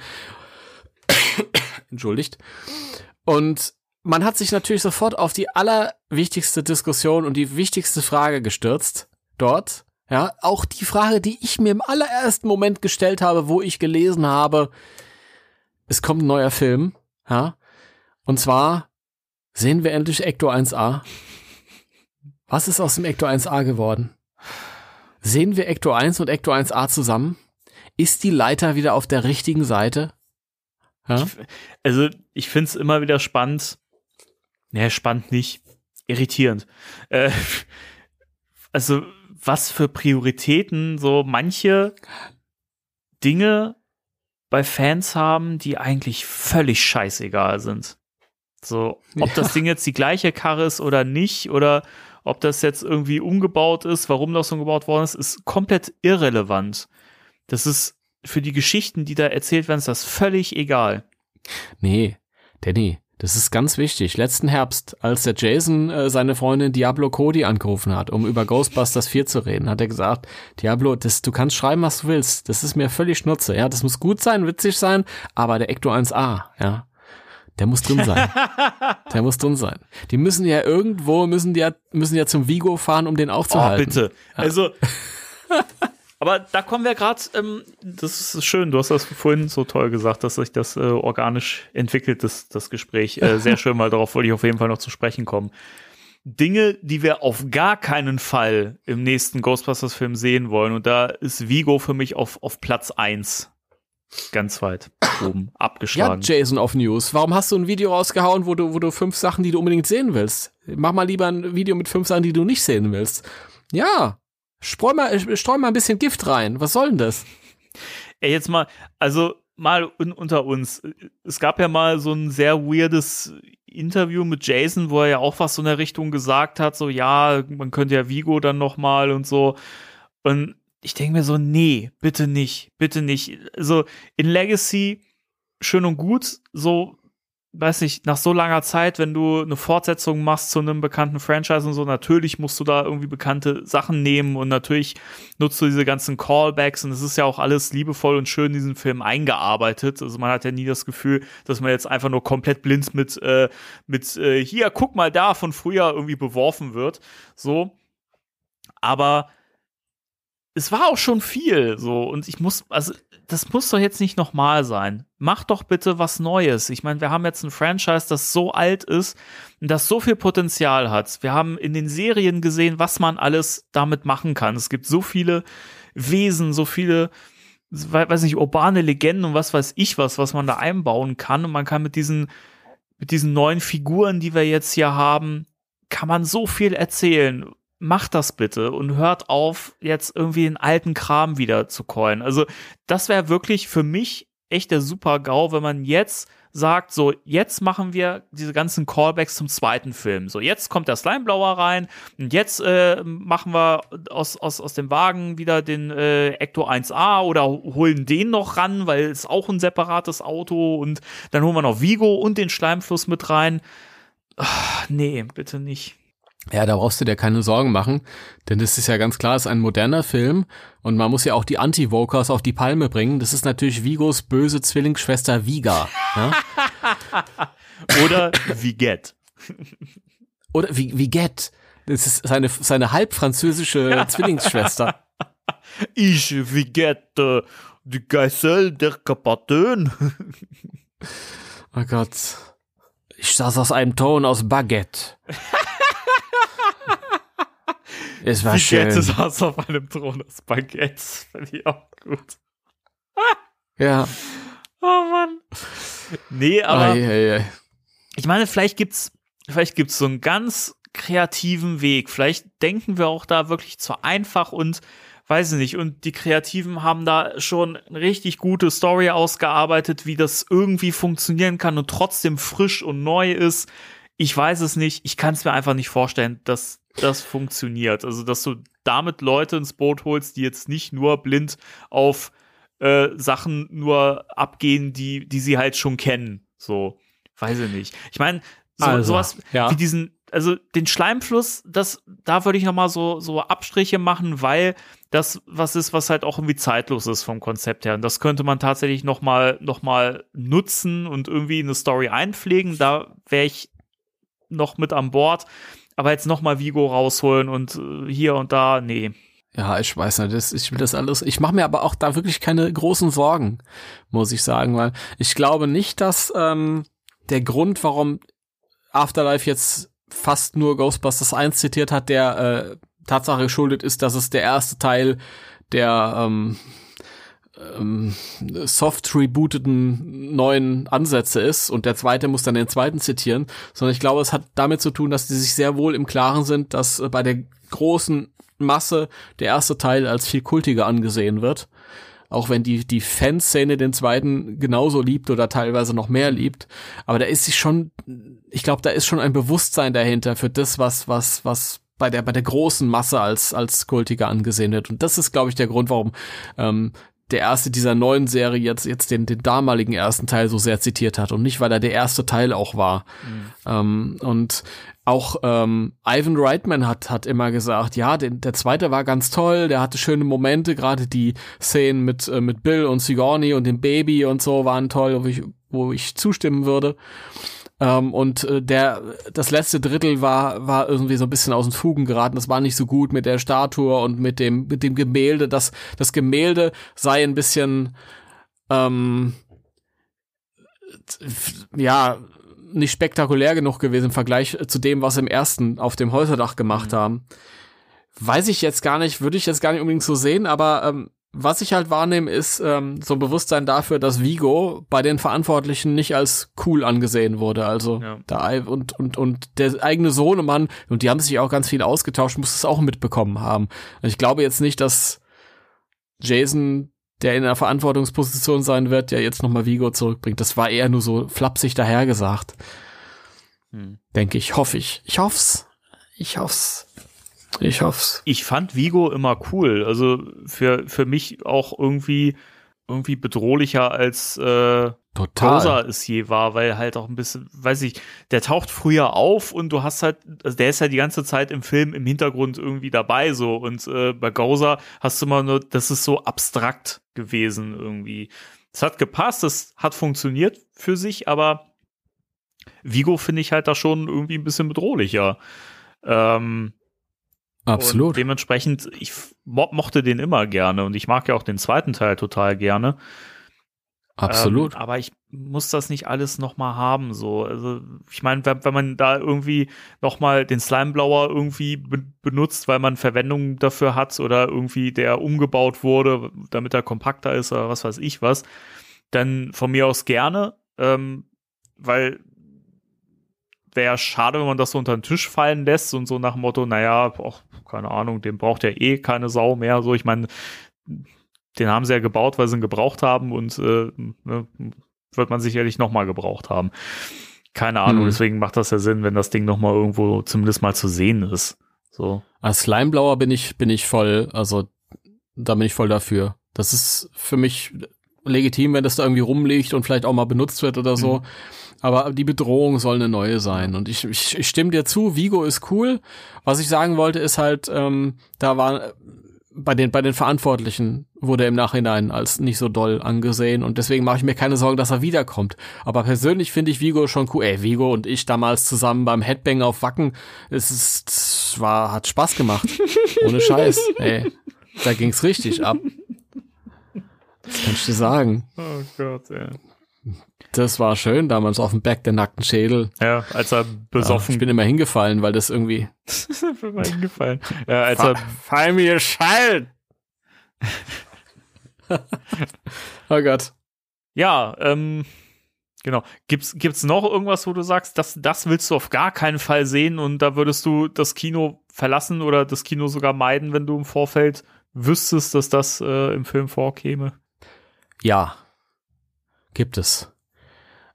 S3: Entschuldigt. Und man hat sich natürlich sofort auf die allerwichtigste Diskussion und die wichtigste Frage gestürzt dort. Ja, auch die Frage, die ich mir im allerersten Moment gestellt habe, wo ich gelesen habe, es kommt ein neuer Film, ja, und zwar sehen wir endlich Ecto 1A. Was ist aus dem Ecto 1A geworden? Sehen wir Ecto 1 und Ecto 1A zusammen? Ist die Leiter wieder auf der richtigen Seite?
S2: Ja? Ich, also, ich find's immer wieder spannend. Naja, spannend nicht. Irritierend. Äh, also, was für Prioritäten so manche Dinge bei Fans haben, die eigentlich völlig scheißegal sind. So, ob ja. das Ding jetzt die gleiche Karre ist oder nicht, oder ob das jetzt irgendwie umgebaut ist, warum das umgebaut worden ist, ist komplett irrelevant. Das ist für die Geschichten, die da erzählt werden, ist das völlig egal.
S3: Nee, Danny, das ist ganz wichtig. Letzten Herbst, als der Jason äh, seine Freundin Diablo Cody angerufen hat, um über Ghostbusters 4 zu reden, hat er gesagt, Diablo, das, du kannst schreiben, was du willst. Das ist mir völlig schnurze. Ja, das muss gut sein, witzig sein, aber der Ecto 1A, ja, der muss drin sein. der muss drin sein. Die müssen ja irgendwo, müssen die ja, müssen ja zum Vigo fahren, um den aufzuhalten.
S2: Oh, bitte. Ja. Also, Aber da kommen wir gerade, ähm, das ist schön, du hast das vorhin so toll gesagt, dass sich das äh, organisch entwickelt, das, das Gespräch. Äh, sehr schön, weil darauf wollte ich auf jeden Fall noch zu sprechen kommen. Dinge, die wir auf gar keinen Fall im nächsten Ghostbusters-Film sehen wollen. Und da ist Vigo für mich auf, auf Platz eins Ganz weit oben abgeschlagen.
S3: Ja, Jason auf News. Warum hast du ein Video rausgehauen, wo du, wo du fünf Sachen, die du unbedingt sehen willst? Mach mal lieber ein Video mit fünf Sachen, die du nicht sehen willst. Ja, Spreu mal, streu mal ein bisschen Gift rein. Was soll denn das?
S2: Ey, jetzt mal, also mal un unter uns. Es gab ja mal so ein sehr weirdes Interview mit Jason, wo er ja auch was so in der Richtung gesagt hat, so ja, man könnte ja Vigo dann noch mal und so. Und ich denke mir so, nee, bitte nicht, bitte nicht. Also in Legacy schön und gut, so weiß nicht, nach so langer Zeit, wenn du eine Fortsetzung machst zu einem bekannten Franchise und so, natürlich musst du da irgendwie bekannte Sachen nehmen und natürlich nutzt du diese ganzen Callbacks und es ist ja auch alles liebevoll und schön in diesen Film eingearbeitet. Also man hat ja nie das Gefühl, dass man jetzt einfach nur komplett blind mit, äh, mit äh, hier, guck mal da von früher irgendwie beworfen wird. So. Aber es war auch schon viel so und ich muss, also das muss doch jetzt nicht nochmal sein. Mach doch bitte was Neues. Ich meine, wir haben jetzt ein Franchise, das so alt ist und das so viel Potenzial hat. Wir haben in den Serien gesehen, was man alles damit machen kann. Es gibt so viele Wesen, so viele, weiß nicht, urbane Legenden und was weiß ich was, was man da einbauen kann. Und man kann mit diesen, mit diesen neuen Figuren, die wir jetzt hier haben, kann man so viel erzählen macht das bitte und hört auf, jetzt irgendwie den alten Kram wieder zu coin. Also, das wäre wirklich für mich echt der super GAU, wenn man jetzt sagt, so, jetzt machen wir diese ganzen Callbacks zum zweiten Film. So, jetzt kommt der Slimeblower rein und jetzt äh, machen wir aus, aus, aus dem Wagen wieder den äh, Ecto 1A oder holen den noch ran, weil es auch ein separates Auto und dann holen wir noch Vigo und den Schleimfluss mit rein. Ach, nee, bitte nicht.
S3: Ja, da brauchst du dir keine Sorgen machen, denn das ist ja ganz klar, es ist ein moderner Film und man muss ja auch die Anti-Vokers auf die Palme bringen. Das ist natürlich Vigos böse Zwillingsschwester Viga. Ja?
S2: Oder Viget.
S3: Oder wie, wie Get. Das ist seine, seine halbfranzösische Zwillingsschwester.
S2: Ich Viget, äh, die Geißel der Karpaten.
S3: Oh Gott. Ich saß aus einem Ton aus Baguette. es war schön.
S2: Viget saß auf einem Thron aus Baguettes. Finde ich auch gut.
S3: Ja.
S2: Oh Mann. Nee, aber
S3: Ei, ei, ei.
S2: ich meine, vielleicht gibt's, vielleicht gibt's so einen ganz kreativen Weg. Vielleicht denken wir auch da wirklich zu einfach und weiß ich nicht. Und die Kreativen haben da schon eine richtig gute Story ausgearbeitet, wie das irgendwie funktionieren kann und trotzdem frisch und neu ist. Ich weiß es nicht. Ich kann es mir einfach nicht vorstellen, dass das funktioniert. Also, dass du damit Leute ins Boot holst, die jetzt nicht nur blind auf äh, Sachen nur abgehen, die, die sie halt schon kennen. So, weiß ich nicht. Ich meine, so,
S3: Also,
S2: sowas
S3: ja.
S2: wie diesen, also den Schleimfluss, das, da würde ich noch mal so, so Abstriche machen, weil das was ist, was halt auch irgendwie zeitlos ist vom Konzept her. Und das könnte man tatsächlich noch mal, noch mal nutzen und irgendwie in eine Story einpflegen. Da wäre ich noch mit an Bord. Aber jetzt noch mal Vigo rausholen und äh, hier und da, nee.
S3: Ja, ich weiß nicht, das, ich will das alles. Ich mache mir aber auch da wirklich keine großen Sorgen, muss ich sagen, weil ich glaube nicht, dass ähm, der Grund, warum Afterlife jetzt fast nur Ghostbusters 1 zitiert hat, der äh, Tatsache geschuldet ist, dass es der erste Teil der ähm, ähm, soft rebooteten neuen Ansätze ist und der zweite muss dann den zweiten zitieren, sondern ich glaube, es hat damit zu tun, dass die sich sehr wohl im Klaren sind, dass äh, bei der großen Masse der erste Teil als viel kultiger angesehen wird. Auch wenn die, die Fanszene den zweiten genauso liebt oder teilweise noch mehr liebt. Aber da ist sich schon, ich glaube, da ist schon ein Bewusstsein dahinter für das, was, was, was bei der, bei der großen Masse als, als kultiger angesehen wird. Und das ist, glaube ich, der Grund, warum ähm, der erste dieser neuen Serie jetzt, jetzt den, den damaligen ersten Teil so sehr zitiert hat und nicht, weil er der erste Teil auch war. Ähm, und auch ähm, Ivan Reitman hat, hat immer gesagt, ja, den, der zweite war ganz toll, der hatte schöne Momente, gerade die Szenen mit, äh, mit Bill und Sigourney und dem Baby und so waren toll, wo ich, wo ich zustimmen würde. Ähm, und äh, der das letzte Drittel war war irgendwie so ein bisschen aus den Fugen geraten. Das war nicht so gut mit der Statue und mit dem mit dem Gemälde. Das das Gemälde sei ein bisschen ähm, ja nicht spektakulär genug gewesen im Vergleich zu dem, was im ersten auf dem Häuserdach gemacht haben. Weiß ich jetzt gar nicht, würde ich jetzt gar nicht unbedingt so sehen, aber ähm, was ich halt wahrnehme, ist ähm, so ein Bewusstsein dafür, dass Vigo bei den Verantwortlichen nicht als cool angesehen wurde. Also
S2: Ja.
S3: der Ei- und, und, und der eigene Sohnemann, und die haben sich auch ganz viel ausgetauscht, muss es auch mitbekommen haben. Und ich glaube jetzt nicht, dass Jason, der in einer Verantwortungsposition sein wird, ja jetzt nochmal Vigo zurückbringt. Das war eher nur so flapsig dahergesagt.
S2: Hm.
S3: Denke ich, hoffe ich. Ich hoff's. Ich hoff's. Ich hoff's.
S2: ich fand Vigo immer cool. Also für, für mich auch irgendwie, irgendwie bedrohlicher als äh, Bowser es je war, weil halt auch ein bisschen, weiß ich, der taucht früher auf und du hast halt, also der ist ja die ganze Zeit im Film im Hintergrund irgendwie dabei so und äh, bei Gauser hast du immer nur, das ist so abstrakt gewesen irgendwie. Es hat gepasst, es hat funktioniert für sich, aber Vigo finde ich halt da schon irgendwie ein bisschen bedrohlicher. Ähm, und
S3: Absolut.
S2: dementsprechend, ich mo mochte den immer gerne und ich mag ja auch den zweiten Teil total gerne.
S3: Absolut.
S2: Ähm, aber ich muss das nicht alles nochmal haben, so. Also, ich meine, wenn, wenn man da irgendwie nochmal den Slimeblower irgendwie be benutzt, weil man Verwendung dafür hat oder irgendwie der umgebaut wurde, damit er kompakter ist oder was weiß ich was, dann von mir aus gerne, ähm, weil wäre schade, wenn man das so unter den Tisch fallen lässt und so nach dem Motto, naja, auch, keine Ahnung, den braucht ja eh keine Sau mehr. So, ich meine, den haben sie ja gebaut, weil sie ihn gebraucht haben und äh, ne, wird man sicherlich nochmal gebraucht haben. Keine Ahnung,
S3: Hm.
S2: deswegen macht das ja Sinn, wenn das Ding nochmal irgendwo zumindest mal zu sehen ist. So.
S3: Als Slimeblower bin ich, bin ich voll, also da bin ich voll dafür. Das ist für mich legitim, wenn das da irgendwie rumliegt und vielleicht auch mal benutzt wird oder so. Aber die Bedrohung soll eine neue sein. Und ich, ich, ich stimme dir zu, Vigo ist cool. Was ich sagen wollte, ist halt, ähm, da war bei den, bei den Verantwortlichen wurde er im Nachhinein als nicht so doll angesehen und deswegen mache ich mir keine Sorgen, dass er wiederkommt. Aber persönlich finde ich Vigo schon cool. Ey, Vigo und ich damals zusammen beim Headbang auf Wacken, es ist, war, hat Spaß gemacht. Ohne Scheiß. Ey, da ging's richtig ab. Das kann ich dir sagen.
S2: Oh Gott, ja.
S3: Das war schön damals auf dem Back der nackten Schädel.
S2: Ja, als er besoffen.
S3: Ja, ich bin immer hingefallen, weil das irgendwie.
S2: ich bin immer hingefallen. Ja, als er.
S3: Fall mir Schall! oh Gott.
S2: Ja, ähm, genau. Gibt's, gibt's noch irgendwas, wo du sagst, das, das willst du auf gar keinen Fall sehen und da würdest du das Kino verlassen oder das Kino sogar meiden, wenn du im Vorfeld wüsstest, dass das äh, im Film vorkäme?
S3: Ja. Gibt es.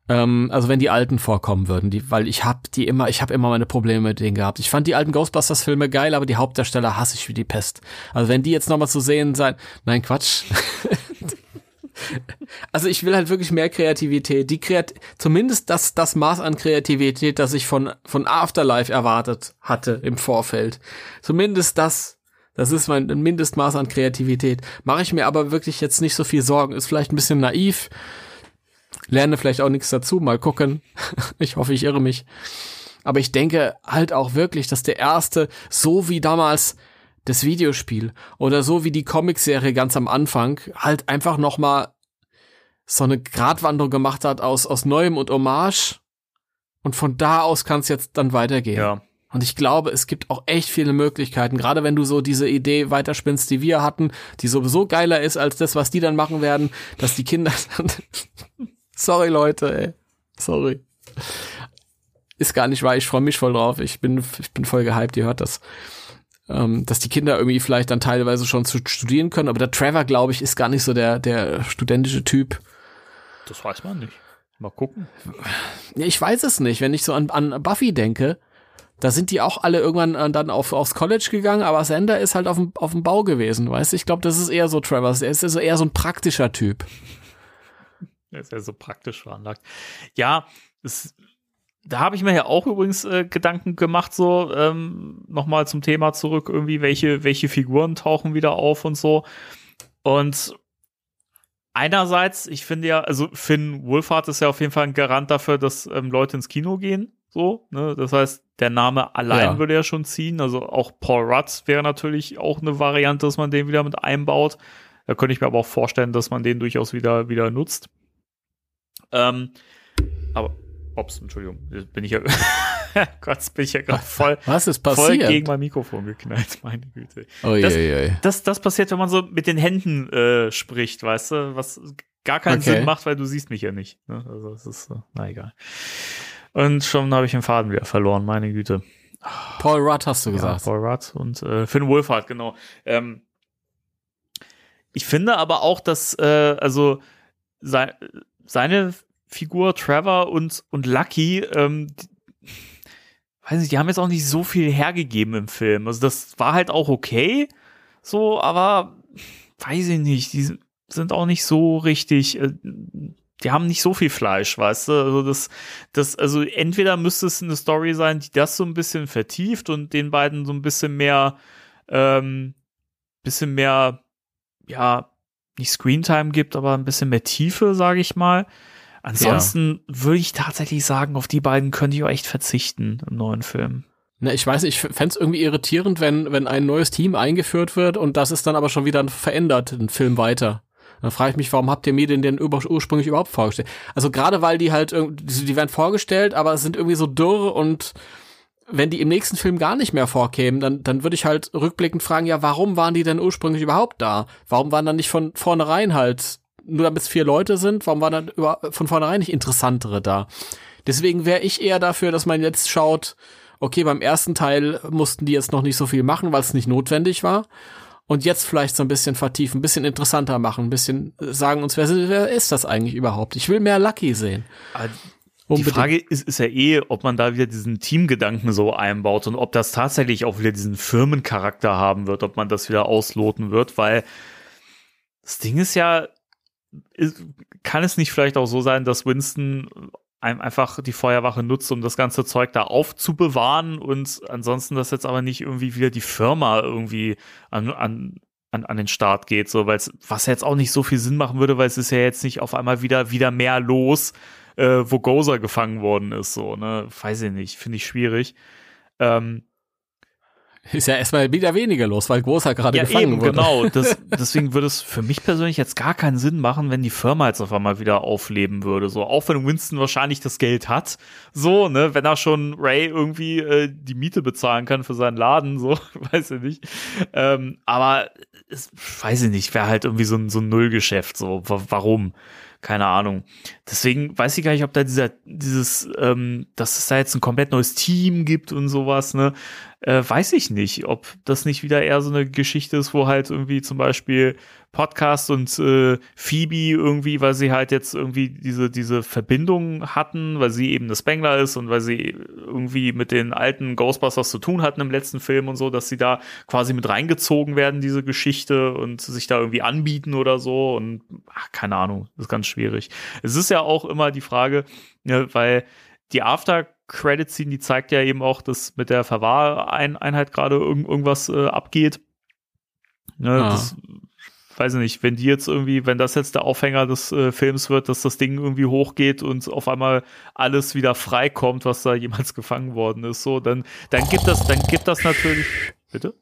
S3: Ähm, also wenn die alten vorkommen würden, die, weil ich hab die immer, ich habe immer meine Probleme mit denen gehabt. Ich fand die alten Ghostbusters-Filme geil, aber die Hauptdarsteller hasse ich wie die Pest. Also wenn die jetzt nochmal zu sehen sein, nein, Quatsch. also ich will halt wirklich mehr Kreativität. Die Kreat zumindest das, das Maß an Kreativität, das ich von, von Afterlife erwartet hatte im Vorfeld. Zumindest das das ist mein Mindestmaß an Kreativität. Mache ich mir aber wirklich jetzt nicht so viel Sorgen. Ist vielleicht ein bisschen naiv lerne vielleicht auch nichts dazu, mal gucken. ich hoffe, ich irre mich. Aber ich denke halt auch wirklich, dass der erste, so wie damals das Videospiel oder so wie die Comicserie ganz am Anfang, halt einfach noch mal so eine Gratwanderung gemacht hat aus, aus Neuem und Hommage. Und von da aus kann es jetzt dann weitergehen. Ja. Und ich glaube, es gibt auch echt viele Möglichkeiten, gerade wenn du so diese Idee weiterspinnst, die wir hatten, die sowieso geiler ist als das, was die dann machen werden, dass die Kinder Sorry, Leute, ey. Sorry. Ist gar nicht wahr, ich freue mich voll drauf. Ich bin, ich bin voll gehypt, ihr hört das. Ähm, dass die Kinder irgendwie vielleicht dann teilweise schon zu studieren können, aber der Trevor, glaube ich, ist gar nicht so der, der studentische Typ.
S2: Das weiß man nicht. Mal gucken.
S3: Ja, ich weiß es nicht. Wenn ich so an, an Buffy denke, da sind die auch alle irgendwann äh, dann auf, aufs College gegangen, aber Sander ist halt auf dem, auf dem Bau gewesen, weißt du? Ich glaube, das ist eher so Trevor. Er ist also eher so ein praktischer Typ.
S2: Er ist ja so praktisch veranlagt. Ja, es, da habe ich mir ja auch übrigens äh, Gedanken gemacht, so ähm, nochmal zum Thema zurück, irgendwie, welche, welche Figuren tauchen wieder auf und so. Und einerseits, ich finde ja, also Finn Wolfhard ist ja auf jeden Fall ein Garant dafür, dass ähm, Leute ins Kino gehen. So, ne? Das heißt, der Name allein ja. würde ja schon ziehen. Also auch Paul Rudd wäre natürlich auch eine Variante, dass man den wieder mit einbaut. Da könnte ich mir aber auch vorstellen, dass man den durchaus wieder, wieder nutzt. Ähm, aber, ups, Entschuldigung, bin ich ja, Gott, bin ich ja gerade voll,
S3: Was ist passiert?
S2: voll gegen mein Mikrofon geknallt, meine Güte.
S3: Oh,
S2: das,
S3: je, je.
S2: Das, das passiert, wenn man so mit den Händen äh, spricht, weißt du, was gar keinen okay. Sinn macht, weil du siehst mich ja nicht. Ne? Also, das ist, na egal. Und schon habe ich den Faden wieder verloren, meine Güte.
S3: Paul Rudd hast du gesagt.
S2: Ja, Paul Rudd und äh, Finn Wolfhard, genau. Ähm, ich finde aber auch, dass, äh, also, sein, seine Figur Trevor und, und Lucky, ähm, die, weiß nicht, die haben jetzt auch nicht so viel hergegeben im Film. Also das war halt auch okay, so, aber weiß ich nicht, die sind auch nicht so richtig, äh, die haben nicht so viel Fleisch, weißt du? Also das, das, also entweder müsste es eine Story sein, die das so ein bisschen vertieft und den beiden so ein bisschen mehr, ähm, bisschen mehr, ja, nicht Screentime gibt, aber ein bisschen mehr Tiefe, sage ich mal. Ansonsten ja. würde ich tatsächlich sagen, auf die beiden könnte ich auch echt verzichten im neuen Film.
S3: Na, ich weiß, ich fände es irgendwie irritierend, wenn, wenn ein neues Team eingeführt wird und das ist dann aber schon wieder verändert, ein Film weiter. Dann frage ich mich, warum habt ihr mir den denn ursprünglich überhaupt vorgestellt? Also gerade weil die halt, die werden vorgestellt, aber sind irgendwie so dürr und wenn die im nächsten Film gar nicht mehr vorkämen, dann, dann würde ich halt rückblickend fragen, ja, warum waren die denn ursprünglich überhaupt da? Warum waren dann nicht von vornherein halt, nur damit es vier Leute sind, warum waren dann über, von vornherein nicht interessantere da? Deswegen wäre ich eher dafür, dass man jetzt schaut, okay, beim ersten Teil mussten die jetzt noch nicht so viel machen, weil es nicht notwendig war. Und jetzt vielleicht so ein bisschen vertiefen, ein bisschen interessanter machen, ein bisschen sagen uns, wer, wer ist das eigentlich überhaupt? Ich will mehr Lucky sehen.
S2: Aber Unbedingt. Die Frage ist, ist ja eh, ob man da wieder diesen Teamgedanken so einbaut und ob das tatsächlich auch wieder diesen Firmencharakter haben wird, ob man das wieder ausloten wird, weil das Ding ist ja, ist, kann es nicht vielleicht auch so sein, dass Winston einfach die Feuerwache nutzt, um das ganze Zeug da aufzubewahren und ansonsten das jetzt aber nicht irgendwie wieder die Firma irgendwie an, an, an, an den Start geht, so, weil es, was jetzt auch nicht so viel Sinn machen würde, weil es ist ja jetzt nicht auf einmal wieder, wieder mehr los, äh, wo Gozer gefangen worden ist, so, ne, weiß ich nicht, finde ich schwierig. Ähm,
S3: ist ja erstmal wieder weniger los, weil Großer gerade
S2: ja,
S3: gefangen
S2: eben,
S3: wurde.
S2: genau. Das, deswegen würde es für mich persönlich jetzt gar keinen Sinn machen, wenn die Firma jetzt auf einmal wieder aufleben würde. So, auch wenn Winston wahrscheinlich das Geld hat, so, ne, wenn er schon Ray irgendwie äh, die Miete bezahlen kann für seinen Laden, so, weiß ich nicht. Ähm, aber es, weiß ich nicht, wäre halt irgendwie so ein, so ein Nullgeschäft, so, warum? Keine Ahnung. Deswegen weiß ich gar nicht, ob da dieser, dieses, ähm, dass es da jetzt ein komplett neues Team gibt und sowas, ne? Äh, weiß ich nicht, ob das nicht wieder eher so eine Geschichte ist, wo halt irgendwie zum Beispiel Podcast und äh, Phoebe irgendwie, weil sie halt jetzt irgendwie diese, diese Verbindung hatten, weil sie eben eine Spengler ist und weil sie irgendwie mit den alten Ghostbusters zu tun hatten im letzten Film und so, dass sie da quasi mit reingezogen werden, diese Geschichte und sich da irgendwie anbieten oder so und ach, keine Ahnung, das ist ganz schwierig. Es ist ja auch immer die Frage, ne, weil die After Credit Scene, die zeigt ja eben auch, dass mit der Verwahreinheit gerade irgend, irgendwas äh, abgeht. Ne, ah. Das weiß ich nicht, wenn die jetzt irgendwie, wenn das jetzt der Aufhänger des äh, Films wird, dass das Ding irgendwie hochgeht und auf einmal alles wieder freikommt, was da jemals gefangen worden ist, so, dann, dann gibt das, dann gibt das natürlich, bitte?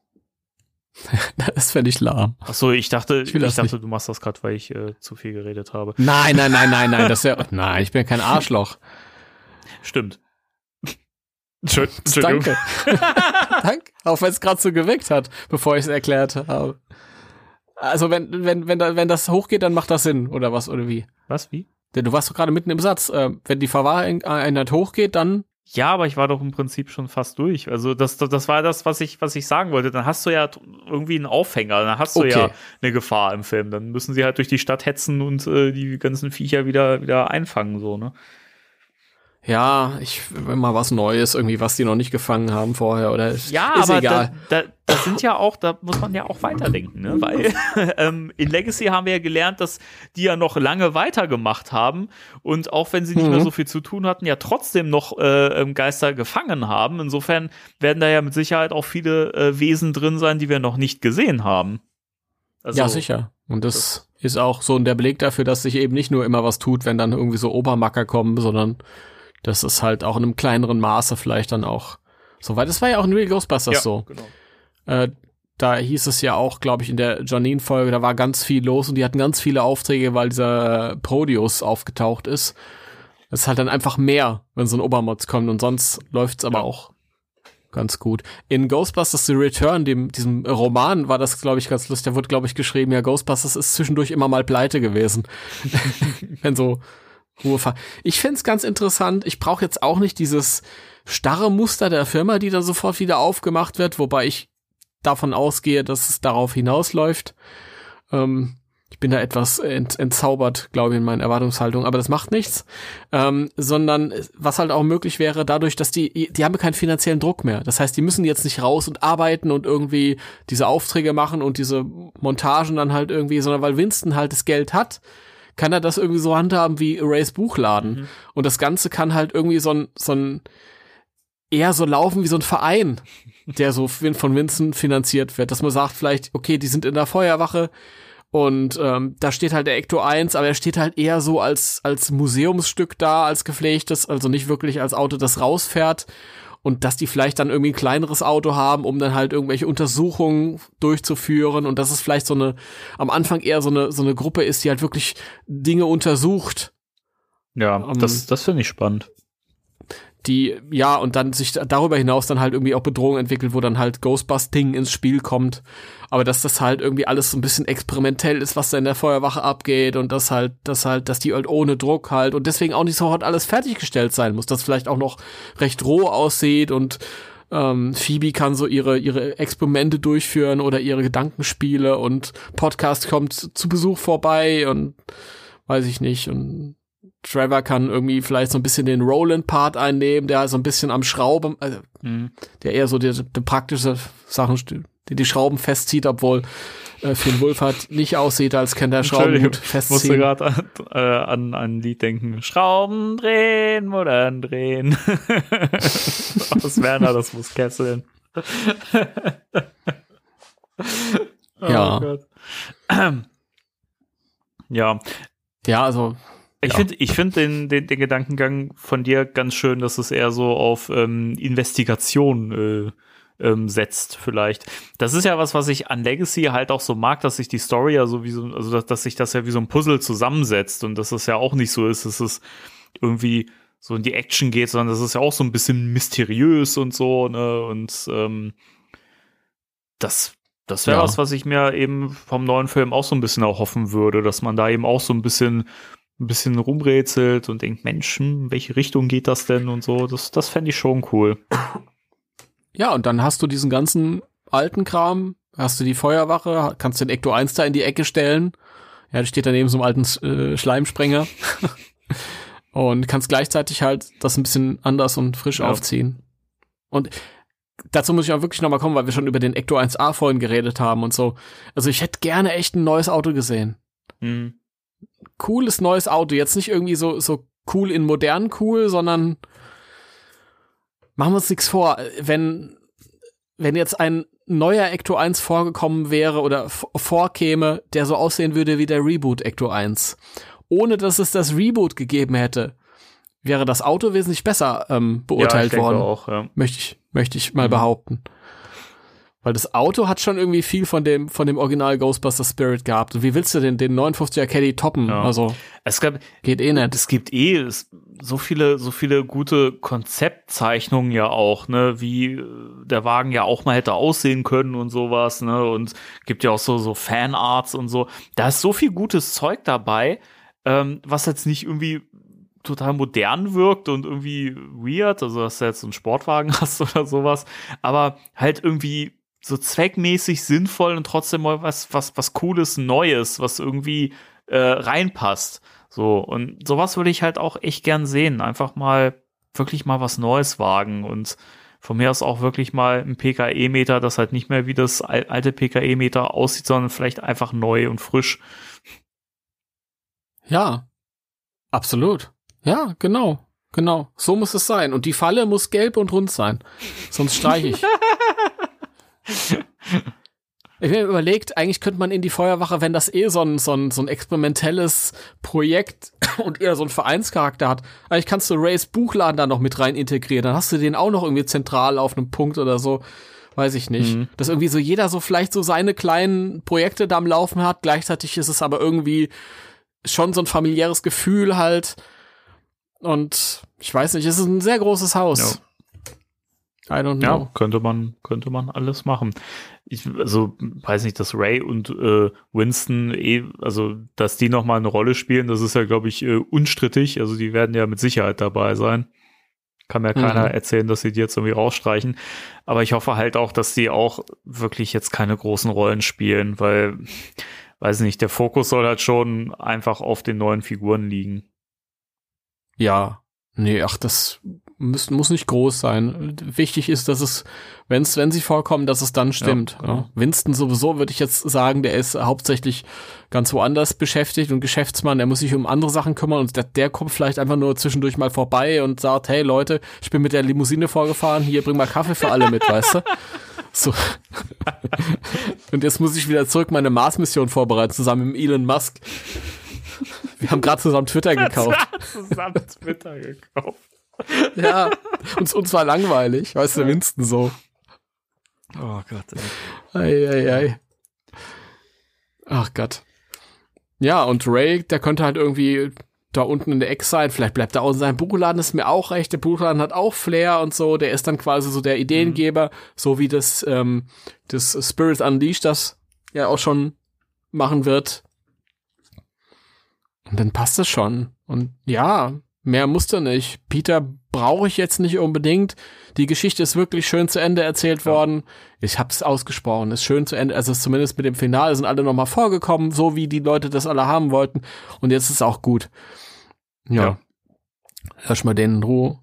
S3: Das fände ich lahm.
S2: Ach so, ich dachte, ich, ich dachte, du machst das gerade, weil ich äh, zu viel geredet habe.
S3: Nein, nein, nein, nein, nein, das ist ja, nein, ich bin kein Arschloch.
S2: Stimmt.
S3: Danke. Danke. Auch wenn es gerade so geweckt hat, bevor ich es erklärt habe. Also wenn, wenn, wenn, da, wenn das hochgeht, dann macht das Sinn, oder was, oder wie?
S2: Was, wie?
S3: Denn du warst doch gerade mitten im Satz. Äh, wenn die Verwahreinheit hochgeht, dann.
S2: Ja, aber ich war doch im Prinzip schon fast durch. Also das, das, das war das, was ich, was ich sagen wollte. Dann hast du ja irgendwie einen Aufhänger, dann hast du okay. ja eine Gefahr im Film. Dann müssen sie halt durch die Stadt hetzen und äh, die ganzen Viecher wieder, wieder einfangen, so, ne?
S3: Ja, ich mal was Neues, irgendwie, was die noch nicht gefangen haben vorher oder
S2: ja, ist aber egal. Da, da, das sind ja auch, da muss man ja auch weiterdenken, ne? Weil ähm, in Legacy haben wir ja gelernt, dass die ja noch lange weitergemacht haben und auch wenn sie nicht mhm. mehr so viel zu tun hatten, ja trotzdem noch äh, ähm, Geister gefangen haben. Insofern werden da ja mit Sicherheit auch viele äh, Wesen drin sein, die wir noch nicht gesehen haben.
S3: Also, ja, sicher. Und das, das ist auch so der Beleg dafür, dass sich eben nicht nur immer was tut, wenn dann irgendwie so Obermacker kommen, sondern das ist halt auch in einem kleineren Maße vielleicht dann auch so, weil das war ja auch in Real Ghostbusters ja, so. Genau. Äh, da hieß es ja auch, glaube ich, in der Janine-Folge, da war ganz viel los und die hatten ganz viele Aufträge, weil dieser Prodius aufgetaucht ist. Das ist halt dann einfach mehr, wenn so ein Obermods kommt und sonst läuft's aber ja. auch ganz gut. In Ghostbusters The Return, dem, diesem Roman, war das, glaube ich, ganz lustig. Da wurde, glaube ich, geschrieben, ja, Ghostbusters ist zwischendurch immer mal pleite gewesen. wenn so Ruhefahr. Ich find's ganz interessant. Ich brauche jetzt auch nicht dieses starre Muster der Firma, die dann sofort wieder aufgemacht wird, wobei ich davon ausgehe, dass es darauf hinausläuft. Ähm, ich bin da etwas ent entzaubert, glaube ich, in meinen Erwartungshaltungen, aber das macht nichts. Ähm, sondern was halt auch möglich wäre, dadurch, dass die, die haben keinen finanziellen Druck mehr. Das heißt, die müssen jetzt nicht raus und arbeiten und irgendwie diese Aufträge machen und diese Montagen dann halt irgendwie, sondern weil Winston halt das Geld hat, kann er das irgendwie so handhaben wie Rays Buchladen. Mhm. Und das Ganze kann halt irgendwie so ein, so ein, eher so laufen wie so ein Verein, der so von Vincent finanziert wird, dass man sagt vielleicht, okay, die sind in der Feuerwache und ähm, da steht halt der Ecto 1, aber er steht halt eher so als, als Museumsstück da, als gepflegtes, also nicht wirklich als Auto, das rausfährt und dass die vielleicht dann irgendwie ein kleineres Auto haben, um dann halt irgendwelche Untersuchungen durchzuführen und dass es vielleicht so eine am Anfang eher so eine so eine Gruppe ist, die halt wirklich Dinge untersucht.
S2: Ja, um, ähm, das das finde ich spannend
S3: die, ja, und dann sich darüber hinaus dann halt irgendwie auch Bedrohung entwickelt, wo dann halt Ghostbusting ins Spiel kommt. Aber dass das halt irgendwie alles so ein bisschen experimentell ist, was da in der Feuerwache abgeht und dass halt, dass halt, dass die halt ohne Druck halt und deswegen auch nicht sofort alles fertiggestellt sein muss, dass vielleicht auch noch recht roh aussieht und ähm, Phoebe kann so ihre, ihre Experimente durchführen oder ihre Gedankenspiele und Podcast kommt zu Besuch vorbei und weiß ich nicht und Trevor kann irgendwie vielleicht so ein bisschen den Roland-Part einnehmen, der so ein bisschen am Schrauben, also, mhm. der eher so die, die praktische Sachen der die Schrauben festzieht, obwohl äh, Finn Wolfhard nicht aussieht, als könnte er Schrauben gut festziehen.
S2: Ich musste gerade an, äh, an, ein Lied denken. Schrauben drehen, Muttern drehen. Aus Werner, das muss kesseln.
S3: ja. Oh
S2: ja.
S3: Ja, also.
S2: Ich
S3: ja.
S2: finde ich find den, den, den Gedankengang von dir ganz schön, dass es eher so auf ähm, Investigation äh, ähm, setzt, vielleicht. Das ist ja was, was ich an Legacy halt auch so mag, dass sich die Story ja so wie so, also dass, dass sich das ja wie so ein Puzzle zusammensetzt und dass es ja auch nicht so ist, dass es irgendwie so in die Action geht, sondern das ist ja auch so ein bisschen mysteriös und so, ne? Und ähm, das, das wäre ja. was, was ich mir eben vom neuen Film auch so ein bisschen erhoffen würde, dass man da eben auch so ein bisschen ein bisschen rumrätselt und denkt, Mensch, hm, in welche Richtung geht das denn und so. Das, das fände ich schon cool.
S3: Ja, und dann hast du diesen ganzen alten Kram, hast du die Feuerwache, kannst den Ecto 1 da in die Ecke stellen. Ja, der steht daneben so einem alten äh, Schleimsprenger. und kannst gleichzeitig halt das ein bisschen anders und frisch ja. aufziehen. Und dazu muss ich auch wirklich nochmal kommen, weil wir schon über den Ecto 1A vorhin geredet haben und so. Also ich hätte gerne echt ein neues Auto gesehen. Mhm. Cooles neues Auto. Jetzt nicht irgendwie so, so cool in modern cool, sondern machen wir uns nichts vor, wenn, wenn jetzt ein neuer Ecto 1 vorgekommen wäre oder vorkäme, der so aussehen würde wie der Reboot Ecto 1, ohne dass es das Reboot gegeben hätte, wäre das Auto wesentlich besser ähm, beurteilt ja, worden. Auch, ja. Möchte ich, möchte ich mal mhm. behaupten. Weil das Auto hat schon irgendwie viel von dem, von dem Original Ghostbuster Spirit gehabt. Und wie willst du den, den 59er Caddy toppen? Ja. Also,
S2: es gab,
S3: geht eh nicht.
S2: Es gibt eh so viele, so viele gute Konzeptzeichnungen ja auch, ne, wie äh, der Wagen ja auch mal hätte aussehen können und sowas, ne, und gibt ja auch so, so Fanarts und so. Da ist so viel gutes Zeug dabei, ähm, was jetzt nicht irgendwie total modern wirkt und irgendwie weird, also dass du jetzt einen Sportwagen hast oder sowas, aber halt irgendwie so zweckmäßig sinnvoll und trotzdem mal was, was, was Cooles, Neues, was irgendwie äh, reinpasst. So, und sowas würde ich halt auch echt gern sehen. Einfach mal wirklich mal was Neues wagen und von mir aus auch wirklich mal ein PKE-Meter, das halt nicht mehr wie das alte PKE-Meter aussieht, sondern vielleicht einfach neu und frisch.
S3: Ja, absolut. Ja, genau. Genau. So muss es sein. Und die Falle muss gelb und rund sein. Sonst streiche ich. Ich habe mir überlegt, eigentlich könnte man in die Feuerwache, wenn das eh so ein, so ein, so ein experimentelles Projekt und eher so ein Vereinscharakter hat, eigentlich kannst du Rays Buchladen da noch mit rein integrieren. Dann hast du den auch noch irgendwie zentral auf einem Punkt oder so. Weiß ich nicht. Mhm. Dass irgendwie so jeder so vielleicht so seine kleinen Projekte da am Laufen hat. Gleichzeitig ist es aber irgendwie schon so ein familiäres Gefühl halt. Und ich weiß nicht, es ist ein sehr großes Haus. Ja.
S2: I don't know. Ja, könnte man, könnte man alles machen. Ich, also, weiß nicht, dass Ray und äh, Winston eh, also, dass die nochmal eine Rolle spielen, das ist ja, glaube ich, äh, unstrittig. Also, die werden ja mit Sicherheit dabei sein. Kann mir keiner mhm. erzählen, dass sie die jetzt irgendwie rausstreichen. Aber ich hoffe halt auch, dass die auch wirklich jetzt keine großen Rollen spielen, weil, weiß nicht, der Fokus soll halt schon einfach auf den neuen Figuren liegen.
S3: Ja, nee, ach, das muss, muss nicht groß sein. Wichtig ist, dass es, wenn's, wenn sie vorkommen, dass es dann stimmt. Ja, genau. Winston sowieso würde ich jetzt sagen, der ist hauptsächlich ganz woanders beschäftigt und Geschäftsmann, der muss sich um andere Sachen kümmern und der, der kommt vielleicht einfach nur zwischendurch mal vorbei und sagt, hey Leute, ich bin mit der Limousine vorgefahren, hier bring mal Kaffee für alle mit, weißt du? So. und jetzt muss ich wieder zurück meine Mars-Mission vorbereiten, zusammen mit Elon Musk. Wir haben gerade zusammen Twitter gekauft. zusammen Twitter gekauft ja, uns, uns war langweilig, weißt du, Winston so.
S2: Oh Gott.
S3: Ei, ei, ei. Ach Gott. Ja, und Ray, der könnte halt irgendwie da unten in der Ecke sein. Vielleicht bleibt er auch in seinem Buchladen, ist mir auch recht. Der Buchladen hat auch Flair und so. Der ist dann quasi so der Ideengeber, mhm. so wie das, ähm, das Spirit Unleashed das ja auch schon machen wird. Und dann passt das schon. Und ja, Mehr musste nicht. Peter brauche ich jetzt nicht unbedingt. Die Geschichte ist wirklich schön zu Ende erzählt ja. worden. Ich hab's ausgesprochen. Ist schön zu Ende. Also zumindest mit dem Finale sind alle nochmal vorgekommen, so wie die Leute das alle haben wollten. Und jetzt ist es auch gut. Ja. ja. Lass mal den in Ruhe.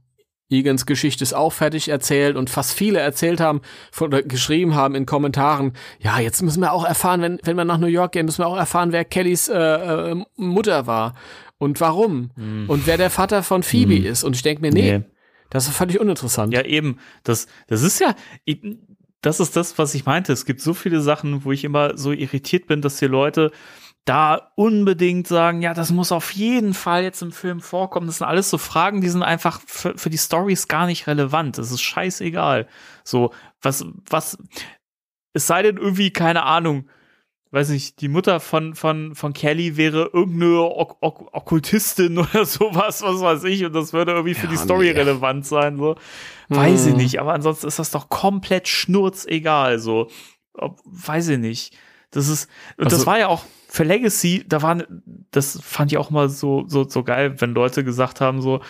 S3: Egans Geschichte ist auch fertig erzählt und fast viele erzählt haben oder geschrieben haben in Kommentaren, ja, jetzt müssen wir auch erfahren, wenn, wenn wir nach New York gehen, müssen wir auch erfahren, wer Kellys äh, äh, Mutter war und warum
S2: Hm.
S3: und wer der Vater von Phoebe ist. Und ich denke mir, nee, das ist völlig uninteressant.
S2: Ja, eben. Das, das ist ja, das ist das, was ich meinte. Es gibt so viele Sachen, wo ich immer so irritiert bin, dass die Leute da unbedingt sagen, ja, das muss auf jeden Fall jetzt im Film vorkommen. Das sind alles so Fragen, die sind einfach für, für die Stories gar nicht relevant. Das ist scheißegal. So, was, was, es sei denn irgendwie, keine Ahnung, weiß nicht, die Mutter von, von, von Kelly wäre irgendeine ok ok Okkultistin oder sowas, was weiß ich, und das würde irgendwie für
S3: Ja,
S2: die Story
S3: nee.
S2: relevant sein, so. Weiß ich
S3: Hm.
S2: nicht, aber ansonsten ist das doch komplett schnurzegal, so. Ob, weiß ich nicht. Das ist, und das
S3: Also-
S2: war ja auch für Legacy, da waren, das fand ich auch mal so, so, so geil, wenn Leute gesagt haben, so,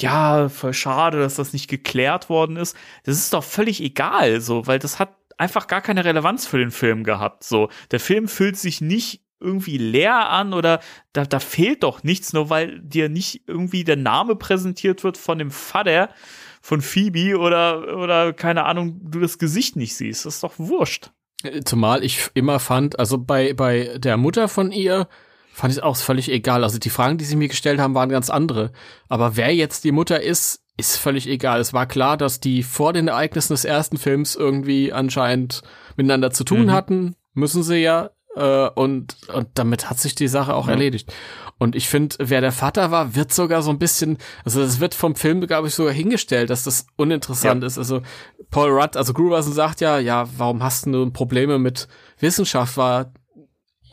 S2: ja, voll schade, dass das nicht geklärt worden ist. Das ist doch völlig egal, so, weil das hat einfach gar keine Relevanz für den Film gehabt, so. Der Film fühlt sich nicht irgendwie leer an oder da, da fehlt doch nichts, nur weil dir nicht irgendwie der Name präsentiert wird von dem Vater von Phoebe oder, oder keine Ahnung, du das Gesicht nicht siehst. Das ist doch wurscht.
S3: Zumal ich immer fand, also bei, bei der Mutter von ihr fand ich es auch völlig egal. Also die Fragen, die sie mir gestellt haben, waren ganz andere. Aber wer jetzt die Mutter ist, ist völlig egal. Es war klar, dass die vor den Ereignissen des ersten Films irgendwie anscheinend miteinander zu tun
S2: Mhm.
S3: hatten. Müssen sie ja. Äh, und, und damit hat sich die Sache auch
S2: Ja.
S3: erledigt. Und ich finde, wer der Vater war, wird sogar so ein bisschen, also das wird vom Film, glaube ich, sogar hingestellt, dass das uninteressant ist. Also Paul Rudd, also Gruberson sagt ja, ja, warum hast du Probleme mit Wissenschaft? War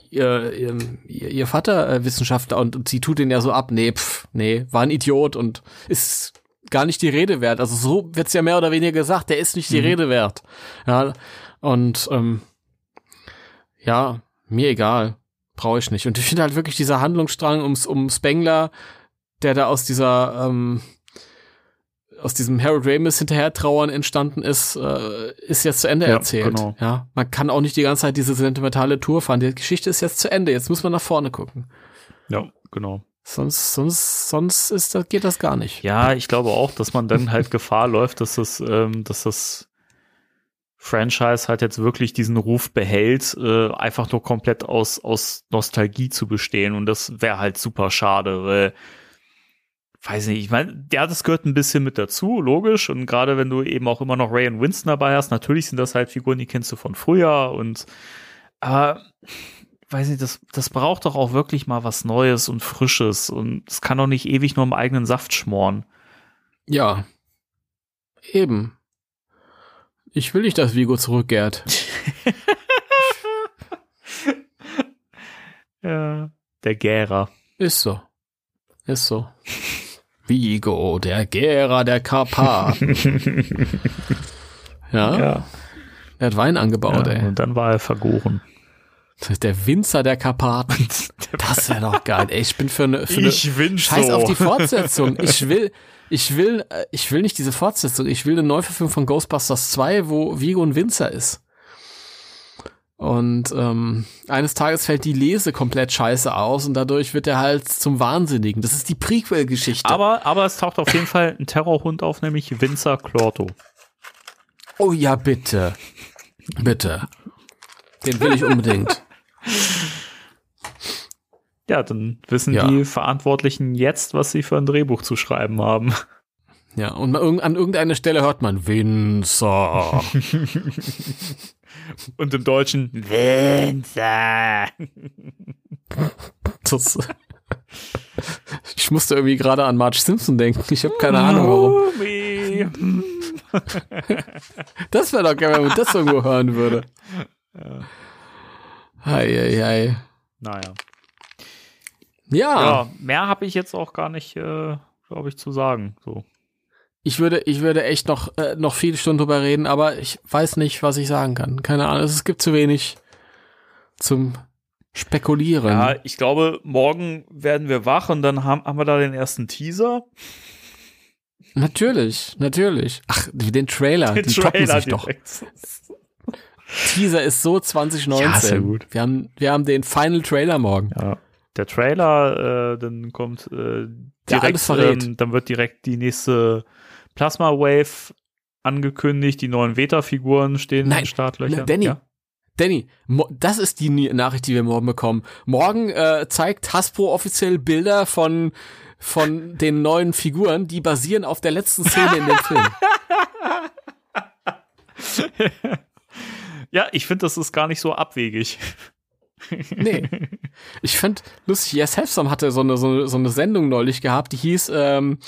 S3: ihr, ihr, ihr Vater äh, Wissenschaftler und, und sie tut ihn ja so ab. Nee, pff, nee, war ein Idiot und ist gar nicht die Rede wert. Also so wird's ja mehr oder weniger gesagt, der ist nicht die
S2: Mhm.
S3: Rede wert. Ja, und ähm, ja, mir egal. Brauche ich nicht. Und ich finde halt wirklich dieser Handlungsstrang ums, um Spengler, der da aus dieser, ähm, aus diesem Harold Ramis hinterher trauern entstanden ist, äh, ist jetzt zu Ende
S2: Ja,
S3: erzählt.
S2: genau.
S3: Ja, man kann auch nicht die ganze Zeit diese sentimentale Tour fahren. Die Geschichte ist jetzt zu Ende. Jetzt muss man nach vorne gucken.
S2: Ja, genau.
S3: Sonst, sonst, sonst ist das, geht das gar nicht.
S2: Ja, ich glaube auch, dass man dann halt Gefahr läuft, dass das, ähm, dass das Franchise halt jetzt wirklich diesen Ruf behält, äh, einfach nur komplett aus, aus Nostalgie zu bestehen. Und das wäre halt super schade, weil, weiß nicht, ich meine, ja, das gehört ein bisschen mit dazu, logisch. Und gerade wenn du eben auch immer noch Ray und Winston dabei hast, natürlich sind das halt Figuren, die kennst du von früher und aber weiß nicht, das, das braucht doch auch wirklich mal was Neues und Frisches und es kann doch nicht ewig nur im eigenen Saft schmoren.
S3: Ja. Eben. Ich will nicht, dass Vigo zurückkehrt.
S2: Ja. Der Gärer.
S3: Ist so. Ist so. Vigo, der Gera der Karpaten. ja,
S2: Ja.
S3: er hat Wein angebaut,
S2: ja.
S3: ey.
S2: Und dann war er vergoren.
S3: Der Winzer der Karpaten. Das wäre doch geil. Ey, ich bin für eine, für eine Scheiß auf die Fortsetzung. Ich will, ich will, äh, ich will nicht diese Fortsetzung. Ich will eine Neuverfilmung von Ghostbusters 2, wo Vigo ein Winzer ist. Und ähm, eines Tages fällt die Lese komplett scheiße aus und dadurch wird er halt zum Wahnsinnigen. Das ist die Prequel-Geschichte.
S2: Aber, aber es taucht auf jeden Fall ein Terrorhund auf, nämlich Winzer Clorto.
S3: Oh ja, bitte. Bitte. Den will ich unbedingt.
S2: Ja, dann wissen
S3: Ja.
S2: die Verantwortlichen jetzt, was sie für ein Drehbuch zu schreiben haben.
S3: Ja, und an irgendeiner Stelle hört man Winzer.
S2: Und im Deutschen Winzer.
S3: Das, ich musste irgendwie gerade an Marge Simpson denken. Ich habe keine Ahnung warum. Das wäre doch geil, wenn man das irgendwo hören würde. Hei, hei, hei.
S2: Naja.
S3: Ja,
S2: Ja, mehr habe ich jetzt auch gar nicht, äh, glaube ich, zu sagen. So.
S3: ich würde, ich würde echt noch, äh, noch viele Stunden drüber reden, aber ich weiß nicht, was ich sagen kann. Keine Ahnung. Es gibt zu wenig zum Spekulieren.
S2: Ja, ich glaube, morgen werden wir wach und dann haben, haben wir da den ersten Teaser.
S3: Natürlich, natürlich. Ach, den Trailer,
S2: Den
S3: die toppen sich doch. Teaser ist so 2019.
S2: Ja, sehr gut.
S3: Wir haben, wir haben den Final Trailer morgen.
S2: Ja. Der Trailer, äh, dann kommt äh, direkt,
S3: verrät.
S2: ähm, dann wird direkt die nächste Plasma Wave angekündigt, die neuen Veta-Figuren stehen in
S3: Nein,
S2: den Startlöchern.
S3: Danny,
S2: Ja?
S3: Danny, das ist die Nachricht, die wir morgen bekommen. Morgen äh, zeigt Hasbro offiziell Bilder von von den neuen Figuren, die basieren auf der letzten Szene in dem Film.
S2: ja, ich finde, das ist gar nicht so abwegig.
S3: Nee. Ich fand lustig, Yes Hefsam hatte so eine, so, eine, so eine Sendung neulich gehabt, die hieß ähm,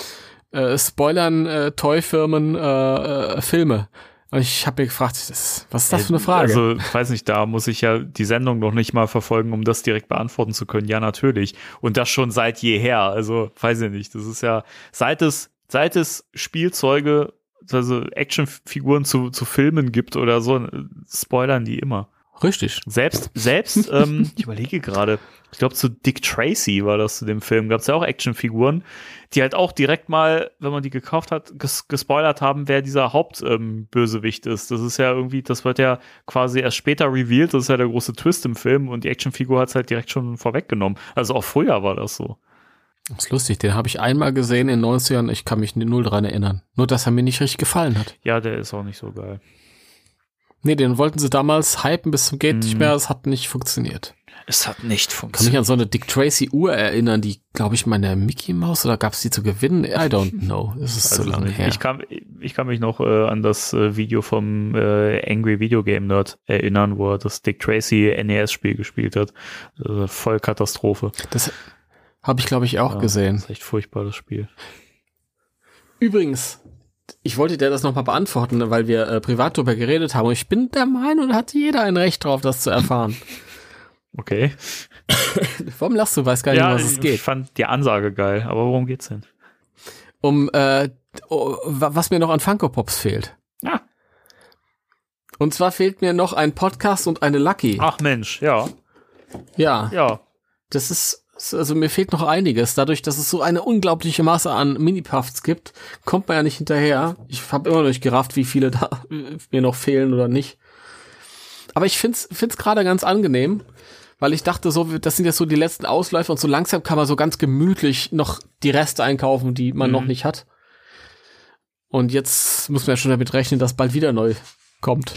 S3: äh, Spoilern äh, Toyfirmen äh, äh, Filme. Und ich habe mir gefragt, das, was ist das für eine Frage?
S2: Also, ich weiß nicht, da muss ich ja die Sendung noch nicht mal verfolgen, um das direkt beantworten zu können. Ja, natürlich. Und das schon seit jeher. Also, weiß ich nicht. Das ist ja, seit es, seit es Spielzeuge, also Actionfiguren zu, zu Filmen gibt oder so, spoilern die immer.
S3: Richtig.
S2: Selbst, selbst, ähm, ich überlege gerade, ich glaube zu Dick Tracy war das zu dem Film, gab es ja auch Actionfiguren, die halt auch direkt mal, wenn man die gekauft hat, ges gespoilert haben, wer dieser Hauptbösewicht ähm, ist. Das ist ja irgendwie, das wird ja quasi erst später revealed, das ist ja der große Twist im Film und die Actionfigur hat es halt direkt schon vorweggenommen. Also auch früher war das so.
S3: Das ist lustig, den habe ich einmal gesehen in den 90ern, ich kann mich null dran erinnern. Nur, dass er mir nicht richtig gefallen hat.
S2: Ja, der ist auch nicht so geil.
S3: Nee, den wollten sie damals hypen bis zum geht nicht
S2: Mhm.
S3: mehr, es hat nicht funktioniert.
S2: Es hat nicht
S3: Kann mich
S2: funktioniert.
S3: an so eine Dick Tracy Uhr erinnern, die, glaube ich, meine Mickey Mouse oder gab es die zu gewinnen? I don't know. Es ist so
S2: Also
S3: lange
S2: nicht.
S3: her.
S2: Ich kann, ich kann mich noch äh, an das äh, Video vom äh, Angry Video Game Nerd erinnern, wo er das Dick Tracy NES-Spiel gespielt hat. Voll Katastrophe.
S3: Das habe ich, glaube ich, auch
S2: Ja,
S3: gesehen.
S2: Das ist echt furchtbar, das Spiel.
S3: Übrigens, ich wollte dir das nochmal beantworten, weil wir äh, privat darüber geredet haben. Und ich bin der Meinung, da hat jeder ein Recht drauf, das zu erfahren.
S2: Okay.
S3: Warum lachst du? Weiß gar nicht, um was es
S2: ich
S3: geht.
S2: fand die Ansage geil, aber worum geht's denn?
S3: Um, äh, oh, wa- was mir noch an Funko Pops fehlt.
S2: Ah.
S3: Und zwar fehlt mir noch ein Podcast und eine Lucky.
S2: Ach Mensch, ja,
S3: Ja,
S2: ja.
S3: das ist, also mir fehlt noch einiges. Dadurch, dass es so eine unglaubliche Masse an Mini-Puffs gibt, kommt man ja nicht hinterher. Ich habe immer noch nicht gerafft, wie viele da mir noch fehlen oder nicht. Aber ich find's, find's gerade ganz angenehm, weil ich dachte so, das sind jetzt so die letzten Ausläufer und so langsam kann man so ganz gemütlich noch die Reste einkaufen, die man
S2: Mhm.
S3: noch nicht hat. Und jetzt muss man ja schon damit rechnen, dass bald wieder neu kommt.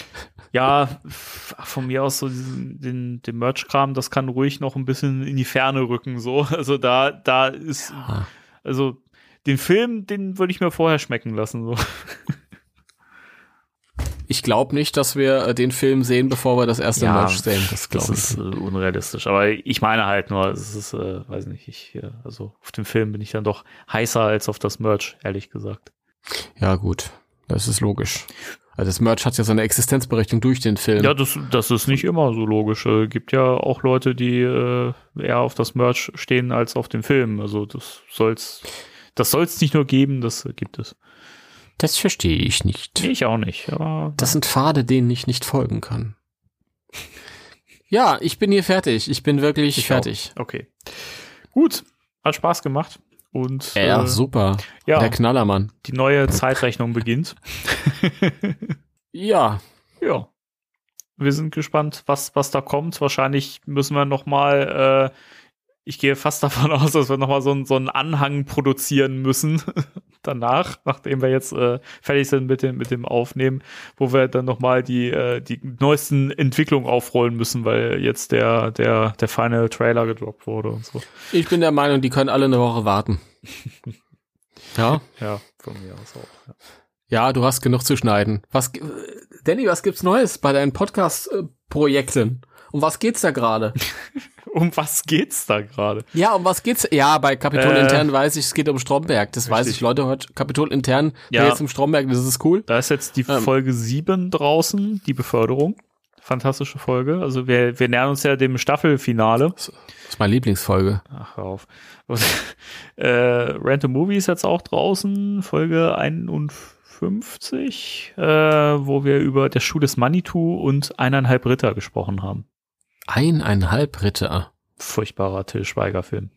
S2: Ja, von mir aus so diesen, den, den Merch-Kram, das kann ruhig noch ein bisschen in die Ferne rücken, so. Also da, da ist,
S3: Ja.
S2: also den Film, den würde ich mir vorher schmecken lassen, so.
S3: Ich glaube nicht, dass wir äh, den Film sehen, bevor wir das erste
S2: Ja,
S3: Merch sehen. Das
S2: Das ist äh, unrealistisch. Aber ich meine halt nur, es ist, äh, weiß nicht, ich, äh, also auf den Film bin ich dann doch heißer als auf das Merch, ehrlich gesagt.
S3: Ja, gut. Das ist logisch. Also das Merch hat ja seine Existenzberechtigung durch den Film.
S2: Ja, das, das ist nicht immer so logisch. Äh, gibt ja auch Leute, die äh, eher auf das Merch stehen als auf den Film. Also das soll's, das soll's nicht nur geben, das gibt es.
S3: Das verstehe ich nicht.
S2: Ich auch nicht. Aber
S3: Das sind Pfade, denen ich nicht folgen kann. Ja, ich bin hier fertig. Ich bin wirklich
S2: Ich
S3: fertig.
S2: okay. Gut, hat Spaß gemacht. Und
S3: Ja,
S2: äh,
S3: super.
S2: ja,
S3: Der Knallermann.
S2: die neue Zeitrechnung beginnt.
S3: Ja,
S2: Ja. Wir sind gespannt, was, was da kommt. Wahrscheinlich müssen wir noch mal, äh, ich gehe fast davon aus, dass wir noch mal so, einen- so einen Anhang produzieren müssen danach, nachdem wir jetzt äh, fertig sind mit dem, mit dem Aufnehmen, wo wir dann noch mal die, äh, die neuesten Entwicklungen aufrollen müssen, weil jetzt der, der, der Final Trailer gedroppt wurde und so.
S3: ich bin der Meinung, die können alle eine Woche warten. Ja,
S2: Ja, von mir aus auch. Ja.
S3: ja, du hast genug zu schneiden. Was, gi- Danny, was gibt's Neues bei deinen Podcast-Projekten? Um was geht's da gerade?
S2: Um was geht's da gerade?
S3: Ja, um was geht's? Ja, bei Kapitol
S2: Äh,
S3: intern weiß ich, es geht um Stromberg. Das weiß
S2: richtig.
S3: ich, Leute. Heute Kapitol intern,
S2: Ja.
S3: jetzt im Stromberg, das ist cool.
S2: Da ist jetzt die
S3: Ähm.
S2: Folge 7 draußen, die Beförderung. Fantastische Folge. Also wir, wir nähern uns ja dem Staffelfinale.
S3: Das ist meine Lieblingsfolge.
S2: Ach, hör auf. Äh, Random Movie ist jetzt auch draußen, Folge 51, äh, wo wir über der Schuh des Manitou und eineinhalb Ritter gesprochen haben.
S3: Eineinhalb Ritter.
S2: Furchtbarer Till Schweiger-Film.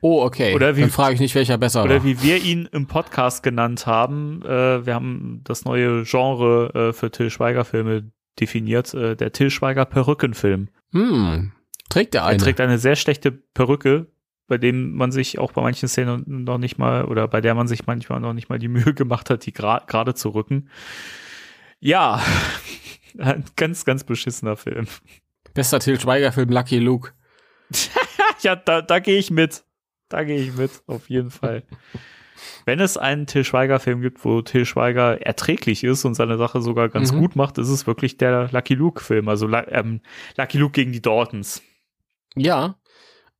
S3: Oh, okay.
S2: Oder wie-
S3: Dann frage ich nicht, welcher besser
S2: Oder
S3: war.
S2: wie wir ihn im Podcast genannt haben, äh, wir haben das neue Genre äh, für Till Schweiger-Filme definiert, äh, der Till Schweiger Perückenfilm.
S3: Hm. Trägt der
S2: Er
S3: eine?
S2: trägt eine sehr schlechte Perücke, bei dem man sich auch bei manchen Szenen noch nicht mal oder bei der man sich manchmal noch nicht mal die Mühe gemacht hat, die gerade gra zu rücken. Ja, ein ganz, ganz beschissener Film.
S3: Bester Till Schweiger-Film Lucky Luke.
S2: ja, da, da gehe ich mit. Da gehe ich mit, auf jeden Fall. Wenn es einen Till Schweiger-Film gibt, wo Till Schweiger erträglich ist und seine Sache sogar ganz mhm. gut macht, ist es wirklich der Lucky Luke-Film, also ähm, Lucky Luke gegen die Daltons.
S3: Ja,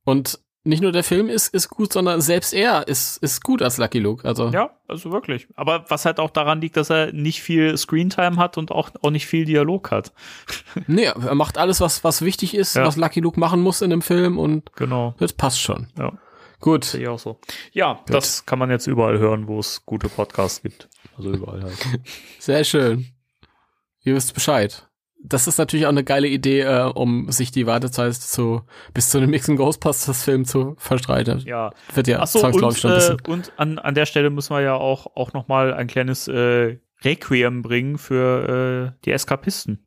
S3: und nicht nur der Film ist, ist gut, sondern selbst er ist, ist gut als Lucky Luke. Also.
S2: Ja, also wirklich. Aber was halt auch daran liegt, dass er nicht viel Screentime hat und auch, auch nicht viel Dialog hat.
S3: nee, er macht alles, was, was wichtig ist, ja. was Lucky Luke machen muss in dem Film und
S2: genau.
S3: das passt schon.
S2: Ja. Gut. Sehe ich auch so. Ja, Gut. das kann man jetzt überall hören, wo es gute Podcasts gibt. Also überall halt.
S3: Sehr schön. Ihr wisst Bescheid das ist natürlich auch eine geile Idee, äh, um sich die Wartezeit zu bis zu einem nächsten Ghostbusters-Film zu verstreiten.
S2: Ja.
S3: Wird ja
S2: Achso, und, äh, und an, an der Stelle müssen wir ja auch, auch noch mal ein kleines äh, Requiem bringen für äh, die Eskapisten.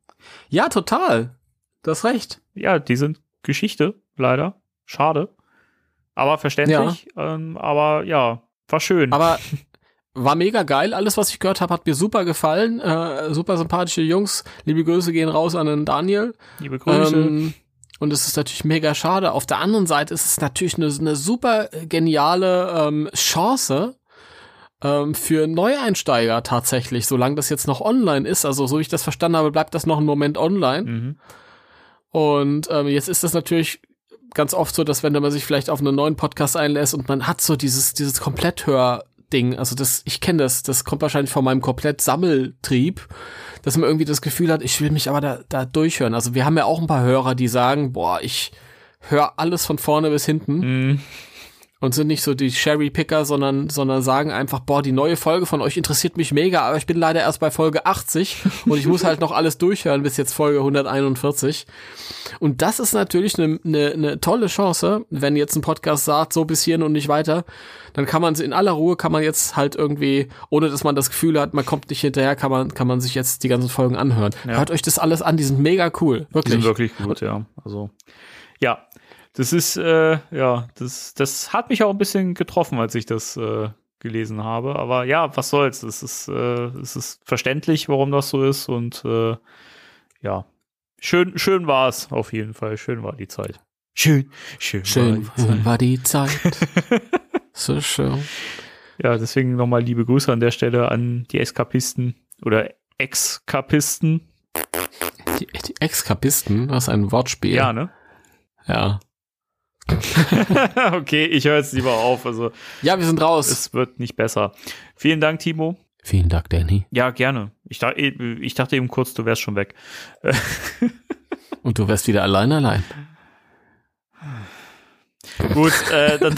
S3: Ja, total. Du hast recht.
S2: Ja, die sind Geschichte, leider. Schade. Aber verständlich. Ja. Ähm, aber ja, war schön.
S3: Aber war mega geil. Alles, was ich gehört habe, hat mir super gefallen. Äh, super sympathische Jungs. Liebe Grüße gehen raus an den Daniel.
S2: Liebe Grüße. Ähm,
S3: und es ist natürlich mega schade. Auf der anderen Seite ist es natürlich eine, eine super geniale ähm, Chance ähm, für Neueinsteiger tatsächlich, solange das jetzt noch online ist. Also so wie ich das verstanden habe, bleibt das noch einen Moment online. Mhm. Und ähm, jetzt ist das natürlich ganz oft so, dass wenn man sich vielleicht auf einen neuen Podcast einlässt und man hat so dieses, dieses Kompletthör Ding. Also das, ich kenne das, das kommt wahrscheinlich von meinem komplett Sammeltrieb, dass man irgendwie das Gefühl hat, ich will mich aber da, da durchhören. Also wir haben ja auch ein paar Hörer, die sagen, boah, ich höre alles von vorne bis hinten. Mhm und sind nicht so die Sherry-Picker, sondern, sondern sagen einfach, boah, die neue Folge von euch interessiert mich mega, aber ich bin leider erst bei Folge 80 und ich muss halt noch alles durchhören bis jetzt Folge 141. Und das ist natürlich eine ne, ne tolle Chance, wenn jetzt ein Podcast sagt, so bis hierhin und nicht weiter, dann kann man in aller Ruhe, kann man jetzt halt irgendwie, ohne dass man das Gefühl hat, man kommt nicht hinterher, kann man, kann man sich jetzt die ganzen Folgen anhören. Ja. Hört euch das alles an, die sind mega cool, wirklich. Die sind
S2: wirklich gut, ja. Also, ja, das ist, äh, ja, das, das hat mich auch ein bisschen getroffen, als ich das äh, gelesen habe. Aber ja, was soll's? Es ist, äh, es ist verständlich, warum das so ist. Und äh, ja, schön, schön war es auf jeden Fall. Schön war die Zeit.
S3: Schön, schön, schön war die Zeit. War die Zeit. so schön.
S2: Ja, deswegen nochmal liebe Grüße an der Stelle an die Eskapisten oder Exkapisten.
S3: Die, die Exkapisten, was ein Wortspiel.
S2: Ja, ne?
S3: Ja.
S2: okay, ich höre jetzt lieber auf. Also
S3: ja, wir sind raus.
S2: Es wird nicht besser. Vielen Dank, Timo.
S3: Vielen Dank, Danny.
S2: Ja, gerne. Ich, dachte, ich dachte eben kurz, du wärst schon weg.
S3: Und du wärst wieder allein allein.
S2: Gut, äh, dann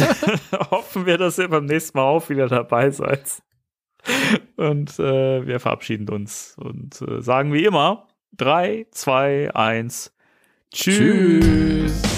S2: hoffen wir, dass ihr beim nächsten Mal auch wieder dabei seid. Und äh, wir verabschieden uns und äh, sagen wie immer: 3, 2, 1. Tschüss. Tschüss.